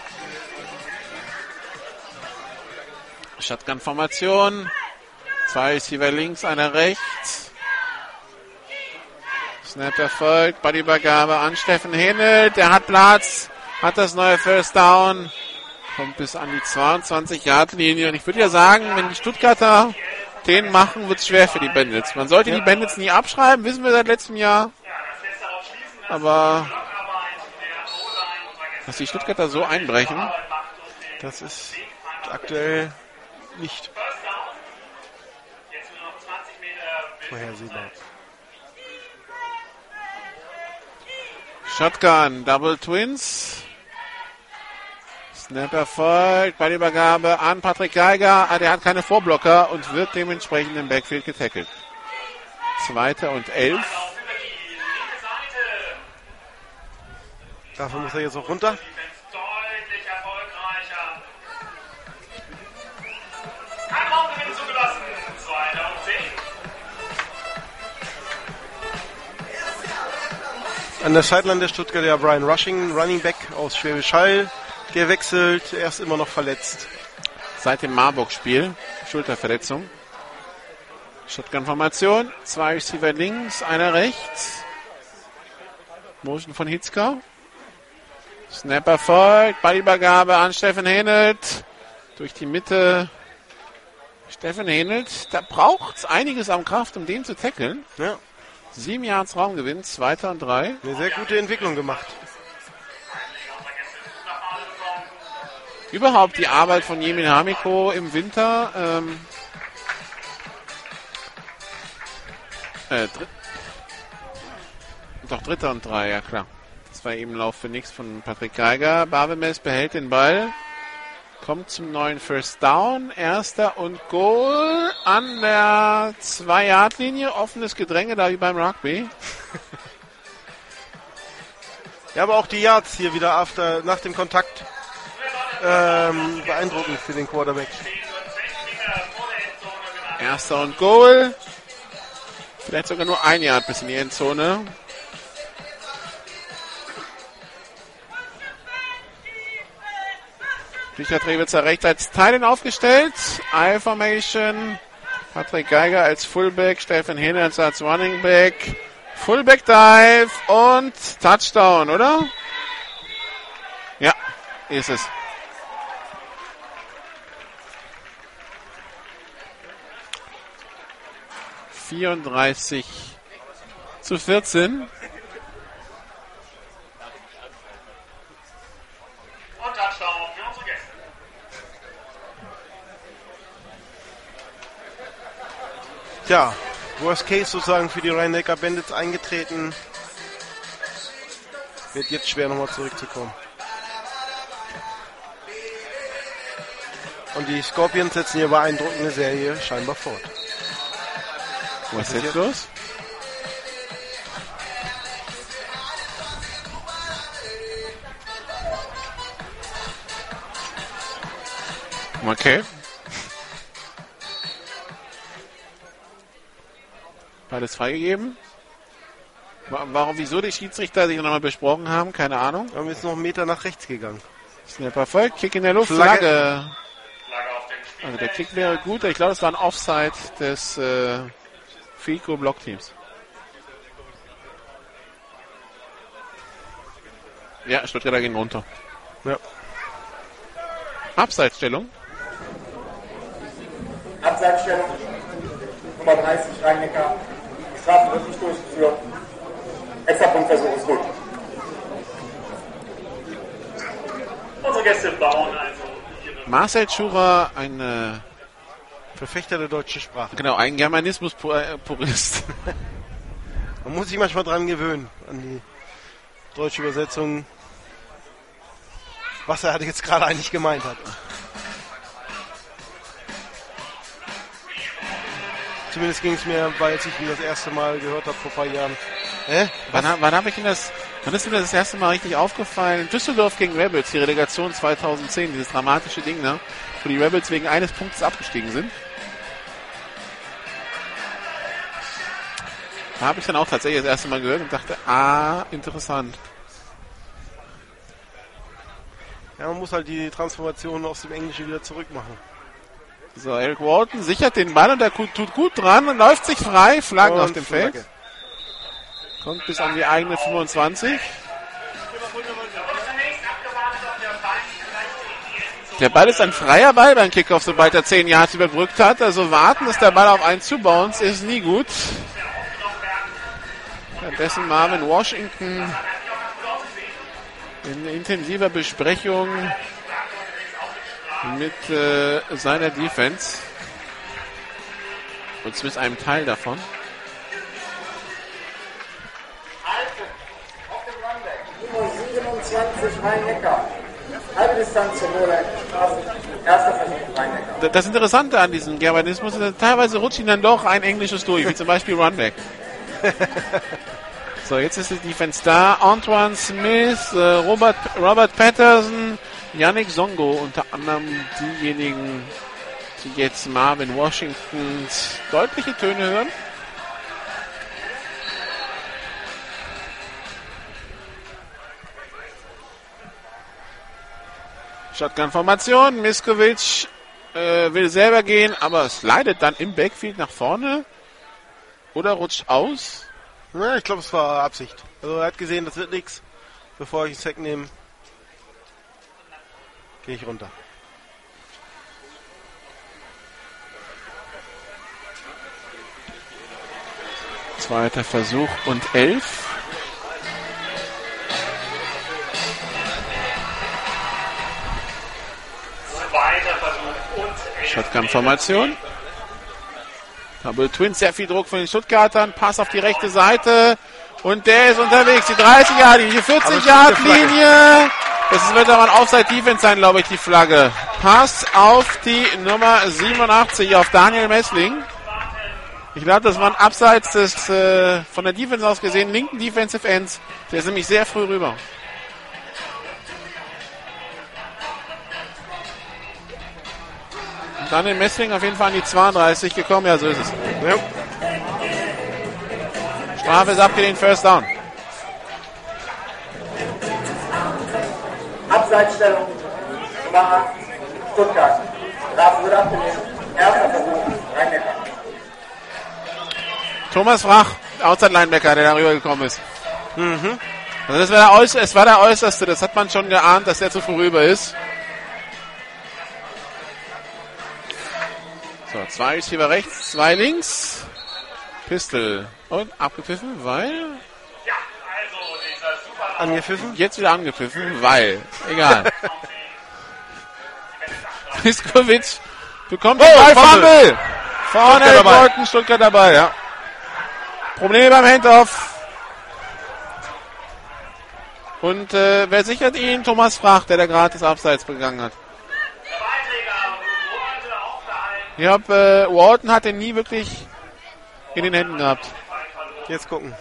[SPEAKER 1] Shotgun-Formation. Zwei hier links, einer rechts. Snap erfolgt, Ballübergabe an Steffen Henel. Der hat Platz, hat das neue First Down. Kommt bis an die 22-Yard-Linie. Und ich würde ja sagen, wenn die Stuttgarter den machen, wird es schwer für die Bandits. Man sollte die Bandits nie abschreiben, wissen wir seit letztem Jahr. Aber dass die Stuttgarter so einbrechen,
[SPEAKER 4] Das ist aktuell nicht
[SPEAKER 5] Jetzt nur noch 20 Meter
[SPEAKER 4] vorhersehbar.
[SPEAKER 1] Shotgun, Double Twins. Snap erfolgt, Ballübergabe an Patrick Geiger. Ah, Der hat keine Vorblocker und wird dementsprechend im Backfield getackelt. Zweiter und elf.
[SPEAKER 4] Dafür muss er jetzt auch runter. An der Sideline der Stuttgarter ja Brian Rushing, Running Back aus Schwäbisch Hall, gewechselt, er ist immer noch verletzt.
[SPEAKER 1] Seit dem Marburg-Spiel. Schulterverletzung. Shotgun-Formation. Zwei Receiver links, einer rechts. Motion von Hitzka. Snap erfolgt. Ballübergabe an Steffen Henelt. Durch die Mitte. Steffen Henelt. Da braucht's einiges an Kraft, um den zu tackeln.
[SPEAKER 4] Ja,
[SPEAKER 1] Sieben Yards Raumgewinn. Zweiter und drei.
[SPEAKER 4] eine sehr gute Entwicklung gemacht.
[SPEAKER 1] Überhaupt die Arbeit von Jemin Hamiko im Winter. Ähm, äh, dritt, doch, dritter und drei, ja klar. Das war eben Lauf für nichts von Patrick Geiger. Babemes behält den Ball. Kommt zum neuen First Down. Erster und Goal an der 2-Yard-Linie. Offenes Gedränge da wie beim Rugby.
[SPEAKER 4] Ja, aber auch die Yards hier wieder after, nach dem Kontakt ähm, beeindruckend für den Quarterback.
[SPEAKER 1] Erster und Goal. Vielleicht sogar nur ein Yard bis in die Endzone. Richard Rewitzer rechts als Teilen aufgestellt. I-Formation. Patrick Geiger als Fullback. Steffen Hinnertz als Running Back. Fullback Dive und Touchdown, oder? Ja, ist es. Vierunddreißig zu 14.
[SPEAKER 5] Und Touchdown für unsere Gäste.
[SPEAKER 4] Tja, Worst Case sozusagen für die Rhein-Neckar Bandits eingetreten. Wird jetzt schwer nochmal zurückzukommen. Und die Scorpions setzen hier beeindruckende Serie scheinbar fort.
[SPEAKER 1] Was ist jetzt los? Okay. Beides freigegeben. Wa- Warum, wieso die Schiedsrichter sich nochmal besprochen haben, keine Ahnung.
[SPEAKER 4] Wir haben jetzt noch einen Meter nach rechts gegangen.
[SPEAKER 1] Snap erfolgt, Kick in der Luft,
[SPEAKER 4] Flagge.
[SPEAKER 1] Flagge. Also der Kick wäre gut, ich glaube, es war ein Offside des äh, Fico Blockteams. Ja, Stuttgarter gehen runter.
[SPEAKER 4] Ja.
[SPEAKER 1] Abseitsstellung.
[SPEAKER 6] Abseitsstellung Nummer 30 Rhein-Neckar. Die Strafe wird nicht durchgeführt. Extrapunktversuch ist gut.
[SPEAKER 5] Unsere Gäste bauen also ihre
[SPEAKER 1] Marcel Schurer, ein, äh,
[SPEAKER 4] Verfechter der deutschen Sprache.
[SPEAKER 1] genau, ein Germanismus-Purist.
[SPEAKER 4] Man muss sich manchmal dran gewöhnen, an die deutsche Übersetzung, was er jetzt gerade eigentlich gemeint hat. Zumindest ging es mir, weil als ich ihn das erste Mal gehört habe vor ein paar Jahren. Hä?
[SPEAKER 1] wann wann habe ich Ihnen das, wann ist mir das erste Mal richtig aufgefallen? Düsseldorf gegen Rebels, die Relegation 2010, dieses dramatische Ding, ne? Wo die Rebels wegen eines Punktes abgestiegen sind. Da habe ich dann auch tatsächlich das erste Mal gehört und dachte, ah, interessant.
[SPEAKER 4] Ja, man muss halt die Transformation aus dem Englischen wieder zurückmachen.
[SPEAKER 1] So, Eric Walton sichert den Ball und der tut gut dran und läuft sich frei. Flaggen auf dem Feld.
[SPEAKER 4] Flagge.
[SPEAKER 1] Kommt bis an die eigene 25. Der Ball ist ein freier Ball beim Kickoff, sobald er 10 Yards überbrückt hat. Also warten, dass der Ball auf einen zubounce, ist nie gut. Stattdessen Marvin Washington in intensiver Besprechung mit äh, seiner Defense. Und zumindest einem Teil davon.
[SPEAKER 6] Nummer 27 Rhein-Neckar. Halbe Distanz zur Straßen. Erster Versuch Rhein-Neckar.
[SPEAKER 1] Das Interessante an diesem Germanismus ist, teilweise rutscht ihnen dann doch ein Englisches durch, wie zum Beispiel Runback. so, jetzt ist die Defense da. Antoine Smith, äh, Robert, Robert Patterson, Yannick Songo, unter anderem diejenigen, die jetzt Marvin Washingtons deutliche Töne hören. Shotgun-Formation. Miskovic äh, will selber gehen, aber slidet dann im Backfield nach vorne. Oder rutscht aus.
[SPEAKER 4] Ja, ich glaube, es war Absicht. Also er hat gesehen, das wird nichts. Bevor ich einen Sack nehme, gehe ich runter.
[SPEAKER 1] Zweiter Versuch und elf.
[SPEAKER 5] Zweiter Versuch und elf.
[SPEAKER 1] Shotgun-Formation. Double Twins, sehr viel Druck von den Stuttgartern. Pass auf die rechte Seite. Und der ist unterwegs. Die 30 Yard die 40 Yard linie Das wird aber ein Offside-Defense sein, glaube ich, die Flagge. Pass auf die Nummer 87, auf Daniel Messling. Ich glaube, das war ein Abseits des, äh, von der Defense aus gesehen, linken Defensive Ends. Der ist nämlich sehr früh rüber. Und dann in Messling auf jeden Fall an die 32 gekommen. Ja, so ist es. Ja. Strafe ist abgelehnt, First Down.
[SPEAKER 6] Abseitsstellung Nummer 8 Stuttgart. Strafe wird abgelehnt. Erster Versuch Rhein-Neckar.
[SPEAKER 1] Thomas Frach, Outside-Linebacker, der darüber gekommen ist. Also das war der es war der Äußerste, das hat man schon geahnt, dass der zu vorüber ist. So, zwei Receiver rechts, zwei links. Pistol. Und abgepfiffen, weil...
[SPEAKER 5] Ja, also dieser super
[SPEAKER 4] Angepfiffen?
[SPEAKER 1] Jetzt wieder angepfiffen, weil... Egal. Miskovic bekommt den Ball,
[SPEAKER 4] Fumble.
[SPEAKER 1] Vorne. Bolton, Stuttgart dabei, ja. Probleme beim Handoff. Und äh, wer sichert ihn? Thomas Frach, der da gerade das Abseits begangen hat. Ich glaube, äh, Walton hat den nie wirklich in den Händen gehabt.
[SPEAKER 4] Jetzt gucken.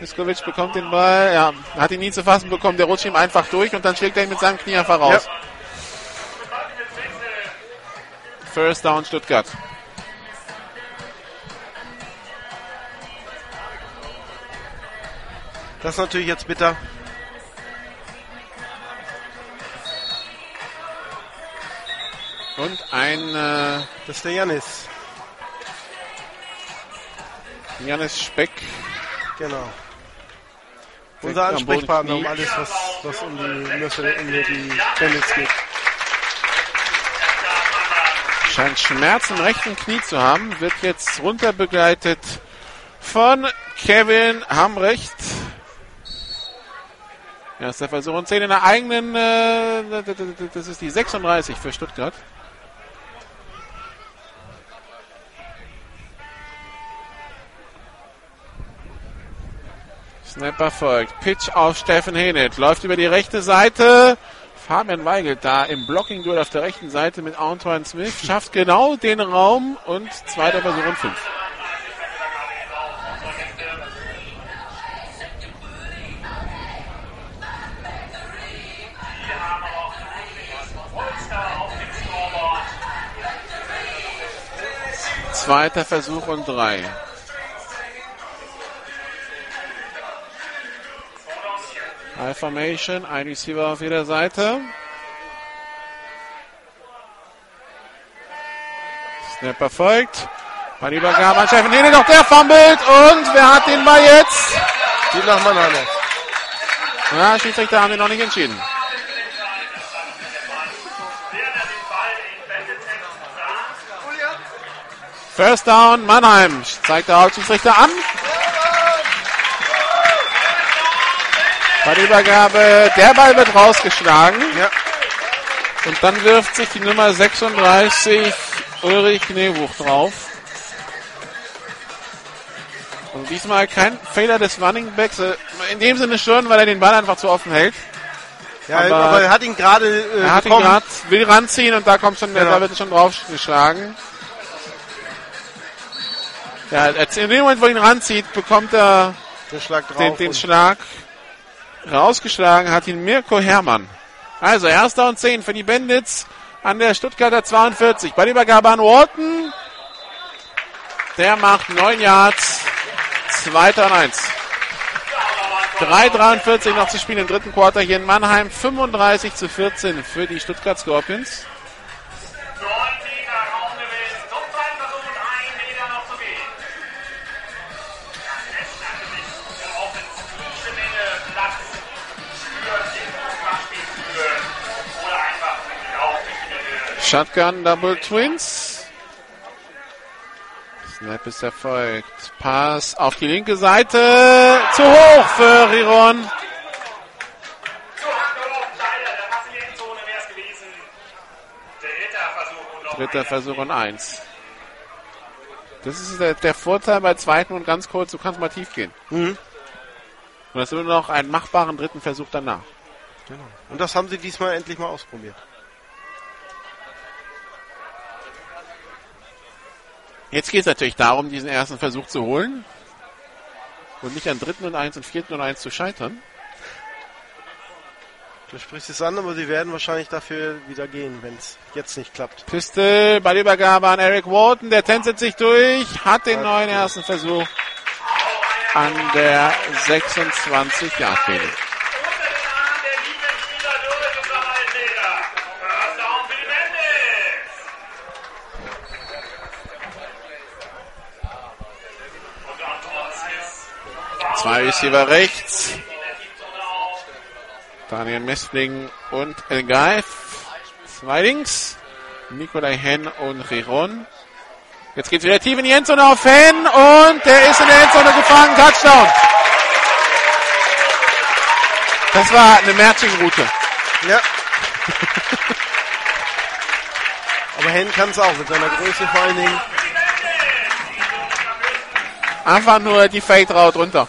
[SPEAKER 1] Miskovic bekommt den Ball, ja, hat ihn nie zu fassen bekommen, der rutscht ihm einfach durch und dann schlägt er ihn mit seinem Knie einfach raus. First down Stuttgart.
[SPEAKER 4] Das ist natürlich jetzt bitter.
[SPEAKER 1] Und ein äh,
[SPEAKER 4] Das ist der Janis.
[SPEAKER 1] Janis Speck.
[SPEAKER 4] Genau. Unser Ansprechpartner um alles, was, was um die Nüsse, um die Bandits geht.
[SPEAKER 1] Scheint Schmerz im rechten Knie zu haben, wird jetzt runter begleitet von Kevin Hamrecht. Ja, ist der Versuch und 10 in der eigenen, äh, das ist die 36 für Stuttgart. Snapper folgt. Pitch auf Steffen Henet. Läuft über die rechte Seite. Fabian Weigelt da im Blocking-Duell auf der rechten Seite mit Antoine Smith. Schafft genau den Raum und zweiter Versuch und fünf. Zweiter Versuch und drei. Alphamation, ein Receiver auf jeder Seite. Snap erfolgt. Bei Übergabe an Steffen Hene, doch der fummelt. Und wer hat den Ball jetzt?
[SPEAKER 4] Die nach Mannheimer.
[SPEAKER 1] Na, Schiedsrichter haben ihn noch nicht entschieden. First down, Mannheim. Zeigt der Hauptschiedsrichter an. Bei der Übergabe, der Ball wird rausgeschlagen.
[SPEAKER 4] Ja.
[SPEAKER 1] Und dann wirft sich die Nummer 36 Ulrich Knebuch drauf. Und diesmal kein Fehler des Running Backs. äh, In dem Sinne schon, weil er den Ball einfach zu offen hält.
[SPEAKER 4] Ja,
[SPEAKER 1] Aber-
[SPEAKER 4] aber, er hat ihn gerade äh,
[SPEAKER 1] Er hat ihn
[SPEAKER 4] bekommen.
[SPEAKER 1] gerade, will ranziehen und da kommt schon,
[SPEAKER 4] Genau.
[SPEAKER 1] da wird schon draufgeschlagen. Ja, in dem Moment, wo er ihn ranzieht, bekommt er
[SPEAKER 4] den Schlag drauf.
[SPEAKER 1] den, den Schlag. Rausgeschlagen hat ihn Mirko Herrmann. Also, erster und 10 für die Bandits an der Stuttgarter 42. Bei Übergabe an Walton. Der macht 9 Yards. Zweiter und 1. 3,43 noch zu spielen im dritten Quarter hier in Mannheim. 35 zu 14 für die Stuttgart Scorpions. Shotgun Double Twins. Snap ist erfolgt. Pass auf die linke Seite. Zu hoch für Riron.
[SPEAKER 5] Dritter Versuch und
[SPEAKER 1] eins. Das ist der, der Vorteil bei zweiten und ganz kurz. Du kannst mal tief gehen.
[SPEAKER 4] Mhm.
[SPEAKER 1] Und das ist nur noch einen machbaren dritten Versuch danach.
[SPEAKER 4] Und das haben sie diesmal endlich mal ausprobiert.
[SPEAKER 1] Jetzt geht es natürlich darum, diesen ersten Versuch zu holen. Und nicht an dritten und eins und vierten und eins zu scheitern.
[SPEAKER 4] Du sprichst es an, aber sie werden wahrscheinlich dafür wieder gehen, wenn es jetzt nicht klappt.
[SPEAKER 1] Pistol, Ballübergabe an Eric Walton, der tänzelt sich durch, hat den neuen ersten Versuch an der 26 Yard linie
[SPEAKER 5] Unter den Arm der liebenden Spieler durch und noch ein Meter. First down für die Bandits. Und Anton Smith.
[SPEAKER 1] Zwei Receiver rechts. Daniel Messling und El Gaif. Zwei links, Nikolai Henn und Riron. Jetzt geht's wieder tief in die Endzone auf Henn und der ist in der Endzone gefangen. Touchdown. Das war eine Matching-Route.
[SPEAKER 4] Ja. aber Hen kann es auch mit seiner Größe vor allen Dingen.
[SPEAKER 1] Einfach nur die Fade Route runter.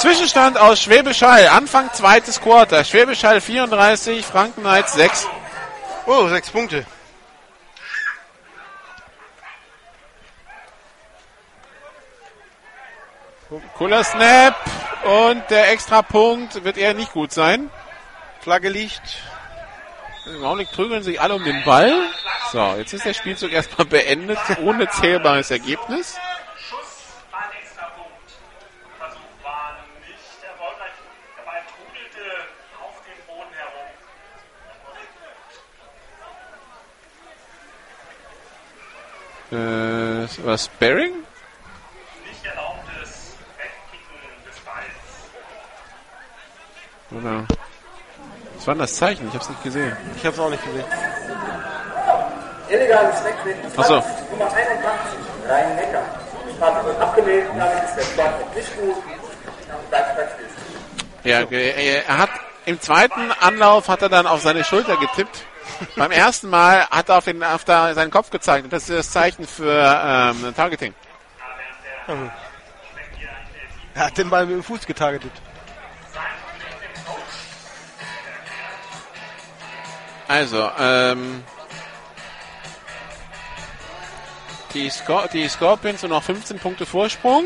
[SPEAKER 1] Zwischenstand aus Schwäbisch Hall, Anfang zweites Quarter. Schwäbisch Hall 34, Franken Knights 6.
[SPEAKER 4] Oh, sechs Punkte.
[SPEAKER 1] Cooler Snap und der extra Punkt wird eher nicht gut sein.
[SPEAKER 4] Flagge liegt.
[SPEAKER 1] Im Augenblick prügeln sich alle um den Ball. So, jetzt ist der Spielzug erstmal beendet, ohne zählbares Ergebnis.
[SPEAKER 5] Schuss war ein Extrapunkt. Versuch war nicht erfolgreich. Der Ball trudelte auf dem Boden herum.
[SPEAKER 1] Äh, was Sparring?
[SPEAKER 5] Nicht erlaubtes Wegkicken des Balls.
[SPEAKER 1] Oder? Was war denn das Zeichen? Ich hab's nicht gesehen.
[SPEAKER 4] Ich habe es auch nicht gesehen.
[SPEAKER 6] Illegales Wegbinden.
[SPEAKER 1] Ach so.
[SPEAKER 6] Nummer 81, Rhein-Neckar. Strafe wird abgelehnt, damit ist der Sportpunkt nicht gut.
[SPEAKER 1] Ja, ge- er hat im zweiten Anlauf hat er dann auf seine Schulter getippt. Beim ersten Mal hat er auf, den, auf der, seinen Kopf gezeigt. Und das ist das Zeichen für ähm, Targeting.
[SPEAKER 4] Er hat den Ball mit dem Fuß getargetet.
[SPEAKER 1] Also, ähm, die, Scor die Scorpions sind noch 15 Punkte Vorsprung.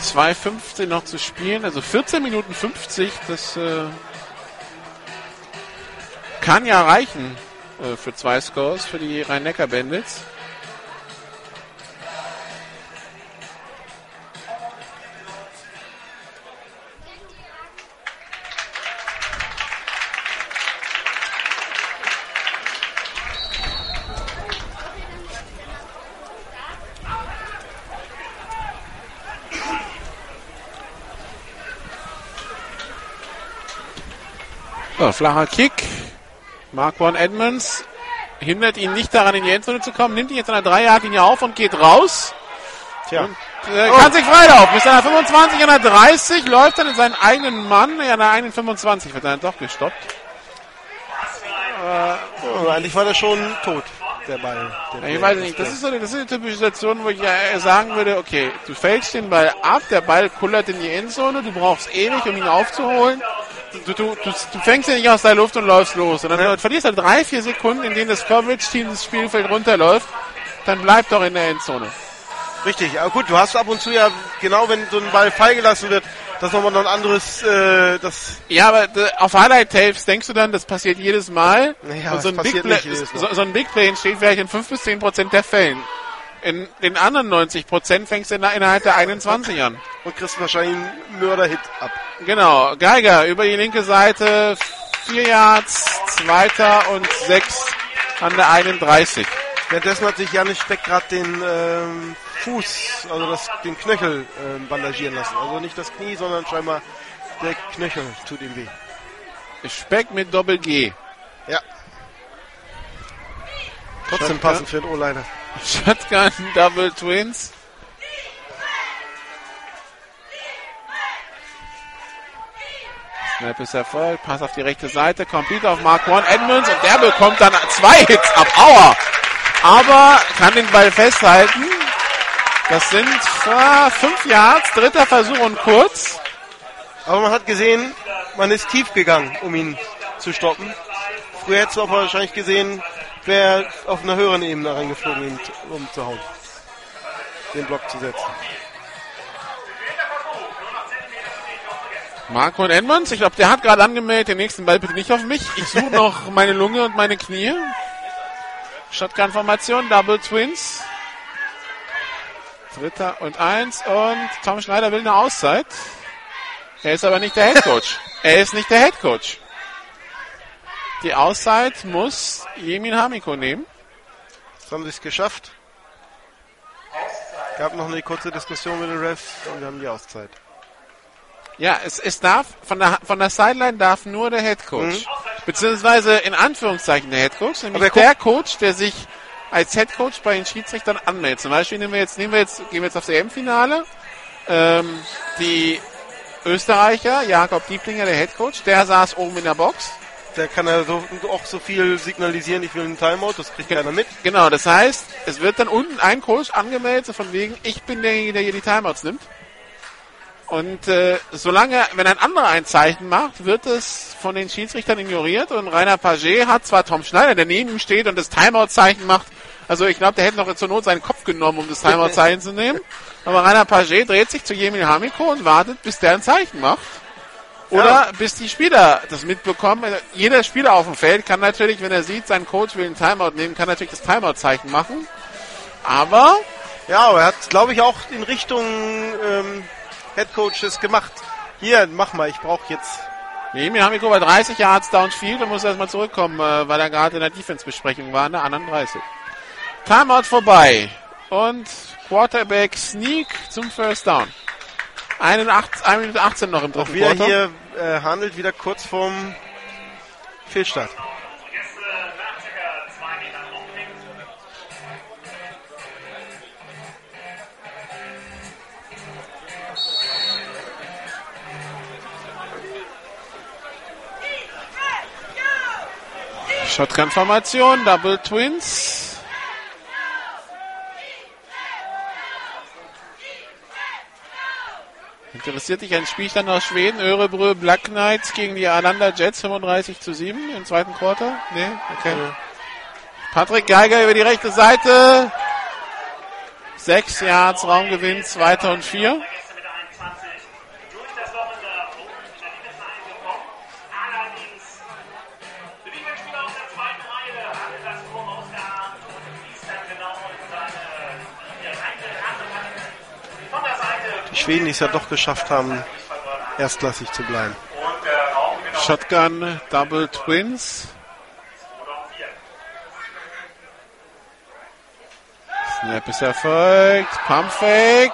[SPEAKER 1] Zwei 15 noch zu spielen, also 14 Minuten 50, das äh, kann ja reichen. äh, für zwei Scores für die Rhein-Neckar-Bandits. So, flacher Kick. Marquand Edmonds hindert ihn nicht daran, in die Endzone zu kommen, nimmt ihn jetzt an der 3-Yard-Linie auf und geht raus.
[SPEAKER 4] Tja.
[SPEAKER 1] Und, äh, kann sich freilaufen. Bis an der 25, an der 30, läuft dann in seinen eigenen Mann. Ja, an der eigenen 25 wird dann doch gestoppt.
[SPEAKER 4] Oh, eigentlich war der schon tot, der Ball. Der
[SPEAKER 1] Ja, ich weiß nicht, das ist so eine, das ist eine typische Situation, wo ich ja äh, sagen würde, okay, du fällst den Ball ab, der Ball kullert in die Endzone, du brauchst ewig, um ihn aufzuholen. Du, du, du, du fängst ihn nicht aus der Luft und läufst los. Und dann verlierst du halt drei, vier Sekunden, in denen das Coverage-Team das Spielfeld runterläuft. Dann bleib doch in der Endzone.
[SPEAKER 4] Richtig, aber gut, du hast ab und zu ja, genau wenn so ein Ball freigelassen wird, dass nochmal noch ein anderes, äh, das,
[SPEAKER 1] Ja, aber d- auf Highlight-Tapes denkst du dann, das passiert jedes Mal.
[SPEAKER 4] Ja,
[SPEAKER 1] und so ein, Big Play, so, so ein Big Play entsteht vielleicht in 5 bis 10 Prozent der Fällen. In den anderen 90 Prozent fängst du in, innerhalb der 21 an.
[SPEAKER 4] und kriegst wahrscheinlich einen Mörder-Hit ab.
[SPEAKER 1] Genau, Geiger über die linke Seite, 4 Yards, zweiter und 6 an der 31.
[SPEAKER 4] Währenddessen hat sich Janis Speck gerade den ähm, Fuß, also das, den Knöchel ähm, bandagieren lassen. Also nicht das Knie, sondern scheinbar der Knöchel tut ihm weh.
[SPEAKER 1] Speck mit Doppel G.
[SPEAKER 4] Ja. Trotzdem passend für den O-Liner.
[SPEAKER 1] Shotgun Double Twins. Snap ist erfolgt, Pass auf die rechte Seite, Complete auf Mark One Edmonds und der bekommt dann zwei Hits ab. Aua! Aber kann den Ball festhalten. Das sind äh, fünf Yards, dritter Versuch und kurz.
[SPEAKER 4] Aber man hat gesehen, man ist tief gegangen, um ihn zu stoppen. Früher du aber wahrscheinlich gesehen, wäre auf einer höheren Ebene reingeflogen, ihn zu- um zu hauen. Den Block zu setzen.
[SPEAKER 1] Marco und Edmonds, ich glaube, der hat gerade angemeldet, den nächsten Ball bitte nicht auf mich. Ich suche noch meine Lunge und meine Knie. Shotgun-Formation, Double Twins. Dritter und eins und Tom Schneider will eine Auszeit. Er ist aber nicht der Head Coach. er ist nicht der Head Coach. Die Auszeit muss Jemin Hamiko nehmen.
[SPEAKER 4] Jetzt haben sie es geschafft. Gab noch eine kurze Diskussion mit den Refs und wir haben die Auszeit.
[SPEAKER 1] Ja, es, es darf, von der, von der Sideline darf nur der Head Coach. Beziehungsweise in Anführungszeichen der Head Coach, nämlich
[SPEAKER 4] Aber er
[SPEAKER 1] der Coach, der sich als Head Coach bei den Schiedsrichtern anmeldet. Zum Beispiel nehmen wir jetzt, nehmen wir jetzt, gehen wir jetzt aufs EM-Finale. Ähm, die Österreicher, Jakob Dieblinger, der Head Coach, der saß oben in der Box.
[SPEAKER 4] Der kann ja so, auch so viel signalisieren, ich will einen Timeout, das kriegt keiner mit.
[SPEAKER 1] Genau, das heißt, es wird dann unten ein Coach angemeldet, so von wegen, ich bin derjenige, der hier die Timeouts nimmt. Und äh, solange, wenn ein anderer ein Zeichen macht, wird es von den Schiedsrichtern ignoriert. Und Rainer Paget hat zwar Tom Schneider, der neben ihm steht und das Timeout-Zeichen macht. Also ich glaube, der hätte noch zur Not seinen Kopf genommen, um das Timeout-Zeichen zu nehmen. Aber Rainer Paget dreht sich zu Jemil Hamiko und wartet, bis der ein Zeichen macht. Oder
[SPEAKER 4] Ja.
[SPEAKER 1] bis die Spieler das mitbekommen. Also Jeder Spieler auf dem Feld kann natürlich, wenn er sieht, sein Coach will ein Timeout nehmen, kann natürlich das Timeout-Zeichen machen. Aber
[SPEAKER 4] Ja, aber er hat, glaube ich, auch in Richtung ähm, Head Coaches gemacht. Hier, mach mal, ich brauche jetzt.
[SPEAKER 1] Jemil Hamiko bei 30 Yards Downfield und muss erstmal zurückkommen, äh, weil er gerade in der Defense-Besprechung war, in der anderen 30. Timeout vorbei. Und Quarterback Sneak zum First Down. 1 Minute 18 noch im dritten
[SPEAKER 4] Wieder
[SPEAKER 1] Quarter.
[SPEAKER 4] hier äh, handelt wieder kurz vorm Fehlstart.
[SPEAKER 1] Shotgun-Formation, Double Twins. Interessiert dich ein Spielstand aus Schweden? Örebrö Black Knights gegen die Arlanda Jets 35 zu 7 im zweiten Quarter? Nee? Okay. Patrick Geiger über die rechte Seite. Sechs Yards Raumgewinn, zweiter und vier.
[SPEAKER 4] Schweden, die es ja doch geschafft haben, erstklassig zu bleiben.
[SPEAKER 1] Shotgun Double Twins. Snap ist erfolgt. Pump Fake.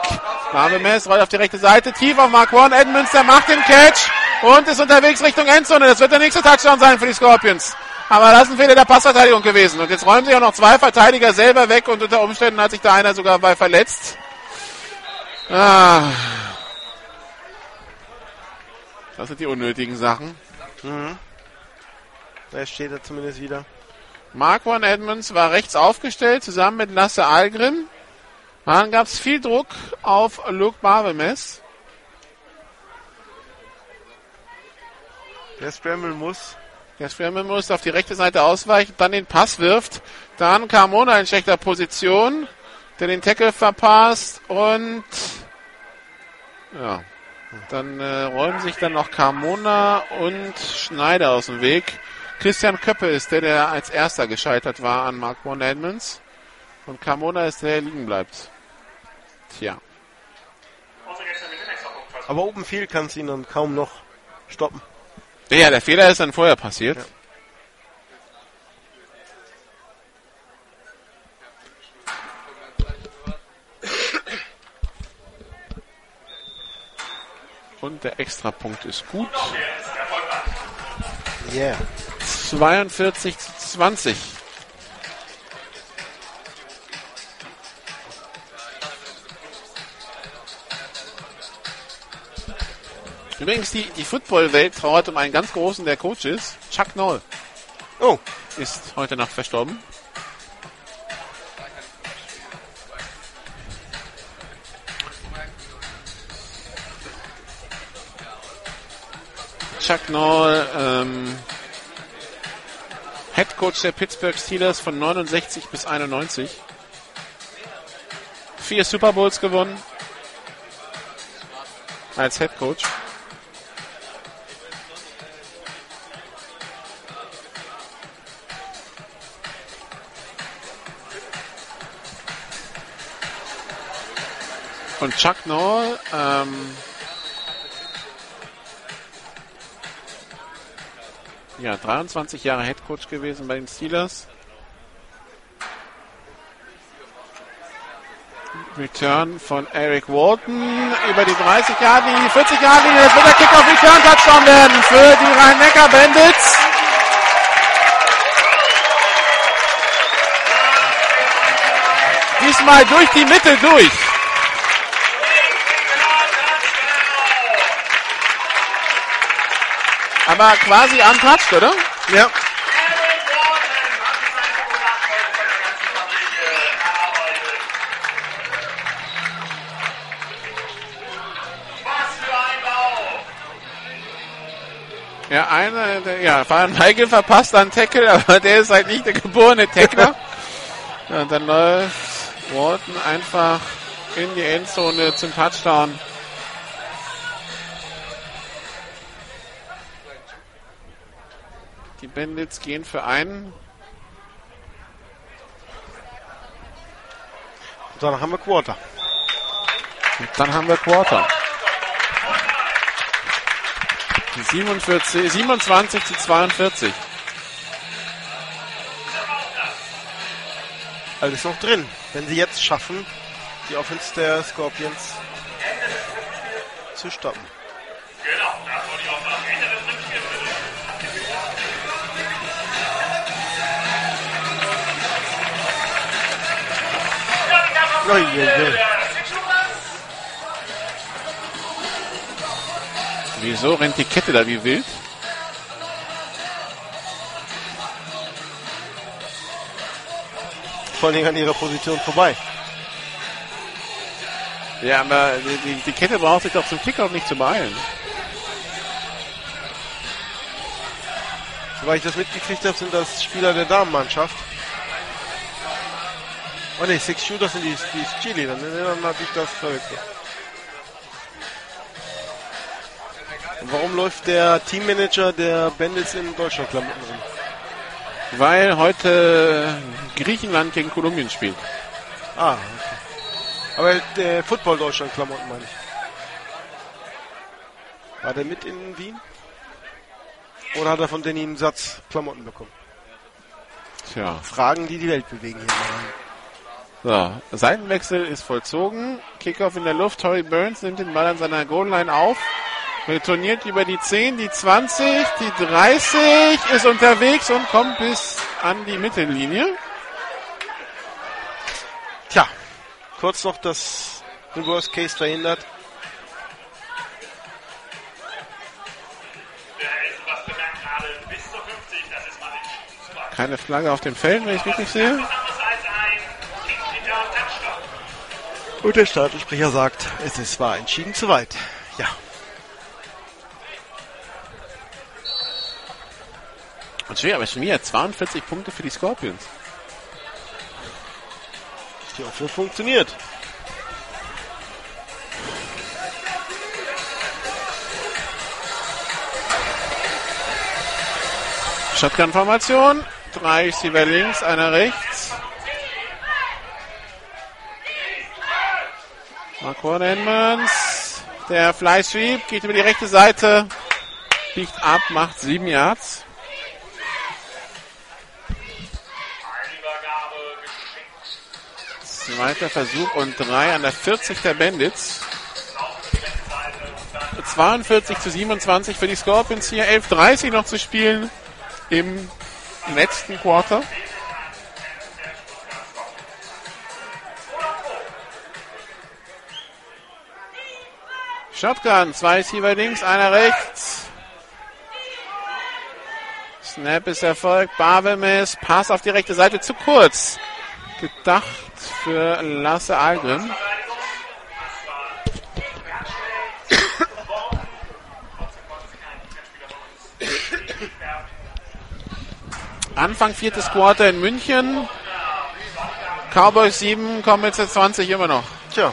[SPEAKER 1] Marvin Mess rollt auf die rechte Seite. Tief auf Mark One. Edmünster macht den Catch und ist unterwegs Richtung Endzone. Das wird der nächste Touchdown sein für die Scorpions. Aber das ist ein Fehler der Passverteidigung gewesen. Und jetzt räumen sich auch noch zwei Verteidiger selber weg und unter Umständen hat sich da einer sogar bei verletzt. Ah. Das sind die unnötigen Sachen.
[SPEAKER 4] Da steht er zumindest wieder.
[SPEAKER 1] Marquand Edmonds war rechts aufgestellt, zusammen mit Lasse Algrim. Dann gab es viel Druck auf Luke Barbemes.
[SPEAKER 4] Der Scramble muss.
[SPEAKER 1] Der Scramble muss auf die rechte Seite ausweichen, dann den Pass wirft. Dann Carmona in schlechter Position, der den Tackle verpasst und ja, dann äh, räumen sich dann noch Carmona und Schneider aus dem Weg. Christian Köppe ist der, der als erster gescheitert war an Mark One Edmonds. Und Carmona ist der, der liegen bleibt. Tja.
[SPEAKER 4] Aber Open Field kann es ihn dann kaum noch stoppen.
[SPEAKER 1] Ja, der Fehler ist dann vorher passiert. Und der Extrapunkt ist gut.
[SPEAKER 4] Yeah.
[SPEAKER 1] 42 zu 20. Übrigens, die, die Football-Welt trauert um einen ganz großen der Coaches. Chuck Noll
[SPEAKER 4] Oh,
[SPEAKER 1] ist heute Nacht verstorben. Chuck Noll, ähm, Head Coach der Pittsburgh Steelers von 69 bis 91. Vier Super Bowls gewonnen. Als Head Coach. Und Chuck Noll, ähm, ja, 23 Jahre Head Coach gewesen bei den Steelers. Return von Eric Walton über die 30 Jahre die 40 Jahre Linie. Das wird der Kickoff Return Touchdown werden für die Rhein-Neckar Bandits. Diesmal durch die Mitte durch. Aber quasi untouched, oder?
[SPEAKER 4] ja.
[SPEAKER 5] Was für ein Lauf!
[SPEAKER 1] Ja, einer, der, ja, Van Heigel verpasst einen Tackle, aber der ist halt nicht der geborene Tackler. ja, und dann läuft Walton einfach in die Endzone zum Touchdown. Die Bandits gehen für einen.
[SPEAKER 4] Und dann haben wir Quarter.
[SPEAKER 1] Und dann haben wir Quarter. 47, 27 zu 42.
[SPEAKER 4] Alles noch drin. Wenn sie jetzt schaffen, die Offense der Scorpions zu stoppen.
[SPEAKER 5] Genau,
[SPEAKER 1] Wieso rennt die Kette da wie wild?
[SPEAKER 4] Vor allem an ihrer Position vorbei.
[SPEAKER 1] Ja, aber die, die, die Kette braucht sich doch zum Kickoff nicht zu beeilen.
[SPEAKER 4] Soweit ich das mitgekriegt habe, sind das Spieler der Damenmannschaft. Oh ne, Six Shooters sind die, die Chili, dann, habe ich das verwechselt. Und warum läuft der Teammanager der Bandits in Deutschland Klamotten rum?
[SPEAKER 1] Weil heute Griechenland gegen Kolumbien spielt.
[SPEAKER 4] Ah, okay. Aber der Football Deutschland Klamotten meine ich. War der mit in Wien? Oder hat er von Danny einen Satz Klamotten bekommen?
[SPEAKER 1] Tja.
[SPEAKER 4] Fragen, die die Welt bewegen hier mal.
[SPEAKER 1] So, Seitenwechsel ist vollzogen. Kickoff in der Luft. Tory Burns nimmt den Ball an seiner Goal-Line auf. Retourniert über die 10, die 20, die 30, ist unterwegs und kommt bis an die Mittellinie.
[SPEAKER 4] Tja, kurz noch das Worst Case verhindert.
[SPEAKER 5] Der hält was bemerkt gerade bis zu 50. Das ist mal nicht super.
[SPEAKER 1] Keine Flagge auf dem Feld, wenn ich richtig sehe.
[SPEAKER 4] Und der Stadionsprecher sagt, es ist war entschieden zu weit. Ja,
[SPEAKER 1] Und schwer, aber schon wieder 42 Punkte für die Scorpions.
[SPEAKER 4] die Offense funktioniert.
[SPEAKER 1] Shotgun-Formation. Drei Receiver links, einer rechts. Marquardt Edmonds. Der Fly Sweep geht über die rechte Seite. Biegt ab, macht sieben Yards. Zweiter Versuch und drei an der 40 der Bandits. 42 zu 27 für die Scorpions hier. 11.30 noch zu spielen im letzten Quarter. Shotgun, zwei Receiver links, einer rechts. Snap ist erfolgt, Barbemis, Pass auf die rechte Seite zu kurz. Gedacht für Lasse Algren. Anfang viertes Quarter in München. Cowboys 7, kommen jetzt zu 20 immer noch.
[SPEAKER 4] Tja.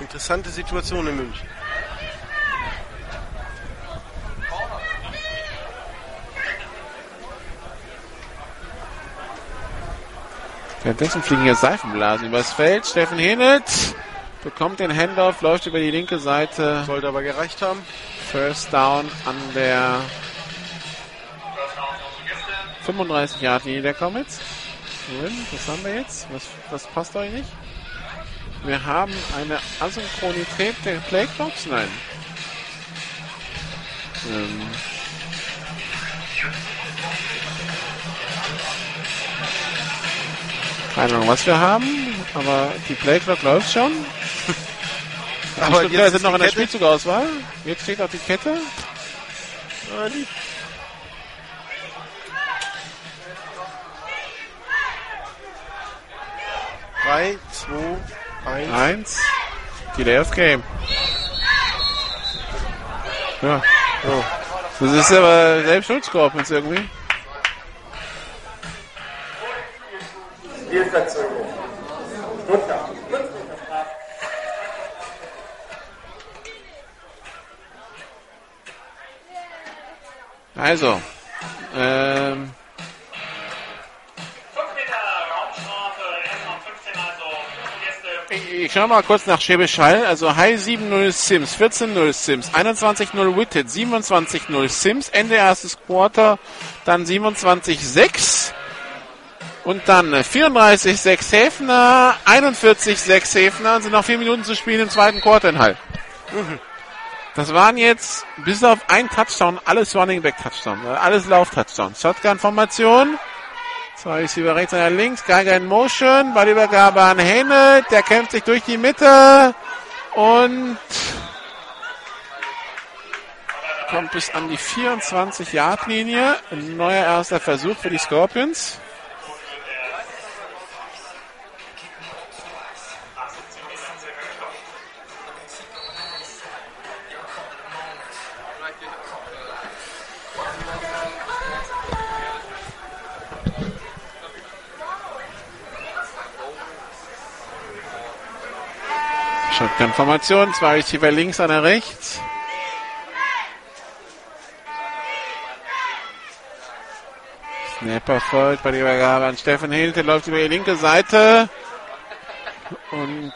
[SPEAKER 4] Interessante Situation in München.
[SPEAKER 1] Währenddessen fliegen hier Seifenblasen übers Feld. Steffen Hennet bekommt den Handoff, läuft über die linke Seite.
[SPEAKER 4] Sollte aber gereicht haben.
[SPEAKER 1] First Down an der 35 Yard Linie der Comets. Was haben wir jetzt? Was, was passt euch nicht? Wir haben eine Asynchronität der Playclocks? Nein. Ähm. Keine Ahnung, was wir haben, aber die Playclock läuft schon.
[SPEAKER 4] Aber
[SPEAKER 1] Stimmt,
[SPEAKER 4] jetzt
[SPEAKER 1] wir sind noch in der Spielzugauswahl. Jetzt steht auch die Kette.
[SPEAKER 4] Ah, die- Drei, zwei, eins.
[SPEAKER 1] Eins. Of Game. Ja.
[SPEAKER 4] So.
[SPEAKER 1] Das ist aber selbst Schutzkorpens irgendwie.
[SPEAKER 6] Spielverzögerung.
[SPEAKER 1] Also.
[SPEAKER 5] Also erste
[SPEAKER 1] ich, ich schau mal kurz nach Schäbisch Hall. Also High 7-0 Sims, 14-0 Sims, 21-0 Witted, 27-0 Sims, Ende erstes Quarter, dann 27-6 und dann 34-6 Häfner, 41-6 Häfner sind noch vier Minuten zu spielen im zweiten Quarter in Hall. Das waren jetzt bis auf ein Touchdown, alles Running Back Touchdown, äh, alles Lauf Touchdown. Shotgun Formation. Zwei Receiver rechts, einer links, Geiger in Motion, Ballübergabe an Henne, der kämpft sich durch die Mitte und kommt bis an die 24 Yard Linie. Ein neuer erster Versuch für die Scorpions. Shotgun-Formation, zwei Receiver links, einer rechts. Snap erfolgt bei der Übergabe an Steffen Hill. Der läuft über die linke Seite und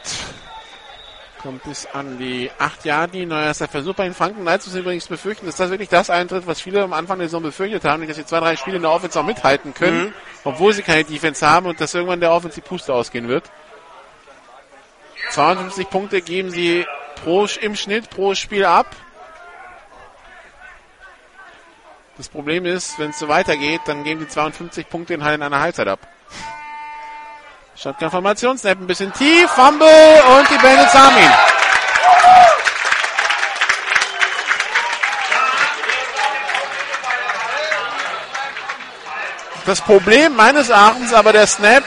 [SPEAKER 1] kommt bis an die 8 Jahre. Neuer erster Versuch bei den Franken Knights müssen übrigens befürchten, dass das wirklich das eintritt, was viele am Anfang der Saison befürchtet haben, dass sie zwei, drei Spiele in der Offense auch mithalten können, obwohl sie keine Defense haben und dass irgendwann der Offense die Puste ausgehen wird. 52 Punkte geben sie pro, im Schnitt pro Spiel ab. Das Problem ist, wenn es so weitergeht, dann geben die 52 Punkte in, in einer Halbzeit ab. Shotgun-Formation, Snap ein bisschen tief, Fumble und die Bandits haben. Das Problem meines Erachtens aber der Snap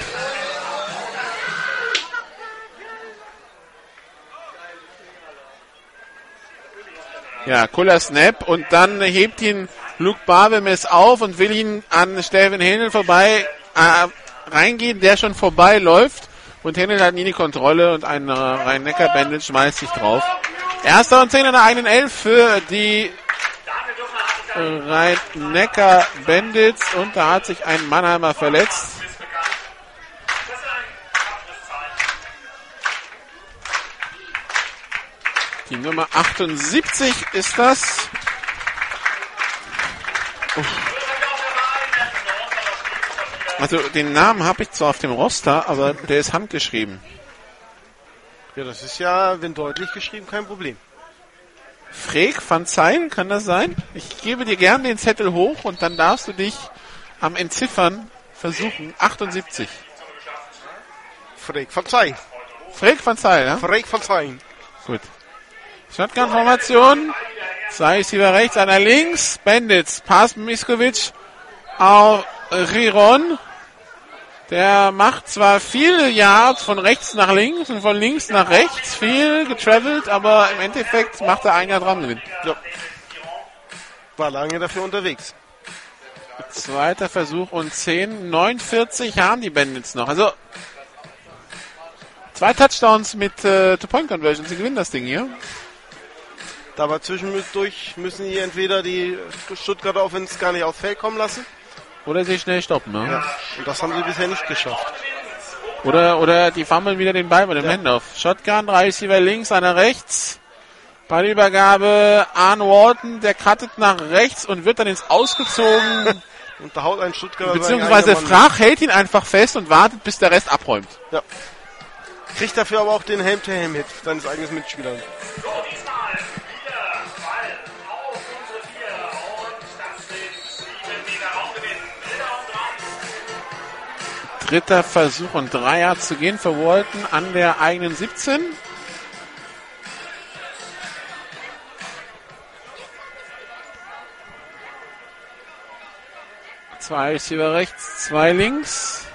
[SPEAKER 1] Ja, cooler Snap und dann hebt ihn Luke Barbemes auf und will ihn an Steven Händel vorbei äh, reingehen, der schon vorbei läuft und Händel hat nie die Kontrolle und ein äh, Rhein-Neckar-Bandit schmeißt sich drauf. Erster und zehn an der eigenen Elf für die äh, Rhein-Neckar-Bandits und da hat sich ein Mannheimer verletzt. Die Nummer 78 ist das. Also den Namen habe ich zwar auf dem Roster, aber der ist handgeschrieben.
[SPEAKER 4] Ja, das ist ja, wenn deutlich geschrieben, kein Problem.
[SPEAKER 1] Freek van Zeil, kann das sein? Ich gebe dir gern den Zettel hoch und dann darfst du dich am Entziffern versuchen. 78.
[SPEAKER 4] Freek van Zein.
[SPEAKER 1] Freek van Zeil, ja?
[SPEAKER 4] Freek van Zein.
[SPEAKER 1] Gut. Shotgun-Formation. Zwei Receiver rechts, einer links. Bandits. Pass Miskovic auf Riron. Der macht zwar viele Yards von rechts nach links und von links nach rechts, viel getravelt, aber im Endeffekt macht er ein Jahr dran.
[SPEAKER 4] Ja. War lange dafür unterwegs.
[SPEAKER 1] Zweiter Versuch und 10. 49 haben die Bandits noch. Also zwei Touchdowns mit äh, Two-Point-Conversion. Sie gewinnen das Ding hier.
[SPEAKER 4] Aber zwischendurch müssen die entweder die Stuttgarter Offense gar nicht aufs Feld kommen lassen.
[SPEAKER 1] Oder sie schnell stoppen. Ne?
[SPEAKER 4] Ja. Und das haben sie bisher nicht geschafft.
[SPEAKER 1] Oder, oder die fummeln wieder den Ball mit dem
[SPEAKER 4] Ja.
[SPEAKER 1] Handoff. Shotgun, drei Receiver links, einer rechts. Ballübergabe an Walton, der cuttet nach rechts und wird dann ins Ausgezogen.
[SPEAKER 4] Und da haut ein Stuttgarter
[SPEAKER 1] beziehungsweise Frach hält ihn einfach fest und wartet, bis der Rest abräumt.
[SPEAKER 4] Ja. Kriegt dafür aber auch den Helm-to-Helm-Hit seines eigenen Mitspielers.
[SPEAKER 5] Dritter
[SPEAKER 1] Versuch und drei Yards zu gehen für Walton an der eigenen 17. Zwei Receiver rechts, zwei links.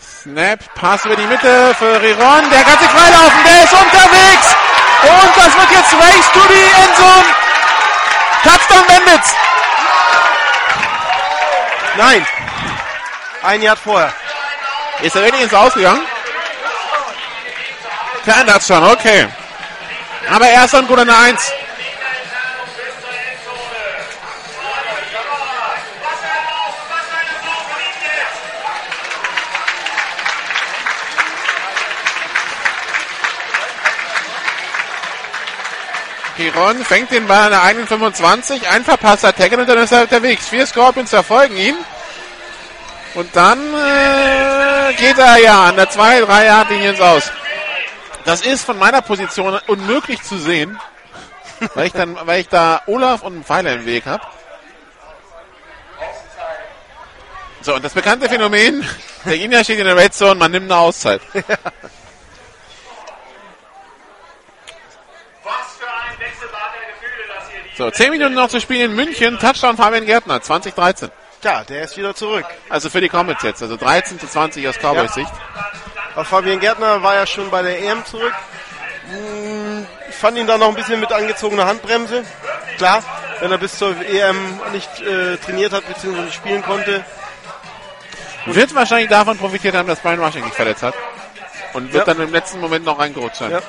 [SPEAKER 1] Snap, Pass über die Mitte für Riron. Der kann sich freilaufen, der ist unterwegs. Und das wird jetzt Race to the Endzone. Touchdown Bandits.
[SPEAKER 4] Nein! Ein Jahr vorher.
[SPEAKER 1] Ist er wirklich ins Ausgegangen? Kein Touchdown, okay. Aber erst und gut an der 1. Piron fängt den Ball an der 21, ein verpasster Tackle und dann ist er unterwegs. Vier Scorpions verfolgen ihn. Und dann äh, geht er ja an der 2, 3 Yard Linie ins Aus. Das ist von meiner Position unmöglich zu sehen, weil ich dann, weil ich da Olaf und einen Pfeiler im Weg habe. So, und das bekannte Phänomen, der Gegner steht in der Red Zone, man nimmt eine Auszeit.
[SPEAKER 5] Was für ein Wechselbad der Gefühle, dass hier die
[SPEAKER 1] So, 10 Minuten noch zu spielen in München. Touchdown Fabian Gärtner, 2013.
[SPEAKER 4] Ja, der ist wieder zurück.
[SPEAKER 1] Also für die Comets jetzt, also 13 zu 20 aus Cowboys Sicht.
[SPEAKER 4] Aber Fabian Gärtner war ja schon bei der EM zurück. Hm, Ich fand ihn da noch ein bisschen mit angezogener Handbremse. Klar, wenn er bis zur EM nicht äh, trainiert hat bzw. nicht spielen konnte.
[SPEAKER 1] Wird wahrscheinlich davon profitiert haben, dass Brian Rushing sich verletzt hat. Und wird
[SPEAKER 4] Ja.
[SPEAKER 1] dann im letzten Moment noch reingerutscht sein.
[SPEAKER 4] Ja.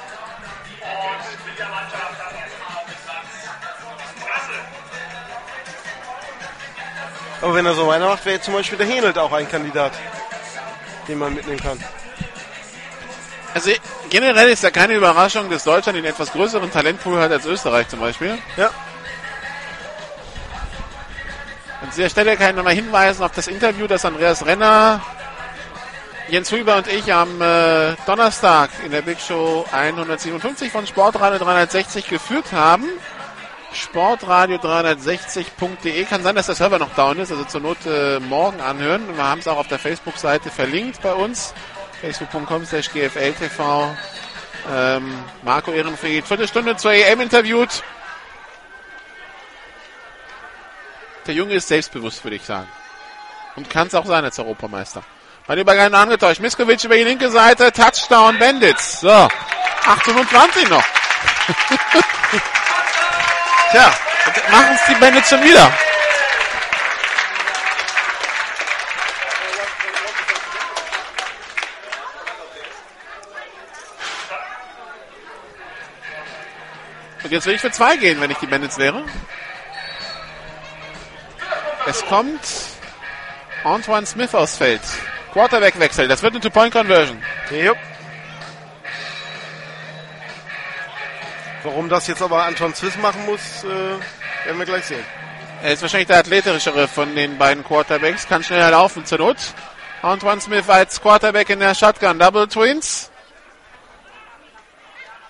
[SPEAKER 4] Aber wenn er so weitermacht, wäre zum Beispiel der Henelt auch ein Kandidat, den man mitnehmen kann.
[SPEAKER 1] Also generell ist ja keine Überraschung, dass Deutschland einen etwas größeren Talentpool hat als Österreich zum Beispiel.
[SPEAKER 4] Ja.
[SPEAKER 1] An dieser Stelle kann ich nochmal hinweisen auf das Interview, das Andreas Renner, Jens Huber und ich am äh, Donnerstag in der Big Show 157 von Sportradio 360 geführt haben. Sportradio360.de kann sein, dass der Server noch down ist, also zur Not äh, morgen anhören. Wir haben es auch auf der Facebook-Seite verlinkt bei uns. Facebook.com slash GFLTV. Ähm, Marco Ehrenfried, Viertelstunde zur EM interviewt. Der Junge ist selbstbewusst, würde ich sagen. Und kann es auch sein als Europameister. Bei den Übergang angetäuscht. Miskovic über die linke Seite. Touchdown Bandits. So. 28 noch. Tja, machen es die Bandits schon wieder. Und jetzt will ich für zwei gehen, wenn ich die Bandits wäre. Es kommt Antoine Smith aufs Feld. Quarterback-Wechsel. Das wird eine Two-Point-Conversion.
[SPEAKER 4] Jupp. Warum das jetzt aber Anton Smith machen muss, äh, werden wir gleich sehen.
[SPEAKER 1] Er ist wahrscheinlich der athletischere von den beiden Quarterbacks. Kann schneller laufen zur Not. Antoine Smith als Quarterback in der Shotgun. Double Twins.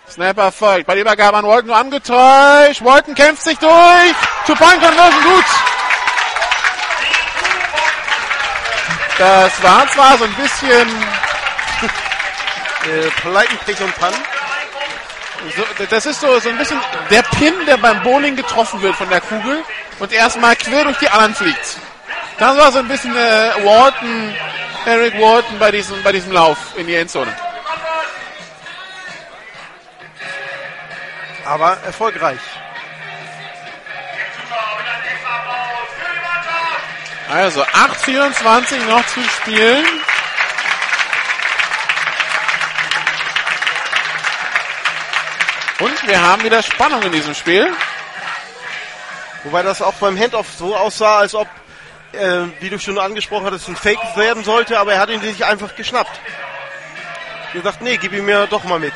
[SPEAKER 1] Snapper folgt. Bei der Übergabe an Walton nur angetäuscht. Walton kämpft sich durch. Two-Point-Conversion gut. Das war zwar so ein bisschen
[SPEAKER 4] Äh, Pleitenpech und Pan.
[SPEAKER 1] So, das ist so, so ein bisschen der Pin, der beim Bowling getroffen wird von der Kugel und erstmal quer durch die anderen fliegt. Das war so ein bisschen äh, Walton, Eric Walton bei diesem, bei diesem Lauf in die Endzone.
[SPEAKER 4] Aber erfolgreich.
[SPEAKER 1] Also 8,24 noch zu spielen. Und wir haben wieder Spannung in diesem Spiel.
[SPEAKER 4] Wobei das auch beim Handoff so aussah, als ob, äh, wie du schon angesprochen hattest, ein Fake werden sollte, aber er hat ihn sich einfach geschnappt. Gesagt, nee, gib ihn mir doch mal mit.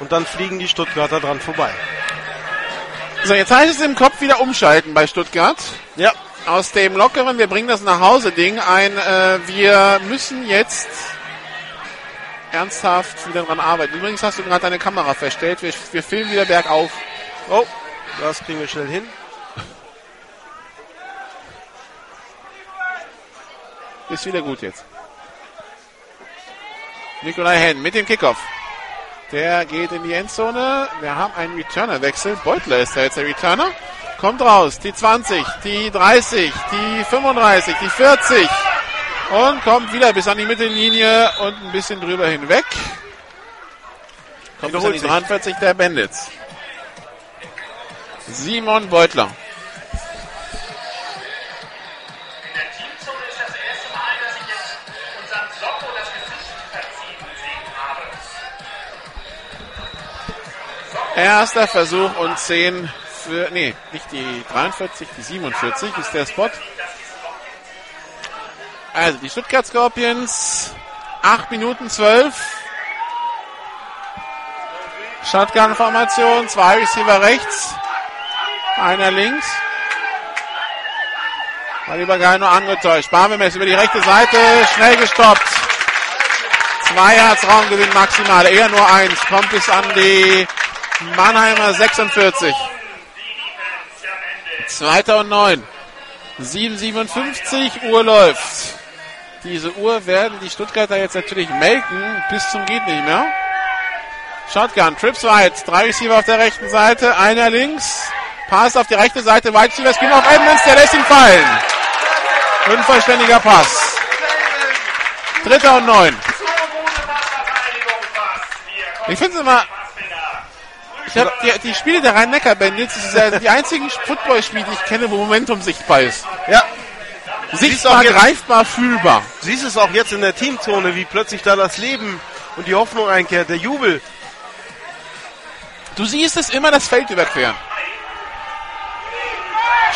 [SPEAKER 4] Und dann fliegen die Stuttgarter dran vorbei.
[SPEAKER 1] So, jetzt heißt es im Kopf wieder umschalten bei Stuttgart.
[SPEAKER 4] Ja,
[SPEAKER 1] Aus dem lockeren, wir bringen das nach Hause Ding ein, äh, wir müssen jetzt ernsthaft wieder dran arbeiten. Übrigens hast du gerade deine Kamera verstellt, wir, wir filmen wieder bergauf.
[SPEAKER 4] oh, das kriegen wir schnell hin.
[SPEAKER 1] Ist wieder gut jetzt. Nikolai Henn mit dem Kickoff. Der geht in die Endzone. Wir haben einen Returner-Wechsel. Beutler ist da jetzt der Returner. Kommt raus. Die 20, die 30, die 35, die 40. Und kommt wieder bis an die Mittellinie und ein bisschen drüber hinweg. Kommt bis an die
[SPEAKER 4] Wiederholt sich.
[SPEAKER 1] 43 der Bandits. Simon Beutler. Erster Versuch und 10 für, nee, nicht die 43, die 47 ist der Spot. Also die Stuttgart Scorpions, 8 Minuten 12. Shotgun-Formation, zwei Receiver rechts, einer links. War lieber gar nur angetäuscht. Barmemes über die rechte Seite, schnell gestoppt. Zwei Yards Raumgewinn maximal, eher nur eins. Kommt bis an die Mannheimer 46. Zweiter und neun. 7,57 Uhr läuft. Diese Uhr werden die Stuttgarter jetzt natürlich melken bis zum geht nicht mehr. Shotgun, Trips weit, drei Receiver auf der rechten Seite, einer links, Pass auf die rechte Seite, Wide Receiver, Spin auf Edmonds, der lässt ihn fallen. Unvollständiger Pass. Dritter und neun. Ich finde es immer, ich hab die, die Spiele der Rhein-Neckar-Bandits, das sind ja die einzigen Footballspiele, die ich kenne, wo Momentum sichtbar ist.
[SPEAKER 4] Ja.
[SPEAKER 1] Sichtbar,
[SPEAKER 4] auch jetzt-
[SPEAKER 1] greifbar, fühlbar.
[SPEAKER 4] Siehst es auch jetzt in der Teamzone, wie plötzlich da das Leben und die Hoffnung einkehrt, der Jubel.
[SPEAKER 1] Du siehst es immer das Feld überqueren.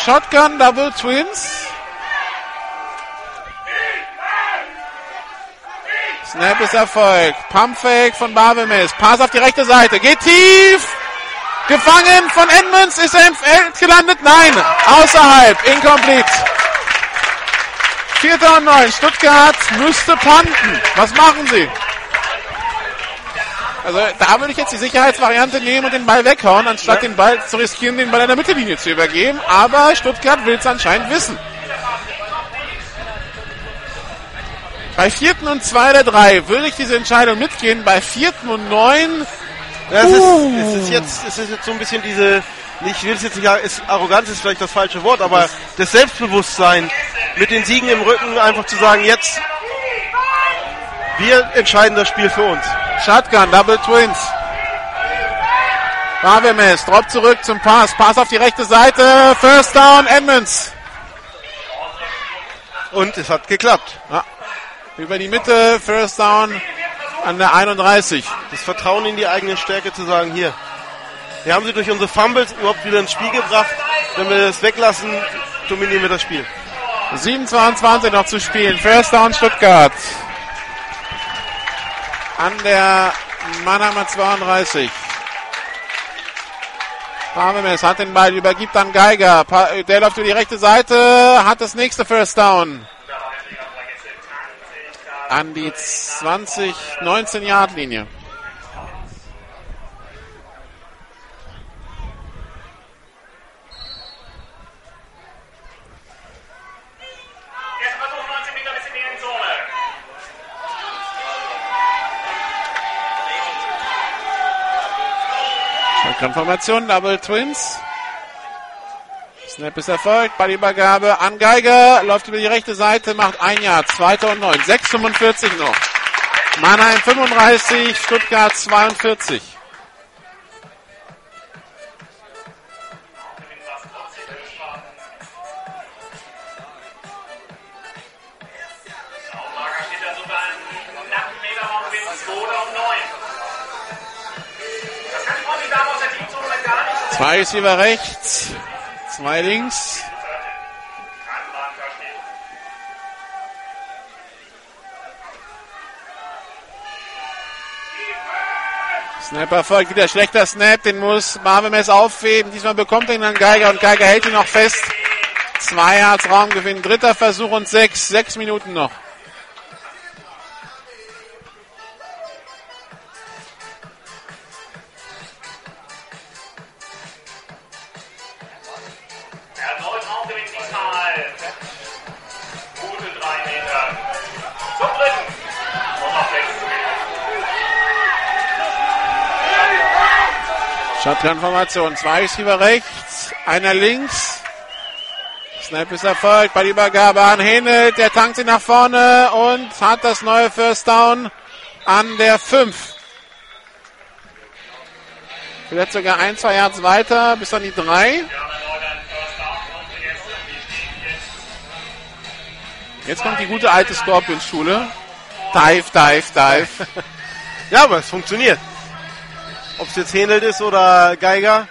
[SPEAKER 1] Shotgun, Double Twins. Snap ist Erfolg. Pumpfake von Barbemes. Pass auf die rechte Seite. Geht tief. Gefangen von Edmonds. Ist er im Feld gelandet? Nein. Außerhalb. Incomplete. Vierter und neun. Stuttgart müsste panten. Was machen sie? Also da würde ich jetzt die Sicherheitsvariante nehmen und den Ball weghauen, anstatt den Ball zu riskieren, den Ball an der Mittellinie zu übergeben. Aber Stuttgart will es anscheinend wissen. Bei vierten und zwei der drei würde ich diese Entscheidung mitgehen. Bei vierten und neun,
[SPEAKER 4] Ja, es,
[SPEAKER 1] Uh.
[SPEAKER 4] ist, es, ist jetzt, es ist jetzt so ein bisschen diese, ich will es jetzt nicht, ist, Arroganz ist vielleicht das falsche Wort, aber das Selbstbewusstsein mit den Siegen im Rücken einfach zu sagen, jetzt, wir entscheiden das Spiel für uns.
[SPEAKER 1] Shotgun, Double Twins. Barbemes, Drop zurück zum Pass. Pass auf die rechte Seite. First down, Edmonds.
[SPEAKER 4] Und es hat geklappt.
[SPEAKER 1] Ja. Über die Mitte, First down an der 31.
[SPEAKER 4] Das Vertrauen in die eigene Stärke zu sagen, hier, wir haben sie durch unsere Fumbles überhaupt wieder ins Spiel gebracht. Wenn wir das weglassen, dominieren wir das Spiel.
[SPEAKER 1] 7,22 noch zu spielen. First down Stuttgart. An der Mannheimer 32. Barbemes hat den Ball, übergibt an Geiger. Der läuft über die rechte Seite, hat das nächste First Down. An die 20, 19 Yard Linie.
[SPEAKER 5] Erster Versuch, 19 Meter bis in die Endzone.
[SPEAKER 1] Konformation, Double Twins. Snap ist erfolgt, Ballübergabe an Geiger, läuft über die rechte Seite, macht ein Jahr, zweiter und neun, 6,45 noch. Mannheim 35, Stuttgart 42.
[SPEAKER 5] Auflager steht da sogar einen knappen Meter vom Gewinn, zweiter und neun. Das kann ich die Dame aus der Teamzone gar nicht so
[SPEAKER 1] Zwei Receiver rechts, zwei links.
[SPEAKER 5] Kann man verstehen.
[SPEAKER 1] Snap erfolgt, wieder schlechter Snap, den muss Marvemes aufheben. Diesmal bekommt er ihn dann Geiger und Geiger hält ihn noch fest. Zwei Yards Raumgewinn, dritter Versuch und sechs, sechs Minuten noch. Shotgun-Formation. Zwei Receiver rechts, einer links. Snap ist erfolgt. Ballübergabe an Hene. Der tankt sie nach vorne und hat das neue First Down an der 5. Vielleicht sogar ein, zwei Yards weiter bis an die 3.
[SPEAKER 5] Wir haben erneut einen First Down und jetzt die stehen jetzt
[SPEAKER 1] Jetzt kommt die gute alte Scorpions-Schule. Dive, dive, dive.
[SPEAKER 4] Ja, aber es funktioniert. Ob es jetzt Händelt ist oder Geiger.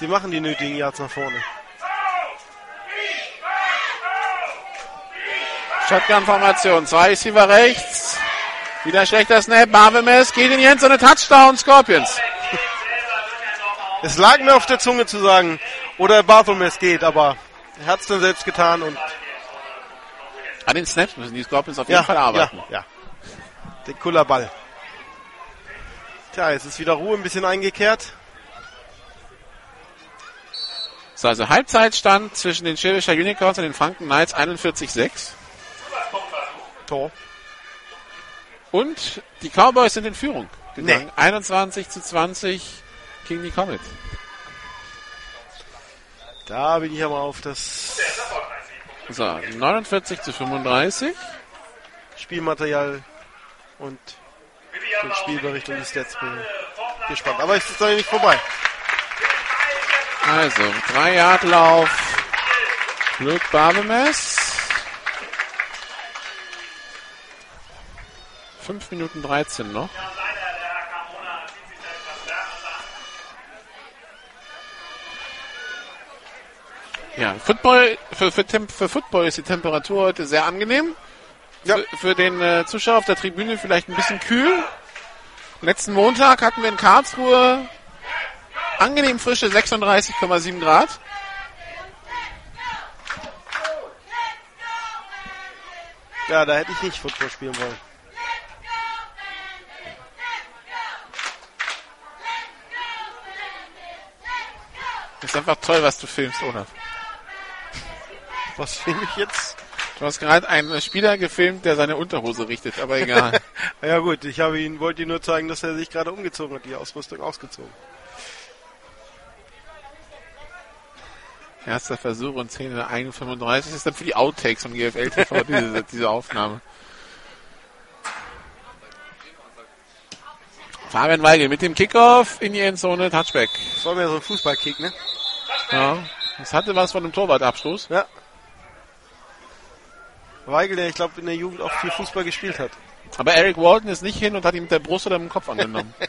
[SPEAKER 4] Sie machen die nötigen Yards nach vorne.
[SPEAKER 1] Shotgun-Formation. Zwei Receiver rechts. Wieder schlechter Snap. Marvemes geht in die Endzone. Touchdown Scorpions.
[SPEAKER 4] Es lag mir auf der Zunge zu sagen, oder Barthelmess geht, aber er hat es dann selbst getan und
[SPEAKER 1] An den Snaps müssen die Scorpions auf jeden
[SPEAKER 4] ja,
[SPEAKER 1] Fall arbeiten.
[SPEAKER 4] ja, ja. Der Kullerball. Tja, jetzt ist wieder Ruhe ein bisschen eingekehrt.
[SPEAKER 1] So, also Halbzeitstand zwischen den Schwäbischer Unicorns und den Franken Knights 41-6.
[SPEAKER 4] Tor.
[SPEAKER 1] Und die Cowboys sind in Führung gegangen.
[SPEAKER 4] Nee.
[SPEAKER 1] 21 zu 20 gegen die Comets.
[SPEAKER 4] Da bin ich aber auf das
[SPEAKER 1] So, 49 zu 35.
[SPEAKER 4] Spielmaterial und den Spielbericht und die Stats bin gespannt. Aber es ist noch nicht vorbei.
[SPEAKER 1] Also, drei Yard Lauf Luke Barbemes. 5 Minuten 13 noch. Ja, Football, für, für, Temp, für Football ist die Temperatur heute sehr angenehm.
[SPEAKER 4] Ja.
[SPEAKER 1] Für, für den äh, Zuschauer auf der Tribüne vielleicht ein bisschen kühl. Letzten Montag hatten wir in Karlsruhe angenehm frische 36,7 Grad.
[SPEAKER 4] Ja, da hätte ich nicht Football spielen wollen.
[SPEAKER 1] Ist einfach toll, was du filmst, Olaf.
[SPEAKER 4] Was finde ich jetzt?
[SPEAKER 1] Du hast gerade einen Spieler gefilmt, der seine Unterhose richtet, aber egal.
[SPEAKER 4] Ja gut, ich habe ihn, wollte ihm nur zeigen, dass er sich gerade umgezogen hat, die Ausrüstung ausgezogen.
[SPEAKER 1] Erster Versuch und 10 in der 1,35 Das ist dann für die Outtakes von GFL TV diese, diese Aufnahme. Fabian Weigel mit dem Kickoff in die Endzone, Touchback.
[SPEAKER 4] Das war mir so ein Fußballkick, ne?
[SPEAKER 1] Ja, das hatte was von einem Torwartabstoß.
[SPEAKER 4] Ja. Weigel, der ich glaube in der Jugend auch viel Fußball gespielt hat.
[SPEAKER 1] Aber Eric Walton ist nicht hin und hat ihn mit der Brust oder mit dem Kopf angenommen.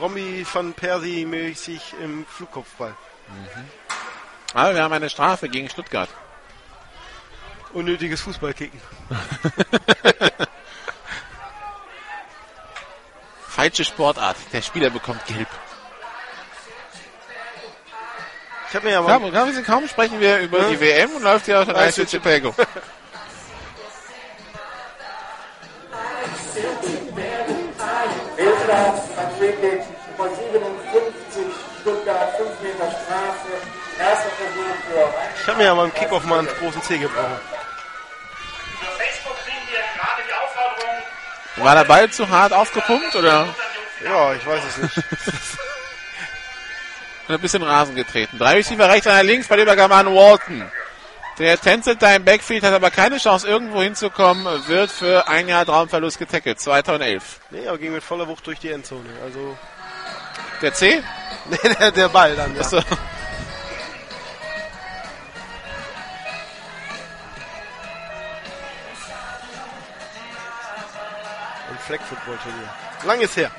[SPEAKER 4] Romy van Persie mäßig im Flugkopfball.
[SPEAKER 1] Aber wir haben eine Strafe gegen Stuttgart.
[SPEAKER 4] Unnötiges Fußballkicken.
[SPEAKER 1] Falsche Sportart. Der Spieler bekommt gelb.
[SPEAKER 4] Ich habe mir ja mal
[SPEAKER 1] Kaum, kaum, kaum sprechen wir über die WM und läuft hier auch schon Eis Chicago.
[SPEAKER 6] Fehlstart beim Freekick von 57, Stuttgart, 5 Meter Strafe. Erster Versuch für
[SPEAKER 4] ich habe mir ja beim Kickoff mal einen großen C gebrochen.
[SPEAKER 5] Über Facebook kriegen wir gerade die Aufforderung,
[SPEAKER 1] War der Ball zu hart aufgepumpt oder
[SPEAKER 4] Ja, ich weiß es nicht.
[SPEAKER 1] ein bisschen Rasen getreten? Drei Receiver rechts, einer links, bei Übergabe an Walton. Der tänzelt da im Backfield, hat aber keine Chance, irgendwo hinzukommen, wird für ein Jahr Traumverlust getackelt. 2011.
[SPEAKER 4] nee, aber ging mit voller Wucht durch die Endzone. Also,
[SPEAKER 1] Der C?
[SPEAKER 4] nee, der, der Ball dann, ja.
[SPEAKER 1] Achso.
[SPEAKER 4] Ein Flag-Football-Turnier. Lang ist her.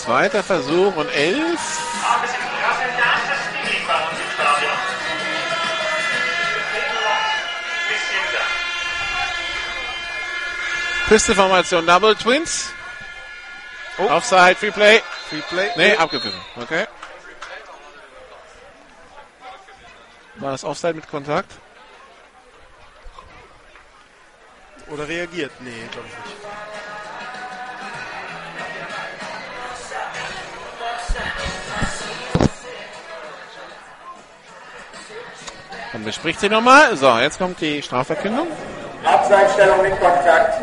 [SPEAKER 1] Zweiter Versuch und elf. Pisteformation Double Twins.
[SPEAKER 4] Oh.
[SPEAKER 1] Offside, Free Play.
[SPEAKER 4] Free Play.
[SPEAKER 1] Nee, abgepfiffen. Okay. War das Offside mit Kontakt?
[SPEAKER 4] Oder reagiert? Nee, glaube ich nicht.
[SPEAKER 1] Dann bespricht sie nochmal. So, jetzt kommt die Strafverkündung.
[SPEAKER 6] Abseitsstellung mit Kontakt.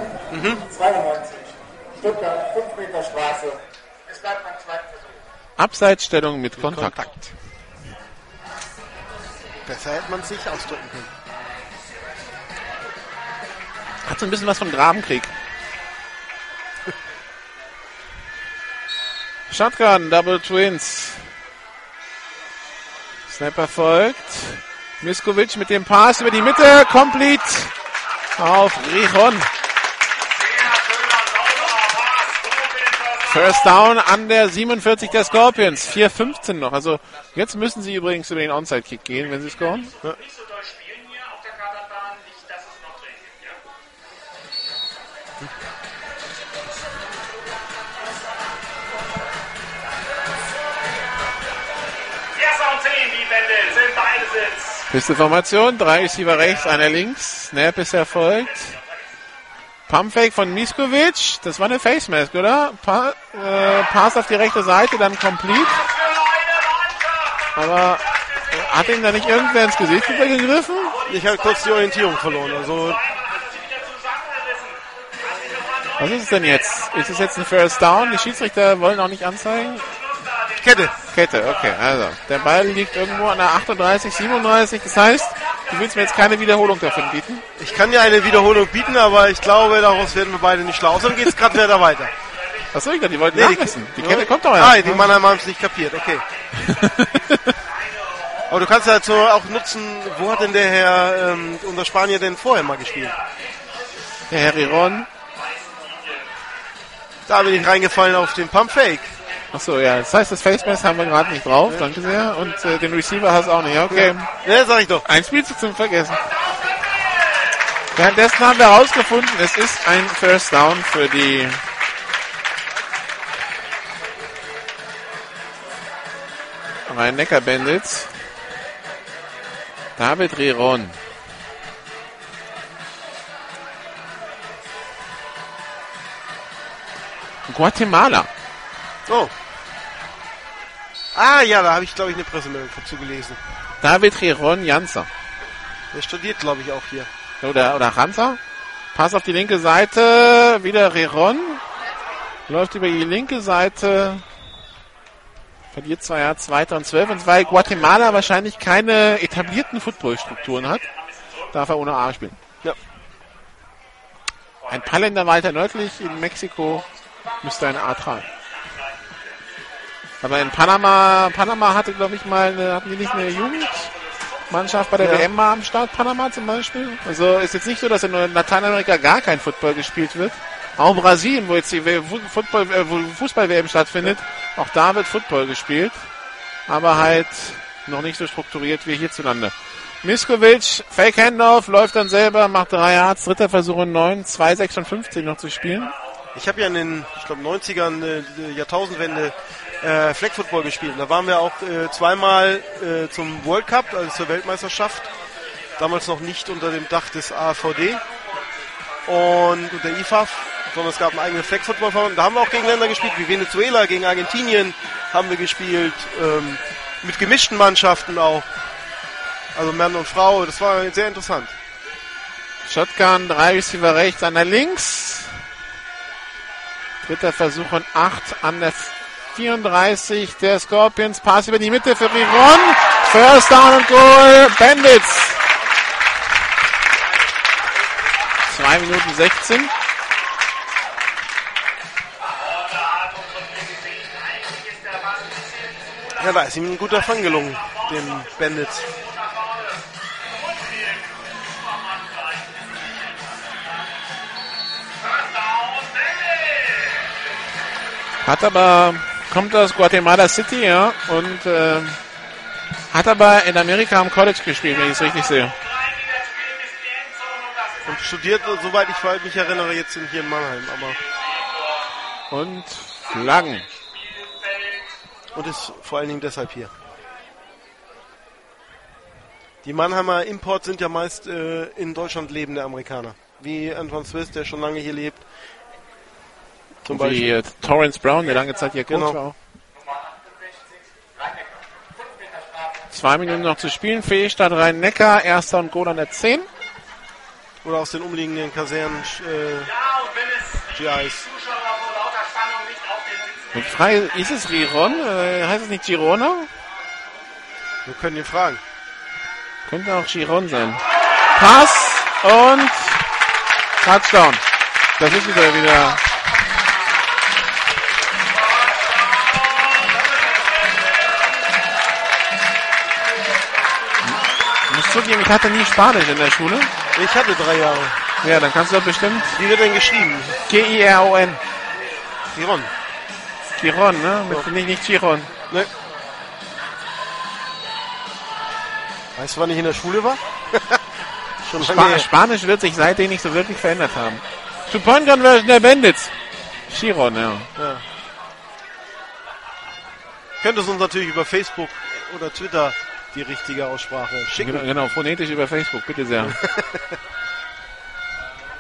[SPEAKER 6] 92. Stuttgart, 5 Meter Straße. Es bleibt beim zweiten Versuch.
[SPEAKER 1] Abseitsstellung mit Kontakt.
[SPEAKER 4] Kontakt. Besser hätte man es nicht ausdrücken können.
[SPEAKER 1] Hat so ein bisschen was von Grabenkrieg. Shotgun, Double Twins. Snapper folgt. Miskovic mit dem Pass über die Mitte. Complete auf Rijon. First down an der 47 der Scorpions. 4-15 noch. Also jetzt müssen sie übrigens über den Onside-Kick gehen, wenn sie scoren.
[SPEAKER 5] Ja? Erster und 10, die Bändel sind beide Sitz.
[SPEAKER 1] Pisteformation, drei Receiver rechts, einer links. Snap ist erfolgt. Pumpfake von Miskovic. Das war eine Face Mask, oder? Pa äh, Pass auf die rechte Seite, dann complete. Aber äh, hat ihm da nicht irgendwer ins Gesicht gegriffen?
[SPEAKER 4] Ich habe kurz die Orientierung verloren. Also,
[SPEAKER 1] Was ist es denn jetzt? Ist es jetzt ein First Down? Die Schiedsrichter wollen auch nicht anzeigen?
[SPEAKER 4] Kette.
[SPEAKER 1] Kette, okay. Also, der Ball liegt irgendwo an der 38, 37. Das heißt, du willst mir jetzt keine Wiederholung davon bieten?
[SPEAKER 4] Ich kann dir eine Wiederholung bieten, aber ich glaube, daraus werden wir beide nicht schlau. Außerdem geht es gerade wieder weiter.
[SPEAKER 1] Was soll ich da? Die wollten
[SPEAKER 4] Nee, die-
[SPEAKER 1] nachmessen. Die Kette kommt doch
[SPEAKER 4] Ah,
[SPEAKER 1] ja.
[SPEAKER 4] die Mannheim haben es nicht kapiert. Okay. Aber du kannst halt so auch nutzen, wo hat denn der Herr, ähm, unser Spanier denn vorher mal gespielt?
[SPEAKER 1] Der Herr Riron.
[SPEAKER 4] Da bin ich reingefallen auf den Pump Fake.
[SPEAKER 1] Achso, ja. Das heißt, das Facemask haben wir gerade nicht drauf. Danke sehr. Und äh, den Receiver hast du auch nicht. Okay.
[SPEAKER 4] Ne, sag ich doch.
[SPEAKER 1] Ein Spielzug zum Vergessen. Währenddessen haben wir herausgefunden, es ist ein First Down für die Rhein-Neckar Bandits. David Riron. Guatemala.
[SPEAKER 4] Oh. Ah ja, da habe ich glaube ich eine Pressemeldung dazu gelesen.
[SPEAKER 1] David Riron Janzer.
[SPEAKER 4] Der studiert glaube ich auch hier.
[SPEAKER 1] Oder, oder Hansa. Pass auf die linke Seite. Wieder Riron. Läuft über die linke Seite. Verliert zwar ja Zweiter und Zwölf. Und weil Guatemala wahrscheinlich keine etablierten Footballstrukturen hat, darf er ohne A spielen.
[SPEAKER 4] Ja.
[SPEAKER 1] Ein paar Länder weiter nördlich in Mexiko müsste eine A tragen. Aber in Panama, Panama hatte glaube ich mal, eine, hatten die nicht eine Jugendmannschaft bei der
[SPEAKER 4] Ja.
[SPEAKER 1] WM mal am Start, Panama zum Beispiel? Also ist jetzt nicht so, dass in Lateinamerika gar kein Football gespielt wird. Auch Brasilien, wo jetzt die Football, äh, wo Fußball-WM stattfindet, auch da wird Football gespielt. Aber halt noch nicht so strukturiert wie hierzulande. Miskovic, Fake Handoff, läuft dann selber, macht drei Yards, dritter Versuch in neun, 2,56 noch zu spielen.
[SPEAKER 4] Ich habe ja in den, ich glaube, 90ern, äh, Jahrtausendwende, äh, Flag Football gespielt. Da waren wir auch äh, zweimal äh, zum World Cup, also zur Weltmeisterschaft. Damals noch nicht unter dem Dach des AVD und unter IFAF, sondern es gab einen eigenen Flag Football Verband. Da haben wir auch gegen Länder gespielt, wie Venezuela, gegen Argentinien haben wir gespielt, ähm, mit gemischten Mannschaften auch. Also Mann und Frau, das war sehr interessant.
[SPEAKER 1] Shotgun, drei Receiver rechts, einer links. Dritter Versuch und acht an der 34 der Scorpions. Pass über die Mitte für Riron. First down und Goal. Bandits. Zwei Minuten 16.
[SPEAKER 4] Ja, da ist ihm ein guter Fang gelungen, den Bandits.
[SPEAKER 1] Hat aber, kommt aus Guatemala City, ja, und äh, hat aber in Amerika am College gespielt, wenn ich es richtig sehe.
[SPEAKER 4] Und studiert, soweit ich mich erinnere, jetzt in- hier in Mannheim. Aber
[SPEAKER 1] Und Flaggen.
[SPEAKER 4] und ist vor allen Dingen deshalb hier. Die Mannheimer Import sind ja meist äh, in Deutschland lebende Amerikaner. Wie Antoine Swiss, der schon lange hier lebt. Zum
[SPEAKER 1] Wie
[SPEAKER 4] Beispiel.
[SPEAKER 1] äh, Torrance Brown, der lange Zeit hier Coach
[SPEAKER 4] Genau.
[SPEAKER 1] war. auch. Zwei Minuten noch zu spielen. Fehlstart Rhein-Neckar. Erster und Goal an der 10.
[SPEAKER 4] Oder aus den umliegenden Kasernen äh, GIs.
[SPEAKER 1] Und Frage, ist es Riron? Äh, heißt es nicht Girona?
[SPEAKER 4] Wir können ihn fragen.
[SPEAKER 1] Könnte auch Giron sein. Pass und Touchdown. Das ist wieder wieder. Muss zugeben, ich hatte nie Spanisch in der Schule.
[SPEAKER 4] Ich hatte drei Jahre.
[SPEAKER 1] Ja, dann kannst du doch bestimmt
[SPEAKER 4] Wie wird denn geschrieben?
[SPEAKER 1] G-I-R-O-N.
[SPEAKER 4] Giron.
[SPEAKER 1] Giron, ne? Mit, nicht, nicht Giron.
[SPEAKER 4] Ne? Weißt du, wann ich in der Schule war? Schon
[SPEAKER 1] Spa. Spanisch wird sich seitdem nicht so wirklich verändert haben. Two Point Conversion der Bandits. Chiron, ja.
[SPEAKER 4] Könntest uns natürlich über Facebook oder Twitter die richtige Aussprache schicken.
[SPEAKER 1] Genau, genau, phonetisch über Facebook, bitte sehr.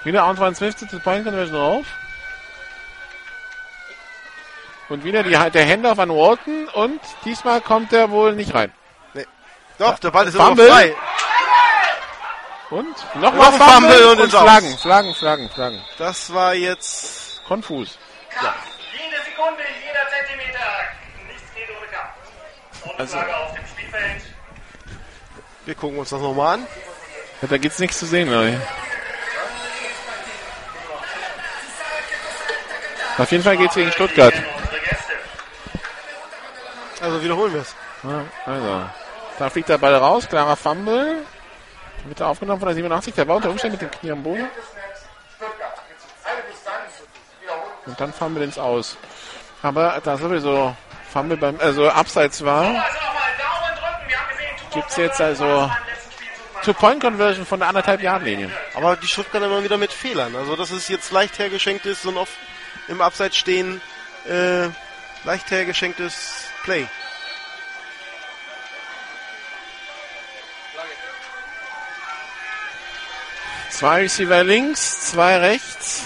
[SPEAKER 1] wieder Antoine Smith zu Point Conversion drauf. Und wieder die, der Handoff an Walton und diesmal kommt er wohl nicht rein.
[SPEAKER 4] Doch, der Ball ist immer
[SPEAKER 1] Fumble.
[SPEAKER 4] frei.
[SPEAKER 1] Und nochmal
[SPEAKER 4] Fumble
[SPEAKER 1] Fumble
[SPEAKER 4] und
[SPEAKER 1] und
[SPEAKER 4] ins Aus.
[SPEAKER 1] Flaggen, Flaggen, Flaggen, Flaggen.
[SPEAKER 4] Das war jetzt
[SPEAKER 1] Konfus.
[SPEAKER 5] Jede Sekunde, jeder Zentimeter. Nichts geht ohne Kampf. Und
[SPEAKER 1] Also-
[SPEAKER 5] Flagge auf dem Spielfeld.
[SPEAKER 4] Wir gucken uns das nochmal an.
[SPEAKER 1] Ja, da gibt's nichts zu sehen, Leute. Auf jeden Fall geht's gegen Stuttgart.
[SPEAKER 4] Also wiederholen wir es.
[SPEAKER 1] Ja, also. Da fliegt der Ball raus, klarer Fumble. Wird er aufgenommen von der 87, der war unter Umständen mit dem Knie am Boden. Und dann Fumble ins Aus. Aber da sowieso Fumble beim, also Abseits war,
[SPEAKER 5] Tuchel
[SPEAKER 1] gibt's jetzt also
[SPEAKER 5] letzten Spielzug
[SPEAKER 1] Two-Point-Conversion von der anderthalb Yard Linie.
[SPEAKER 4] Aber die Stuttgarter immer wieder mit Fehlern. Also dass es jetzt leicht hergeschenkt ist und oft im Abseits stehen, äh, leicht hergeschenktes Play.
[SPEAKER 1] Zwei Receiver links, zwei rechts.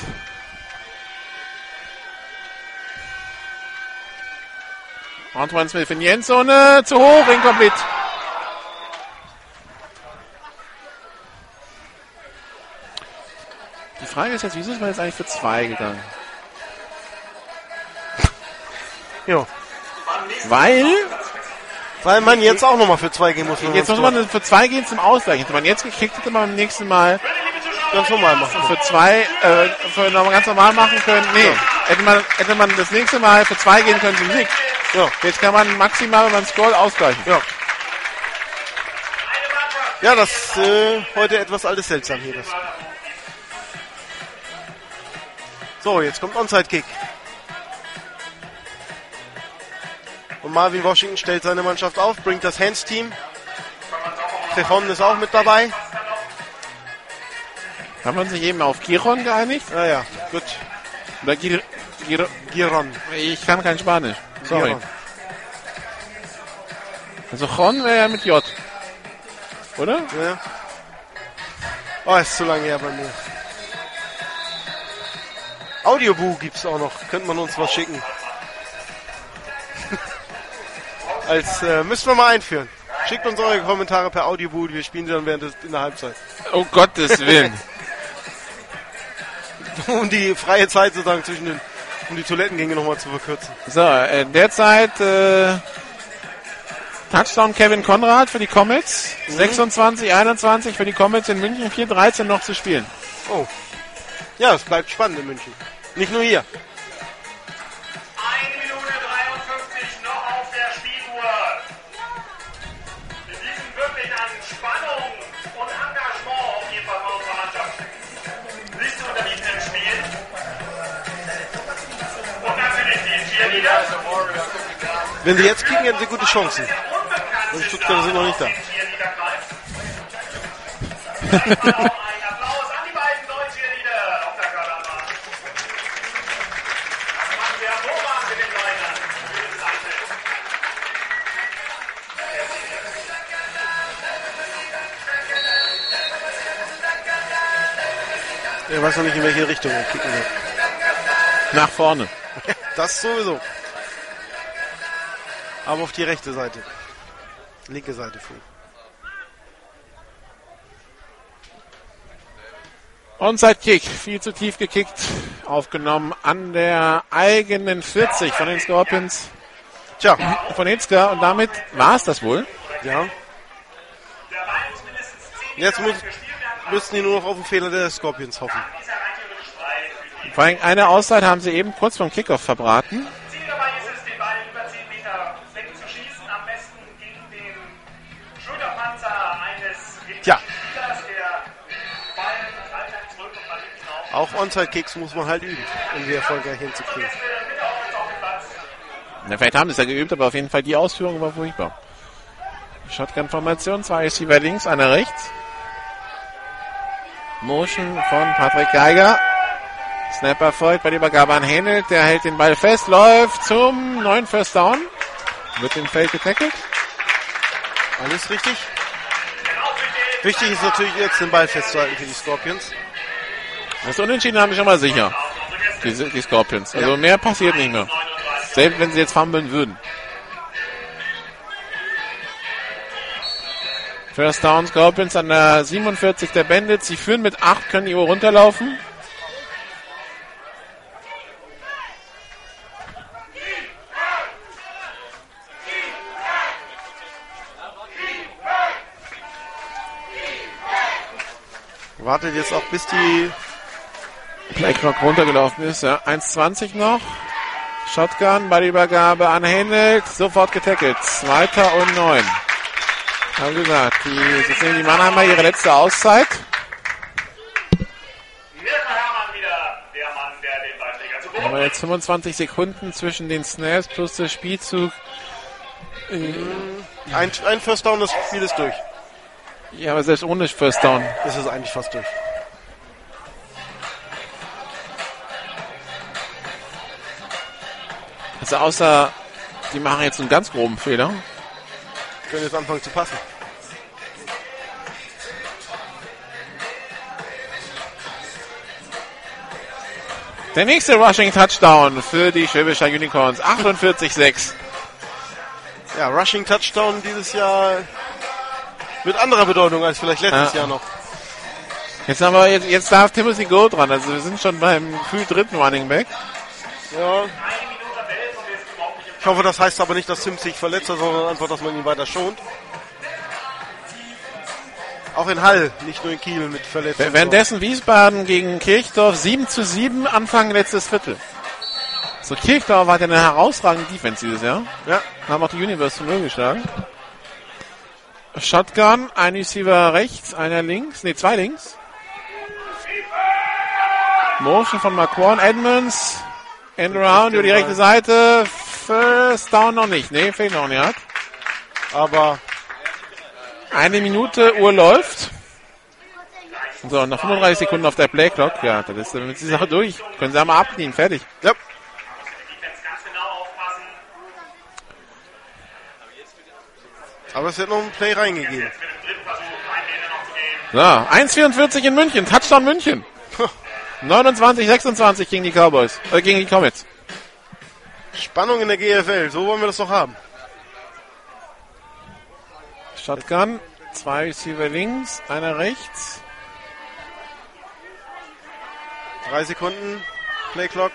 [SPEAKER 1] Antoine Smith in die Endzone, zu hoch, incomplete. Frage ist jetzt, wieso ist man jetzt eigentlich für zwei gegangen?
[SPEAKER 4] Ja.
[SPEAKER 1] Weil,
[SPEAKER 4] Weil man jetzt auch nochmal für zwei gehen muss.
[SPEAKER 1] jetzt muss man für zwei gehen zum Ausgleich. Hätte man jetzt gekickt, hätte man beim nächsten Mal
[SPEAKER 4] ganz normal machen.
[SPEAKER 1] für zwei, äh, für nochmal ganz normal machen können. Nee, hätte man, hätte man das nächste Mal für zwei gehen können zum Sieg.
[SPEAKER 4] Ja.
[SPEAKER 1] Jetzt kann man maximal beim Scroll ausgleichen.
[SPEAKER 4] Ja. Ja, das äh, heute etwas alles seltsam hier. Das. So, jetzt kommt Onside-Kick. Und Marvin Washington stellt seine Mannschaft auf, bringt das Hands-Team. Trefon ist auch mit dabei.
[SPEAKER 1] Haben wir uns nicht eben auf Giron geeinigt?
[SPEAKER 4] Naja, gut.
[SPEAKER 1] Oder Gir, Gir,
[SPEAKER 4] Giron.
[SPEAKER 1] ich kann kein Spanisch. Sorry.
[SPEAKER 4] Giron.
[SPEAKER 1] Also Jon wäre ja mit J. Oder?
[SPEAKER 4] Ja. Oh, ist zu lange her bei mir. Audioboo gibt's auch noch. Könnte man uns was schicken. Als äh, müssen wir mal einführen. Schickt uns eure Kommentare per Audioboo. Wir spielen sie dann während des, in der Halbzeit.
[SPEAKER 1] Oh Gottes Willen.
[SPEAKER 4] Um die freie Zeit sozusagen zwischen den, um die Toilettengänge nochmal zu verkürzen.
[SPEAKER 1] so, äh, derzeit äh, Touchdown Kevin Konrad für die Comets. 26, 21 für die Comets in München. 4-13 noch zu spielen.
[SPEAKER 4] Oh. Ja, es bleibt spannend in München. Nicht nur hier.
[SPEAKER 5] 1 Minute 53 noch auf der Spieluhr. Wir bieten wirklich an Spannung und Engagement auf jeden Fall von unserer Mannschaft. Nicht zu unterbieten im Spiel. Und natürlich die Cheerleader.
[SPEAKER 4] Wenn sie jetzt kicken, hätten sie gute Chancen. Und Stuttgarter sind noch nicht da. Er weiß noch nicht, in welche Richtung er kicken wird.
[SPEAKER 1] Nach vorne.
[SPEAKER 4] Das sowieso. Aber auf die rechte Seite. Linke Seite früh.
[SPEAKER 1] Onside Kick, viel zu tief gekickt, aufgenommen an der eigenen 40 von den Scorpions
[SPEAKER 4] Tja,
[SPEAKER 1] von Hitzka und damit war es das wohl.
[SPEAKER 4] ja. Jetzt muss, müssten die nur noch auf den Fehler der Scorpions hoffen.
[SPEAKER 1] Vor allem eine Auszeit haben sie eben kurz vom Kickoff verbraten.
[SPEAKER 5] Ziel dabei ist es, den Ball über 10 Meter wegzuschießen. Am besten gegen den Schulterpanzer eines
[SPEAKER 4] Tja. Auch Onside-Kicks muss man halt üben, um sie erfolgreich hinzukriegen.
[SPEAKER 1] Na, vielleicht haben sie es ja geübt, aber auf jeden Fall die Ausführung war furchtbar. Shotgun-Formation, zwei Receiver links, einer rechts. Motion von Patrick Geiger. Snapper folgt bei der Übergabe an Händel. Der hält den Ball fest, läuft zum neuen First Down. Wird im Feld getackelt.
[SPEAKER 4] Alles richtig? Wichtig ist natürlich jetzt den Ball festzuhalten für die Scorpions.
[SPEAKER 1] Das Unentschieden haben wir schon mal sicher. Die, die Scorpions. Also mehr passiert nicht mehr. Selbst wenn sie jetzt fummeln würden. First Down Scorpions an der 47 der Bandits. Sie führen mit 8, können die Uhr runterlaufen.
[SPEAKER 4] Wartet jetzt auch bis die
[SPEAKER 1] Playclock runtergelaufen ist. Ja. 1,20 noch. Shotgun bei der Übergabe an Händel. Sofort getackelt. Zweiter und neun. Haben gesagt, die, jetzt nehmen die Mannheimer ihre letzte Auszeit.
[SPEAKER 5] Mirko Herrmann wieder, der Mann, der den Beiträger zu Boden
[SPEAKER 1] Haben wir jetzt 25 Sekunden zwischen den Snaps plus der Spielzug.
[SPEAKER 4] Ein, ein First Down, das Spiel ist durch.
[SPEAKER 1] Ja, aber selbst ohne First Down.
[SPEAKER 4] Ist eigentlich fast durch.
[SPEAKER 1] Also außer, die machen jetzt einen ganz groben Fehler.
[SPEAKER 4] Können jetzt anfangen zu passen.
[SPEAKER 1] Der nächste Rushing Touchdown für die Schwäbischer Unicorns. 48-6.
[SPEAKER 4] Ja, Rushing Touchdown dieses Jahr mit anderer Bedeutung als vielleicht letztes
[SPEAKER 1] Ja.
[SPEAKER 4] Jahr noch.
[SPEAKER 1] Jetzt haben wir, jetzt, jetzt darf Timothy Go dran. Also wir sind schon beim früh dritten Running Back.
[SPEAKER 4] Ja. Ich hoffe, das heißt aber nicht, dass Sims sich verletzt hat, sondern einfach, dass man ihn weiter schont. Auch in Hall, nicht nur in Kiel mit Verletzungen.
[SPEAKER 1] Währenddessen Wiesbaden gegen Kirchdorf 7 zu 7 Anfang letztes Viertel. So, Kirchdorf hat ja eine herausragende Defense dieses Jahr.
[SPEAKER 4] Ja,
[SPEAKER 1] Haben auch die Universe zu Null geschlagen. Shotgun, ein Receiver rechts, einer links, nee, zwei links. Motion von McQuarn, Edmonds, Endaround über die rechte Seite, First Down noch nicht, nee, fehlt noch nicht.
[SPEAKER 4] aber
[SPEAKER 1] Eine Minute, Uhr läuft. So, noch 35 Sekunden auf der Playclock. Ja, dann ist, dann ist die Sache durch. Können Sie einmal abdienen, fertig.
[SPEAKER 4] ja, aber es wird noch ein Play reingegeben.
[SPEAKER 1] So, 1,44 in München, Touchdown München. 29, 26 gegen die Cowboys, äh, gegen die Comets.
[SPEAKER 4] Spannung in der GFL, so wollen wir das doch haben.
[SPEAKER 1] Shotgun, zwei Receiver links, einer rechts.
[SPEAKER 4] Drei Sekunden, Playclock.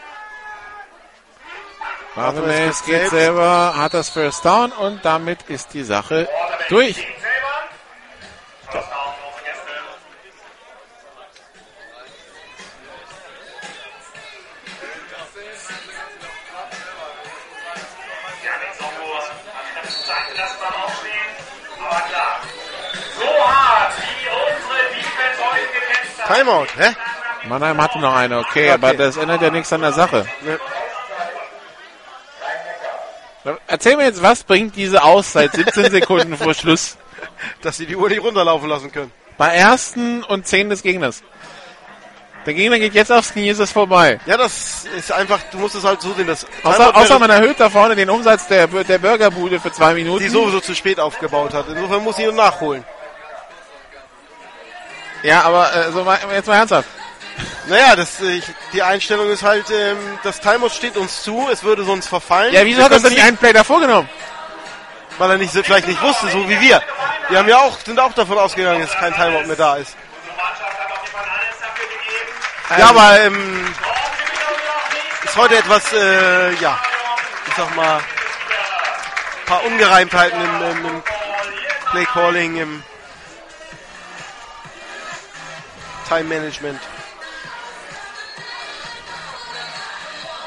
[SPEAKER 1] Barbemes
[SPEAKER 4] es
[SPEAKER 1] geht
[SPEAKER 4] selbst.
[SPEAKER 1] selber, hat das First Down und damit ist die Sache durch.
[SPEAKER 5] Geht
[SPEAKER 4] Timeout, hä?
[SPEAKER 1] Mannheim hatte noch eine, okay, aber das ändert ja nichts an der Sache.
[SPEAKER 4] Ne.
[SPEAKER 1] Erzähl mir jetzt, was bringt diese Auszeit 17 Sekunden vor Schluss?
[SPEAKER 4] Dass sie die Uhr nicht runterlaufen lassen können.
[SPEAKER 1] Bei ersten und 10 des Gegners. Der Gegner geht jetzt aufs Knie, ist es vorbei.
[SPEAKER 4] Ja, das ist einfach, du musst es halt so sehen, dass
[SPEAKER 1] Außer, außer man erhöht da vorne den Umsatz der, der Burgerbude für zwei Minuten.
[SPEAKER 4] die sowieso zu spät aufgebaut hat. Insofern muss sie nur nachholen.
[SPEAKER 1] Ja, aber äh, so mal, jetzt mal ernsthaft.
[SPEAKER 4] Naja, das, äh, ich, die Einstellung ist halt, ähm, das Timeout steht uns zu, es würde sonst verfallen.
[SPEAKER 1] Ja, wieso
[SPEAKER 4] Wir
[SPEAKER 1] hat das denn
[SPEAKER 4] können
[SPEAKER 1] nicht einen Play davor genommen?
[SPEAKER 4] Weil er nicht, so- vielleicht nicht wusste, so wie wir. Wir haben ja auch, sind auch davon ausgegangen, dass kein Timeout mehr da ist. Ja, aber ähm, ist heute etwas, äh, ja, ich sag mal, paar Ungereimtheiten im, im, im Play Calling, im Time Management.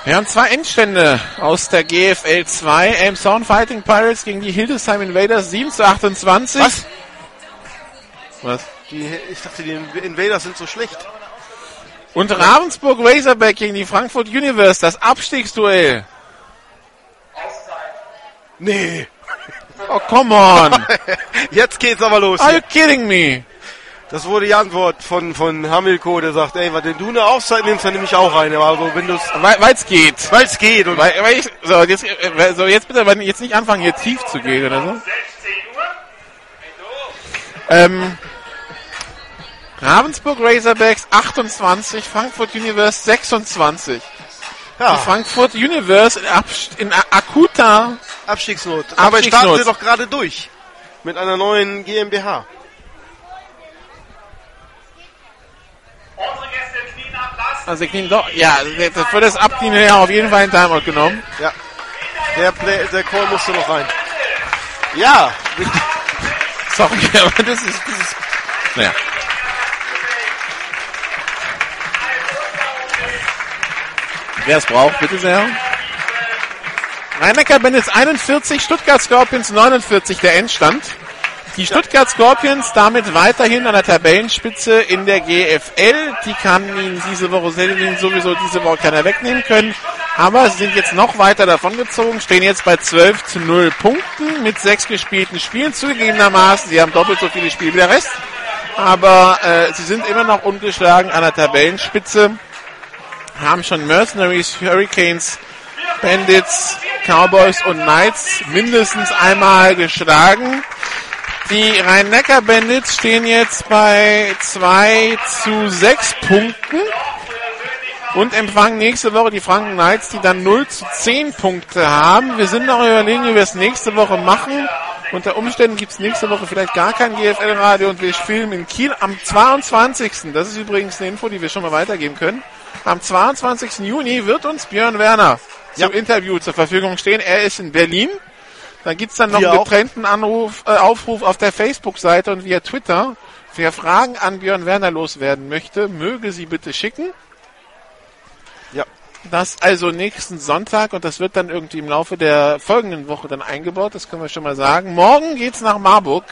[SPEAKER 1] Wir haben zwei Endstände aus der GFL 2. Elmshorn Fighting Pirates gegen die Hildesheim Invaders 7 zu 28.
[SPEAKER 4] Was?
[SPEAKER 1] Was?
[SPEAKER 4] Die, ich dachte, die Invaders sind so schlecht.
[SPEAKER 1] Und Ravensburg Razorback gegen die Frankfurt Universe, das Abstiegsduell.
[SPEAKER 4] Nee.
[SPEAKER 1] Oh, come on.
[SPEAKER 4] Jetzt geht's aber los.
[SPEAKER 1] Are you kidding me?
[SPEAKER 4] Das wurde die Antwort von, von Hamilko, der sagt, ey, wenn du eine Auszeit nimmst, dann nehme ich auch eine. Also wenn du's,
[SPEAKER 1] Weil es geht.
[SPEAKER 4] weil's geht und
[SPEAKER 1] Weil, weil ich, so, jetzt, äh, so, jetzt bitte aber jetzt nicht anfangen, hier tief zu gehen oder so.
[SPEAKER 5] 16 Uhr.
[SPEAKER 1] Ähm, Ravensburg Razorbacks 28, Frankfurt Universe 26.
[SPEAKER 4] ja,
[SPEAKER 1] Frankfurt Universe in, Abst in akuter
[SPEAKER 4] Abstiegsnot. Aber starten
[SPEAKER 1] Abstiegsnot.
[SPEAKER 4] sie doch gerade durch. Mit einer neuen GmbH.
[SPEAKER 5] Unsere Gäste knien ab, lassen
[SPEAKER 1] Also knien doch, ja, das- für das Abknien her auf jeden Fall ein Timeout genommen.
[SPEAKER 4] Ja. Der, Play, der Call musste noch rein. Ja,
[SPEAKER 1] Sorry, aber das ist, das ist, naja. Wer es braucht, bitte sehr. Rhein-Neckar Bandits 41, Stuttgart Scorpions 49, der Endstand. Die Stuttgart Scorpions damit weiterhin an der Tabellenspitze in der GFL. Die kann ihnen diese Woche sowieso diese Woche keiner wegnehmen können. Aber sie sind jetzt noch weiter davongezogen, stehen jetzt bei 12 zu 0 Punkten mit sechs gespielten Spielen zugegebenermaßen. Sie haben doppelt so viele Spiele wie der Rest. Aber äh, sie sind immer noch ungeschlagen an der Tabellenspitze. Haben schon Mercenaries, Hurricanes, Bandits, Cowboys und Knights mindestens einmal geschlagen. Die Rhein-Neckar-Bandits stehen jetzt bei 2 zu 6 Punkten und empfangen nächste Woche die Franken Knights, die dann 0 zu 10 Punkte haben. Wir sind noch überlegen, wie wir es nächste Woche machen. Unter Umständen gibt es nächste Woche vielleicht gar kein GFL-Radio und wir filmen in Kiel am 22. Das ist übrigens eine Info, die wir schon mal weitergeben können. Am 22. Juni wird uns Björn Werner ja. zum Interview zur Verfügung stehen. Er ist in Berlin. Dann gibt's dann noch Wir einen getrennten Anruf, äh, Aufruf auf der Facebook-Seite und via Twitter. Wer Fragen an Björn Werner loswerden möchte, möge sie bitte schicken. Ja. Das also nächsten Sonntag und das wird dann irgendwie im Laufe der folgenden Woche dann eingebaut, das können wir schon mal sagen. Morgen geht's nach Marburg.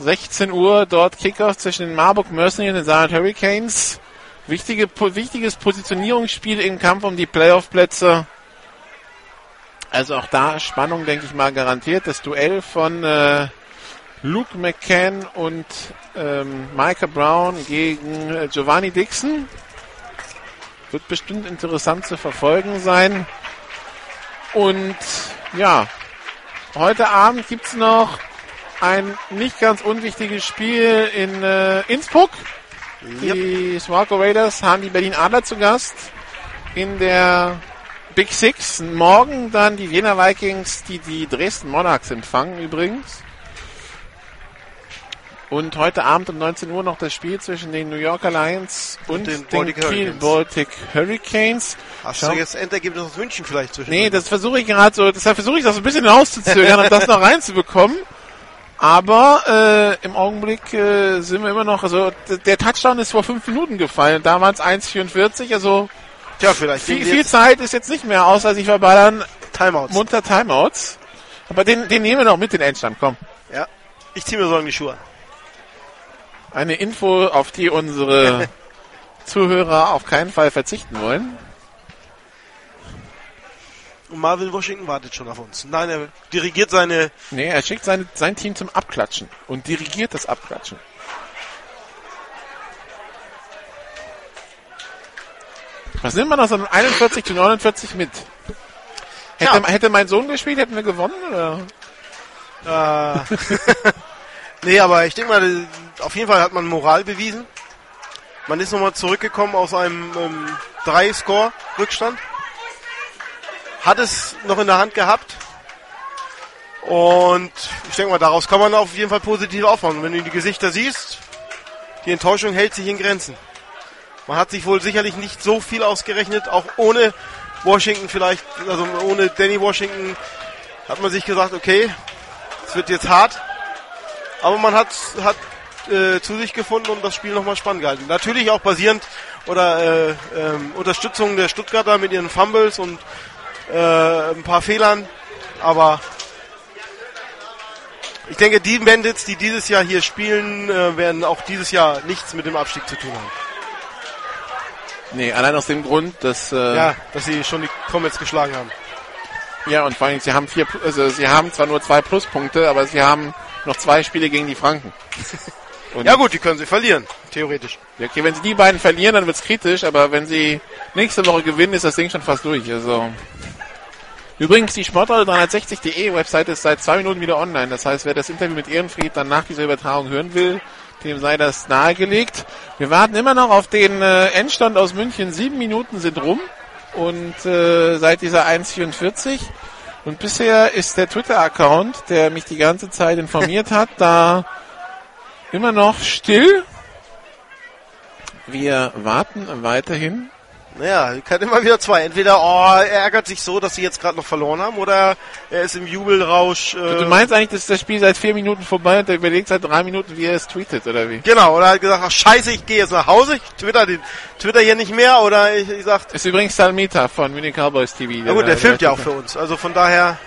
[SPEAKER 1] 16 Uhr, dort Kickoff zwischen den Marburg Mercenaries und den Saarland Hurricanes. Wichtige, wichtiges Positionierungsspiel im Kampf um die Playoff-Plätze. Also auch da Spannung, denke ich mal, garantiert. Das Duell von äh, Luke McCann und ähm, Micah Brown gegen äh, Giovanni Dixon. Wird bestimmt interessant zu verfolgen sein. Und ja, heute Abend gibt's noch ein nicht ganz unwichtiges Spiel in äh, Innsbruck. Die yep. Swarco Raiders haben die Berlin Adler zu Gast in der Big Six. Morgen dann die Wiener Vikings, die die Dresden Monarchs empfangen übrigens. Und heute Abend um 19 Uhr noch das Spiel zwischen den New Yorker Lions und, und den, den Kiel Hurricanes. Baltic Hurricanes.
[SPEAKER 4] Hast Schau. du jetzt Endergebnis aus München vielleicht zwischen?
[SPEAKER 1] Nee, das versuche ich gerade so, deshalb versuche ich das ein bisschen auszuzögern und das noch reinzubekommen. Aber äh, im Augenblick äh, sind wir immer noch, also der Touchdown ist vor fünf Minuten gefallen, da waren es 1,44, also
[SPEAKER 4] Tja, vielleicht.
[SPEAKER 1] Viel, viel Zeit ist jetzt nicht mehr, außer sich verballern.
[SPEAKER 4] Timeouts.
[SPEAKER 1] Munter Timeouts. Aber den, den nehmen wir noch mit, den Endstand, komm.
[SPEAKER 4] Ja. Ich ziehe mir so die Schuhe an.
[SPEAKER 1] Eine Info, auf die unsere Zuhörer auf keinen Fall verzichten wollen.
[SPEAKER 4] Und Marvin Washington wartet schon auf uns. Nein, er dirigiert seine.
[SPEAKER 1] Nee, er schickt seine, sein Team zum Abklatschen und dirigiert das Abklatschen. Was nimmt man aus einem 41 zu 49 mit? Hätte, ja. hätte mein Sohn gespielt, hätten wir gewonnen,
[SPEAKER 4] oder? Äh. nee, aber ich denke mal, auf jeden Fall hat man Moral bewiesen. Man ist nochmal zurückgekommen aus einem ähm, 3-Score-Rückstand. Hat es noch in der Hand gehabt. Und ich denke mal, daraus kann man auf jeden Fall positiv aufbauen. Wenn du die Gesichter siehst, die Enttäuschung hält sich in Grenzen. Man hat sich wohl sicherlich nicht so viel ausgerechnet, auch ohne Washington vielleicht, also ohne Danny Washington hat man sich gesagt, okay, es wird jetzt hart. Aber man hat, hat äh, zu sich gefunden und das Spiel nochmal spannend gehalten. Natürlich auch basierend oder äh, äh, Unterstützung der Stuttgarter mit ihren Fumbles und äh, ein paar Fehlern. Aber ich denke, die Bandits, die dieses Jahr hier spielen, äh, werden auch dieses Jahr nichts mit dem Abstieg zu tun haben.
[SPEAKER 1] Nee, allein aus dem Grund, dass
[SPEAKER 4] äh, ja, dass sie schon die Comets geschlagen haben.
[SPEAKER 1] Ja, und vor allem, sie haben vier, also sie haben zwar nur zwei Pluspunkte, aber sie haben noch zwei Spiele gegen die Franken.
[SPEAKER 4] ja gut, die können sie verlieren, theoretisch.
[SPEAKER 1] Ja, okay, wenn sie die beiden verlieren, dann wird's kritisch, aber wenn sie nächste Woche gewinnen, ist das Ding schon fast durch. Also Übrigens, die Sportrolle360.de Webseite ist seit zwei Minuten wieder online. Das heißt, wer das Interview mit Ehrenfried dann nach dieser Übertragung hören will, dem sei das nahegelegt. Wir warten immer noch auf den äh, Endstand aus München. Sieben Minuten sind rum und äh, seit dieser 1,44. Und bisher ist der Twitter-Account, der mich die ganze Zeit informiert hat, da immer noch still. Wir warten weiterhin
[SPEAKER 4] naja, kann immer wieder zwei. Entweder, oh, er ärgert sich so, dass sie jetzt gerade noch verloren haben, oder er ist im Jubelrausch.
[SPEAKER 1] Äh du meinst eigentlich, dass das Spiel seit vier Minuten vorbei und er überlegt seit drei Minuten, wie er es tweetet, oder wie?
[SPEAKER 4] Genau, oder er hat gesagt, ach scheiße, ich gehe jetzt nach Hause, ich twitter, den, twitter hier nicht mehr, oder ich, ich sag...
[SPEAKER 1] Ist übrigens Salmita von Munich Cowboys TV.
[SPEAKER 4] Ja gut, der, der filmt ja auch für uns, also von daher...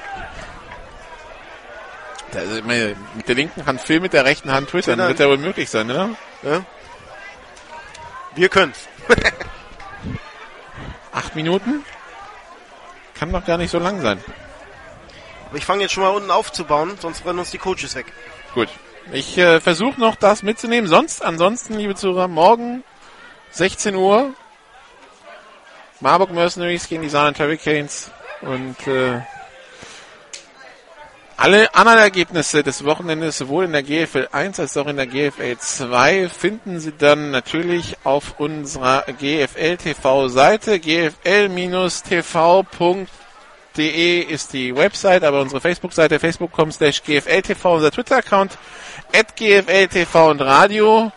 [SPEAKER 1] Da immer mit der linken Hand Film, mit der rechten Hand twittern.
[SPEAKER 4] Twittern.
[SPEAKER 1] Wird ja wohl möglich sein, oder?
[SPEAKER 4] Ja? Wir können's.
[SPEAKER 1] Acht Minuten? Kann doch gar nicht so lang sein.
[SPEAKER 4] Aber ich fange jetzt schon mal unten aufzubauen, sonst rennen uns die Coaches weg.
[SPEAKER 1] Gut. Ich äh, versuche noch das mitzunehmen. Sonst, ansonsten, liebe Zuhörer, morgen 16 Uhr Marburg Mercenaries gegen die Saarland Hurricanes und äh, alle anderen Ergebnisse des Wochenendes, sowohl in der GFL 1 als auch in der GFL 2, finden Sie dann natürlich auf unserer GFL TV Seite. gfl-tv.de ist die Website, aber unsere Facebook-Seite facebook.com slash gfltv, unser Twitter-Account at gfltv und Radio.